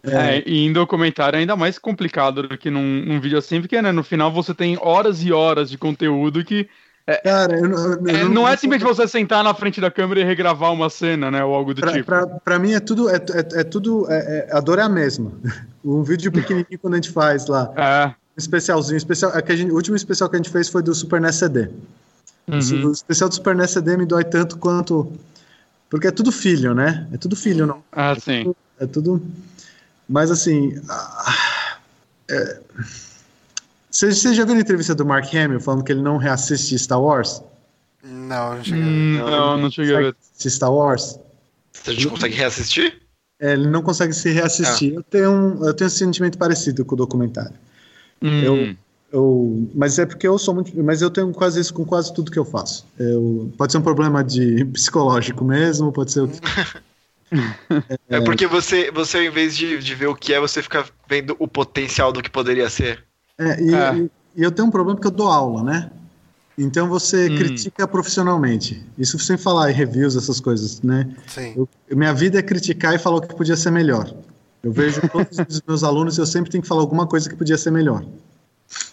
É. (laughs) é, e em documentário é ainda mais complicado do que num, num vídeo assim, porque né, no final você tem horas e horas de conteúdo que. É, Cara, eu, eu, é, não, não, é simplesmente você sentar na frente da câmera e regravar uma cena, né? Ou algo do pra, tipo. Pra, pra mim é tudo. É, é, é tudo. É, a dor é a mesma. (laughs) Um vídeo pequenininho quando a gente faz lá. É. Um especialzinho. Especial, que gente, o último especial que a gente fez foi do Super NES CD. Uhum. O especial do Super NES CD me dói tanto quanto porque é tudo filho, né? É tudo filho, não. Ah, é sim. Tudo, é tudo. Mas assim. Ah, é... Você, já viu a entrevista do Mark Hamill falando que ele não reassiste Star Wars? Não, não cheguei hum, Não, não cheguei a ver. Star Wars. A gente consegue reassistir? É, ele não consegue se reassistir. Ah. Eu, tenho um, eu tenho um sentimento parecido com o documentário. Hum. Eu, eu, mas é porque eu sou muito. Mas eu tenho quase isso com quase tudo que eu faço. Eu, pode ser um problema de (laughs) psicológico mesmo, pode ser. é, (laughs) é porque você, você, ao invés de, de ver o que é, você fica vendo o potencial do que poderia ser. É, e, é. e, e eu tenho um problema porque eu dou aula, né? Então você hum. critica profissionalmente. Isso sem falar em reviews, essas coisas, né? Sim. Eu, minha vida é criticar e falar o que podia ser melhor. Eu vejo (laughs) todos os meus alunos e eu sempre tenho que falar alguma coisa que podia ser melhor.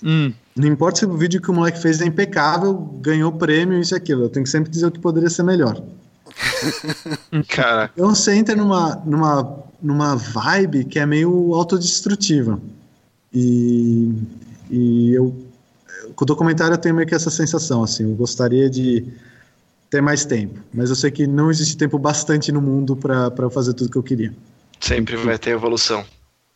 Hum. Não importa se o vídeo que o moleque fez é impecável, ganhou prêmio, isso e aquilo. Eu tenho que sempre dizer o que poderia ser melhor. (laughs) Cara. Então você entra numa, numa, numa vibe que é meio autodestrutiva. E, e eu, com o documentário eu tenho meio que essa sensação, assim, eu gostaria de ter mais tempo, mas eu sei que não existe tempo bastante no mundo para fazer tudo que eu queria. Sempre vai ter evolução.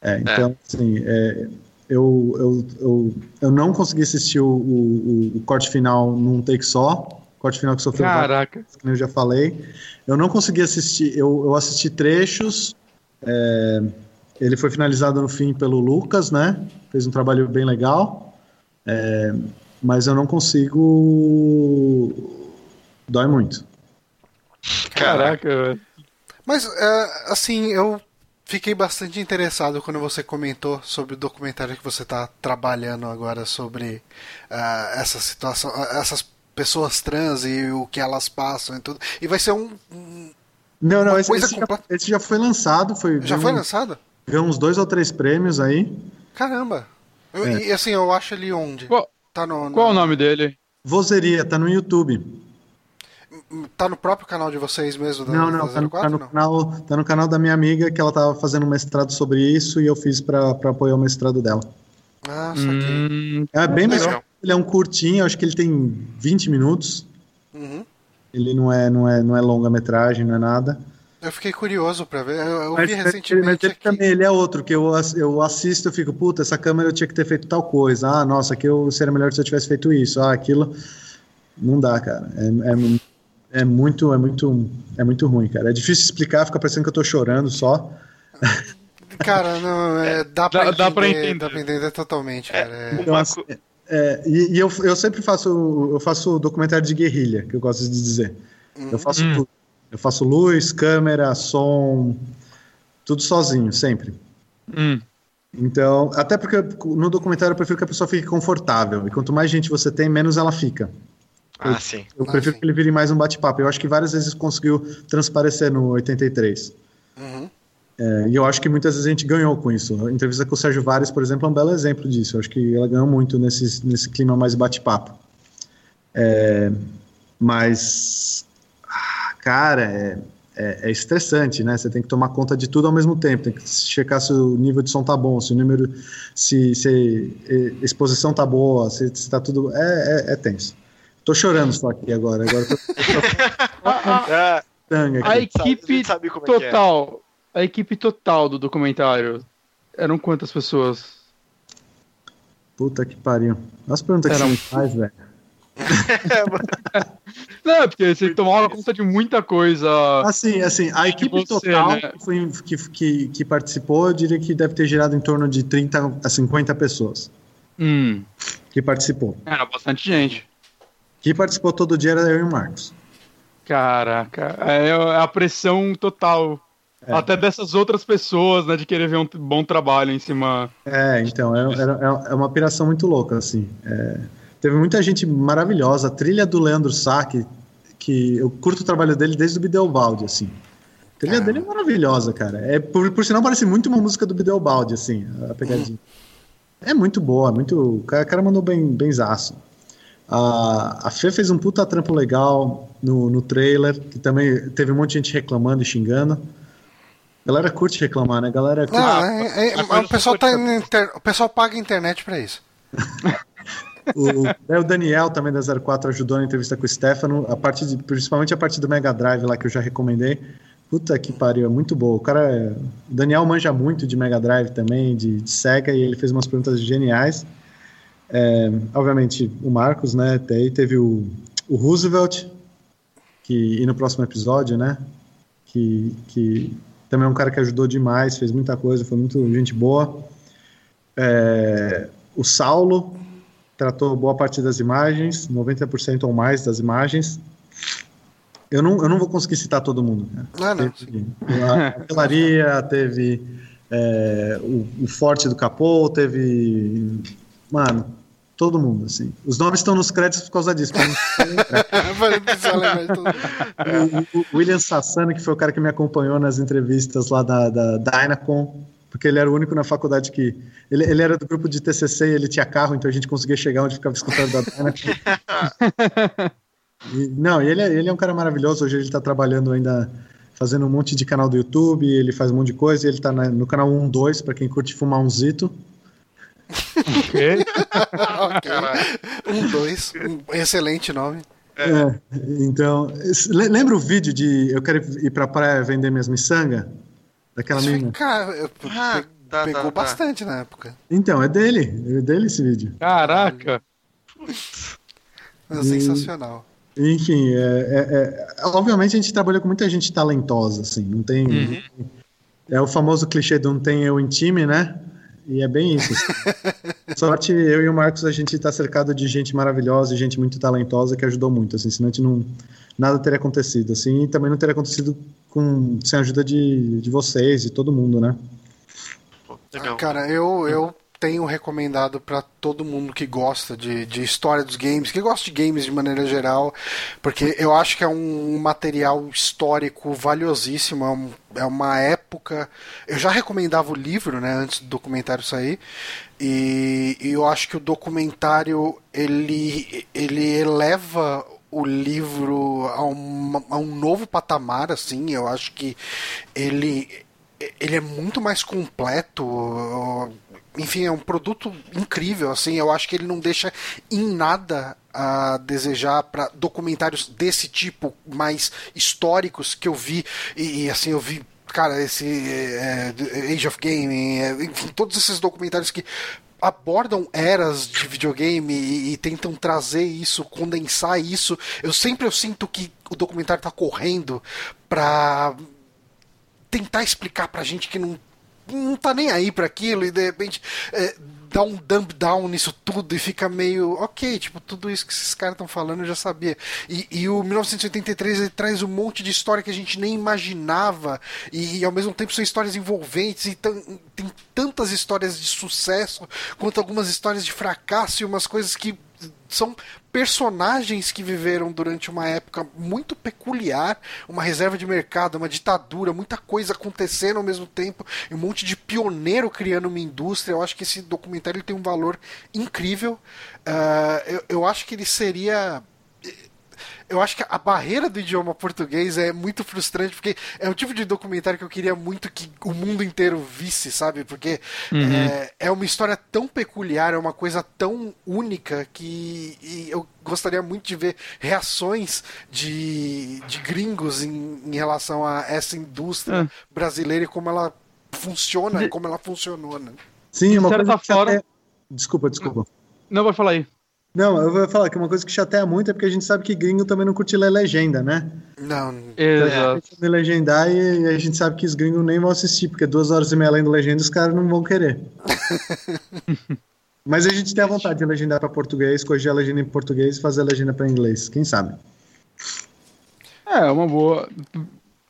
É, então, é. assim, é, eu, eu, eu, eu não consegui assistir o, o, o, corte final num take só. Corte final que sofreu. Caraca. Vários, como eu já falei. Eu não consegui assistir. Eu, eu assisti trechos. É, ele foi finalizado no fim pelo Lucas, né? Fez um trabalho bem legal. É, mas eu não consigo. Dói muito. Caraca, velho. Mas, é, assim, eu fiquei bastante interessado quando você comentou sobre o documentário que você está trabalhando agora sobre uh, essa situação, essas pessoas trans e o que elas passam e tudo. E vai ser um. um não, não, esse, esse, já, esse, já, foi lançado. Foi, já foi um, lançado? Ganhou uns dois ou três prêmios aí. Caramba! Eu, é. E assim, eu acho ele onde? Qual, tá no, no... qual o nome dele? Vozeria, tá no YouTube. Tá no próprio canal de vocês mesmo? Da, não, não, tá no, 04, tá, no não? Canal, tá no canal da minha amiga que ela tava fazendo um mestrado sobre isso e eu fiz para apoiar o mestrado dela. Ah. Hum, é bem legal. Ele é um curtinho, acho que ele tem 20 minutos. Uhum. Ele não é, não é, não é longa metragem, não é nada. Eu fiquei curioso para ver. Eu, eu mas, vi recentemente. Mas ele, também, ele é outro, que eu, eu assisto e fico, puta, essa câmera eu tinha que ter feito tal coisa. Ah, nossa, aqui eu seria melhor se eu tivesse feito isso. Ah, aquilo. Não dá, cara. É, é, é, muito, é muito, é muito ruim, cara. É difícil explicar, fica parecendo que eu tô chorando só. Cara, não, é, dá, pra dá, entender, dá pra entender. Dá pra entender totalmente, cara. É, então, assim, é, e, e eu, eu sempre faço, eu faço documentário de guerrilha, que eu gosto de dizer. Uhum. Eu faço hum. tudo. Eu faço luz, câmera, som, tudo sozinho, sempre. Hum. Então, até porque no documentário eu prefiro que a pessoa fique confortável. E quanto mais gente você tem, menos ela fica. Ah, eu, sim. Eu prefiro ah, sim. que ele vire mais um bate-papo. Eu acho que várias vezes conseguiu transparecer no 83. Uhum. É, e eu acho que muitas vezes a gente ganhou com isso. A entrevista com o Sérgio Vares, por exemplo, é um belo exemplo disso. Eu acho que ela ganhou muito nesse, nesse clima mais bate-papo. É, mas cara, é, é, é, estressante, né? Você tem que tomar conta de tudo ao mesmo tempo, tem que checar se o nível de som tá bom, se o número, se, se a exposição tá boa, se, se tá tudo. É, é, é, tenso. Tô chorando só aqui agora. agora tô, (laughs) a, a, a equipe sabe, sabe é é. total, a equipe total do documentário eram quantas pessoas? Puta que pariu. Nossa pergunta que Era... você faz, velho. (laughs) Não, porque você tomava conta de muita coisa. Assim, assim, a equipe você, total né? que, foi, que, que, que, participou, eu diria que deve ter gerado em torno de 30 a 50 pessoas. Hum. Que participou. Era bastante gente. Que participou todo dia era eu e o Marcos. Caraca, é, é a pressão total. É. Até dessas outras pessoas, né, de querer ver um bom trabalho em cima. É, então, é, é, é uma piração muito louca, assim. É, Teve muita gente maravilhosa. A trilha do Leandro Sá, que, que eu curto o trabalho dele desde o Bideobaldi, assim. A trilha ah. dele é maravilhosa, cara. É, por, por sinal, parece muito uma música do Bideobaldi, assim, a pegadinha. É muito boa, muito. O cara, o cara mandou bem, bem zaço. A, a Fê fez um puta trampo legal no, no trailer, que também teve um monte de gente reclamando e xingando. A galera curte reclamar, né? A galera curte... Não, é, é, o, pessoal tá inter... o pessoal paga a internet pra isso. (laughs) O, é, o Daniel também da 04 ajudou na entrevista com o Stefano, a parte de, principalmente a parte do Mega Drive lá que eu já recomendei. Puta que pariu, é muito boa. O cara, é, o Daniel manja muito de Mega Drive também, de, de Sega, e ele fez umas perguntas geniais. É, obviamente, o Marcos, né? Daí teve o, o Roosevelt, que, e no próximo episódio, né? Que, que também é um cara que ajudou demais, fez muita coisa, foi muito gente boa. É, o Saulo, tratou boa parte das imagens, 90% ou mais das imagens. Eu não, eu não vou conseguir citar todo mundo. Né? Ah, não. Teve a artelaria, teve é, o, o, forte do capô, teve. Mano, todo mundo, assim. Os nomes estão nos créditos por causa disso. (laughs) o, o William Sassano, que foi o cara que me acompanhou nas entrevistas lá da, da Dynacon, porque ele era o único na faculdade que. Ele, ele era do grupo de TCC e ele tinha carro, então a gente conseguia chegar onde ficava escutando da Dana. e, não, ele, é, ele é um cara maravilhoso. Hoje ele está trabalhando ainda, fazendo um monte de canal do YouTube, ele faz um monte de coisa. E ele está no canal 1, 2, para quem curte fumar um zito. (laughs) Ok. okay. Um, dois, um excelente nome. É. É, então, lembra o vídeo de eu quero ir pra praia vender minhas miçangas? Daquela Isso menina. Cara, ah, tá, pegou tá, tá. bastante na época. Então, é dele. É dele esse vídeo. Caraca! É sensacional. Enfim, é, é, é, obviamente a gente trabalhou com muita gente talentosa, assim, não tem... Uhum. É o famoso clichê do não tem eu em time, né? E é bem isso. (laughs) Sorte, eu e o Marcos, a gente está cercado de gente maravilhosa e gente muito talentosa que ajudou muito, assim, senão a gente não... Nada teria acontecido, assim, e também não teria acontecido com, sem a ajuda de, de vocês e todo mundo, né? Ah, cara, eu, eu tenho recomendado para todo mundo que gosta de, de história dos games, que gosta de games de maneira geral, porque eu acho que é um material histórico valiosíssimo, é, um, é uma época. Eu já recomendava o livro, né, antes do documentário sair, e, e eu acho que o documentário ele, ele eleva o livro a um, a um novo patamar, assim, eu acho que ele ele é muito mais completo enfim, é um produto incrível, assim, eu acho que ele não deixa em nada a desejar para documentários desse tipo, mais históricos que eu vi, e, e assim, eu vi cara, esse é, Age of Gaming, é, enfim, todos esses documentários que abordam eras de videogame e, e, tentam trazer isso, condensar isso. Eu sempre eu sinto que o documentário está correndo para tentar explicar pra gente que não não tá nem aí para aquilo e de repente é, dá um dump down nisso tudo e fica meio ok, tipo, tudo isso que esses caras estão falando eu já sabia. E, e, o 1983 ele traz um monte de história que a gente nem imaginava e, e ao mesmo tempo são histórias envolventes e tem tantas histórias de sucesso quanto algumas histórias de fracasso e umas coisas que são personagens que viveram durante uma época muito peculiar, uma reserva de mercado, uma ditadura, muita coisa acontecendo ao mesmo tempo, e um monte de pioneiro criando uma indústria. Eu acho que esse documentário tem um valor incrível. Uh, eu, eu acho que ele seria eu acho que a barreira do idioma português é muito frustrante, porque é um tipo de documentário que eu queria muito que o mundo inteiro visse, sabe? Porque uhum. é, é, uma história tão peculiar, é uma coisa tão única que eu gostaria muito de ver reações de, de gringos em, em relação a essa indústria uhum. brasileira e como ela funciona, de... como ela funcionou, né? Sim, uma coisa fora... Até... Desculpa, desculpa. Não, vai falar aí. Não, eu vou falar que uma coisa que chateia muito é porque a gente sabe que gringo também não curte ler legenda, né? Não. Exato. Então, legendar e a gente sabe que os gringos nem vão assistir, porque duas horas e meia lendo legenda os caras não vão querer. (laughs) Mas a gente tem a vontade de legendar para português, corrigir a legenda em português e fazer a legenda para inglês, quem sabe? É, uma boa.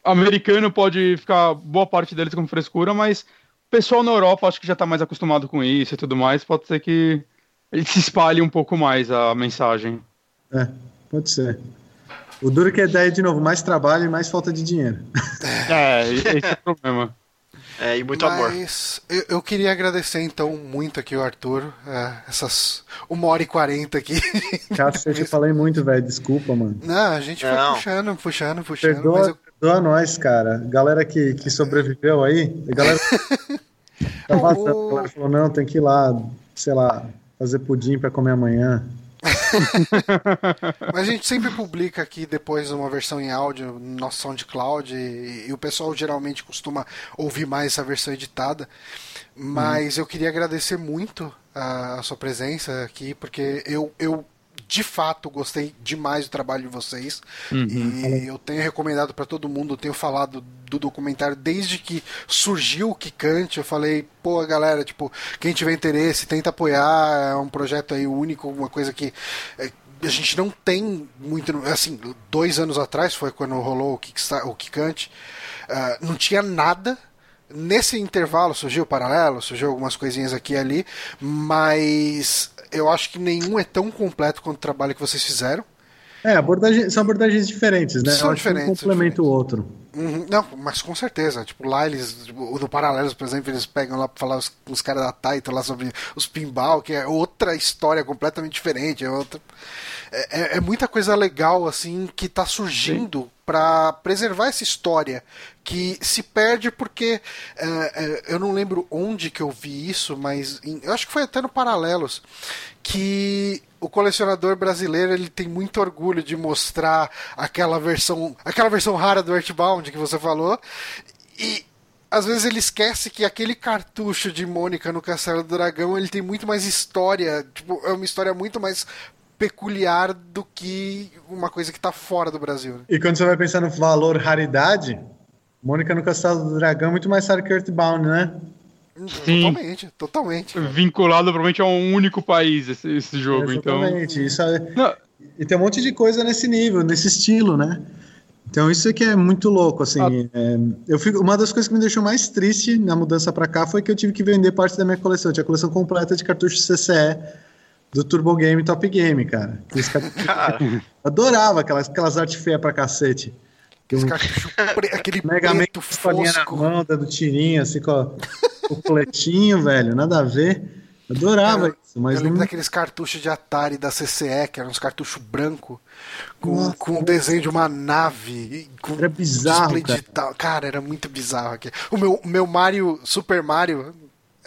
Americano pode ficar boa parte deles com frescura, mas o pessoal na Europa acho que já está mais acostumado com isso e tudo mais, pode ser que ele se espalhe um pouco mais a mensagem. É, pode ser. O duro que é ideia, de novo, mais trabalho e mais falta de dinheiro. (laughs) É, esse é o problema. É, e muito Mas amor. Eu, eu queria agradecer, então, muito aqui o Arthur. É, essas uma hora e quarenta aqui. Cacete, eu falei muito, velho. Desculpa, mano. Não, a gente Não. foi puxando, puxando, puxando. Perdoa, mas eu... perdoa nós, cara. Galera que, que sobreviveu aí. Galera. (laughs) tá vazando, o... galera falou, não, tem que ir lá, sei lá, fazer pudim para comer amanhã. (laughs) Mas a gente sempre publica aqui depois uma versão em áudio no nosso SoundCloud e, e o pessoal geralmente costuma ouvir mais essa versão editada. Mas hum. eu queria agradecer muito a, a, sua presença aqui, porque eu, eu de fato gostei demais do trabalho de vocês uhum. e eu tenho recomendado para todo mundo, eu tenho falado do documentário desde que surgiu o Kikante, eu falei, pô, galera, tipo, quem tiver interesse, tenta apoiar, é um projeto aí único, uma coisa que é, a gente não tem muito, assim, dois anos atrás foi quando rolou o, o Kikante, uh, não tinha nada Nesse intervalo surgiu o paralelo, surgiu algumas coisinhas aqui e ali, mas eu acho que nenhum é tão completo quanto o trabalho que vocês fizeram. É, abordagem, são abordagens diferentes, né? São diferentes. Um complementa o outro. Uhum, não, mas com certeza. Tipo, lá eles, tipo, no Paralelos, por exemplo, eles pegam lá pra falar os, os caras da Taito lá sobre os pinball, que é outra história completamente diferente. É, outra, é, é, é muita coisa legal, assim, que tá surgindo para preservar essa história que se perde porque é, é, eu não lembro onde que eu vi isso, mas em, eu acho que foi até no Paralelos que o colecionador brasileiro ele tem muito orgulho de mostrar aquela versão, aquela versão rara do Earthbound que você falou e às vezes ele esquece que aquele cartucho de Mônica no Castelo do Dragão ele tem muito mais história, tipo, é uma história muito mais peculiar do que uma coisa que está fora do Brasil. Né? E quando você vai pensar no valor raridade, Mônica no Castelo do Dragão é muito mais raro que Earthbound, né? Sim. Totalmente, totalmente. Vinculado provavelmente a um único país esse, esse jogo, Exatamente. então. Isso é... E tem um monte de coisa nesse nível, nesse estilo, né? Então isso aqui é muito louco, assim. Ah. É, eu fico, uma das coisas que me deixou mais triste na mudança para cá foi que eu tive que vender parte da minha coleção. Eu tinha a coleção completa de cartuchos CCE do Turbo Game Top Game, cara. (laughs) cara. Adorava aquelas, aquelas artes feias pra cacete. Um, aquele mega preto fosco. na mão, dando tirinho, assim, com, com o coletinho, (laughs) velho. Nada a ver. Adorava isso, mas. Eu lembro não... daqueles cartuchos de Atari da CCE, que eram uns cartuchos branco com, com um desenho de uma nave. Com era bizarro. Cara. Cara, era muito bizarro aqui. O meu, meu Mario, Super Mario.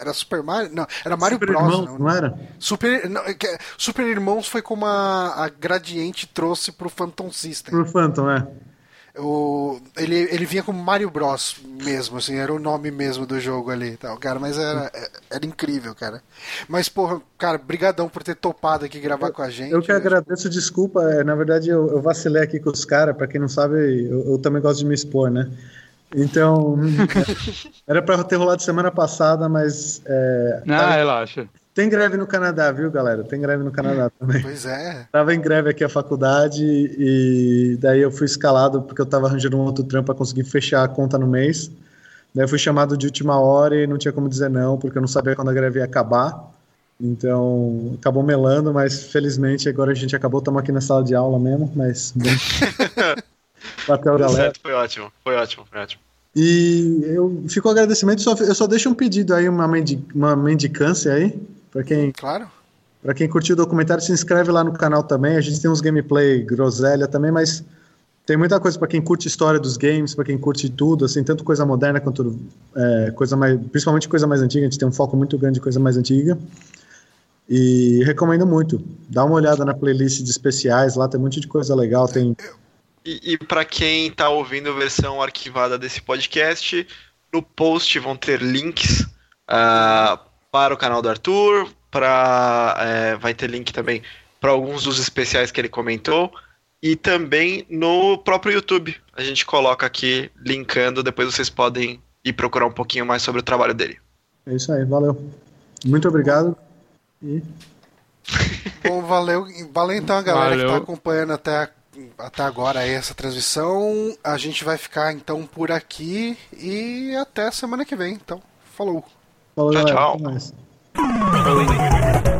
Era Super Mario? Não, era Mario Super Bros. Irmãos, não, não era? Super, não, é Super Irmãos foi como a, a Gradiente trouxe pro Phantom System. Pro Phantom, é. O, ele, ele vinha como Mario Bros mesmo, assim, era o nome mesmo do jogo ali tal, cara, mas era, era incrível, cara. Mas, porra, cara, brigadão por ter topado aqui gravar eu, com a gente. Eu que agradeço, desculpa, é, na verdade eu, eu vacilei aqui com os caras, pra quem não sabe, eu, eu, também gosto de me expor, né? Então, (laughs) era pra ter rolado semana passada, mas... É, ah, relaxa. Tem greve no Canadá, viu, galera? Tem greve no Canadá também. Pois é. Tava em greve aqui a faculdade e daí eu fui escalado porque eu tava arranjando um outro trampo para conseguir fechar a conta no mês. Daí eu fui chamado de última hora e não tinha como dizer não, porque eu não sabia quando a greve ia acabar. Então, acabou melando, mas felizmente agora a gente acabou, estamos aqui na sala de aula mesmo, mas (laughs) Bateu galera. Certo, foi ótimo, foi ótimo, foi ótimo. E eu fico agradecimento, só, eu só deixo um pedido aí, uma, mendi, uma mendicância aí, para quem. Claro. Para quem curtiu o documentário, se inscreve lá no canal também. A gente tem uns gameplay groselha também, mas tem muita coisa para quem curte história dos games, para quem curte tudo, assim, tanto coisa moderna quanto é, coisa mais, principalmente coisa mais antiga. A gente tem um foco muito grande de coisa mais antiga. E recomendo muito. Dá uma olhada na playlist de especiais, lá tem um monte de coisa legal. Tem. E, e para quem está ouvindo a versão arquivada desse podcast, no post vão ter links uh, para o canal do Arthur, para é, vai ter link também para alguns dos especiais que ele comentou e também no próprio YouTube. A gente coloca aqui linkando, depois vocês podem ir procurar um pouquinho mais sobre o trabalho dele. É isso aí, valeu. Muito obrigado. E... Bom, valeu, valeu então a galera valeu. que está acompanhando até, até agora essa transmissão. A gente vai ficar então por aqui e até semana que vem. Então, falou. Falou, tchau, tchau.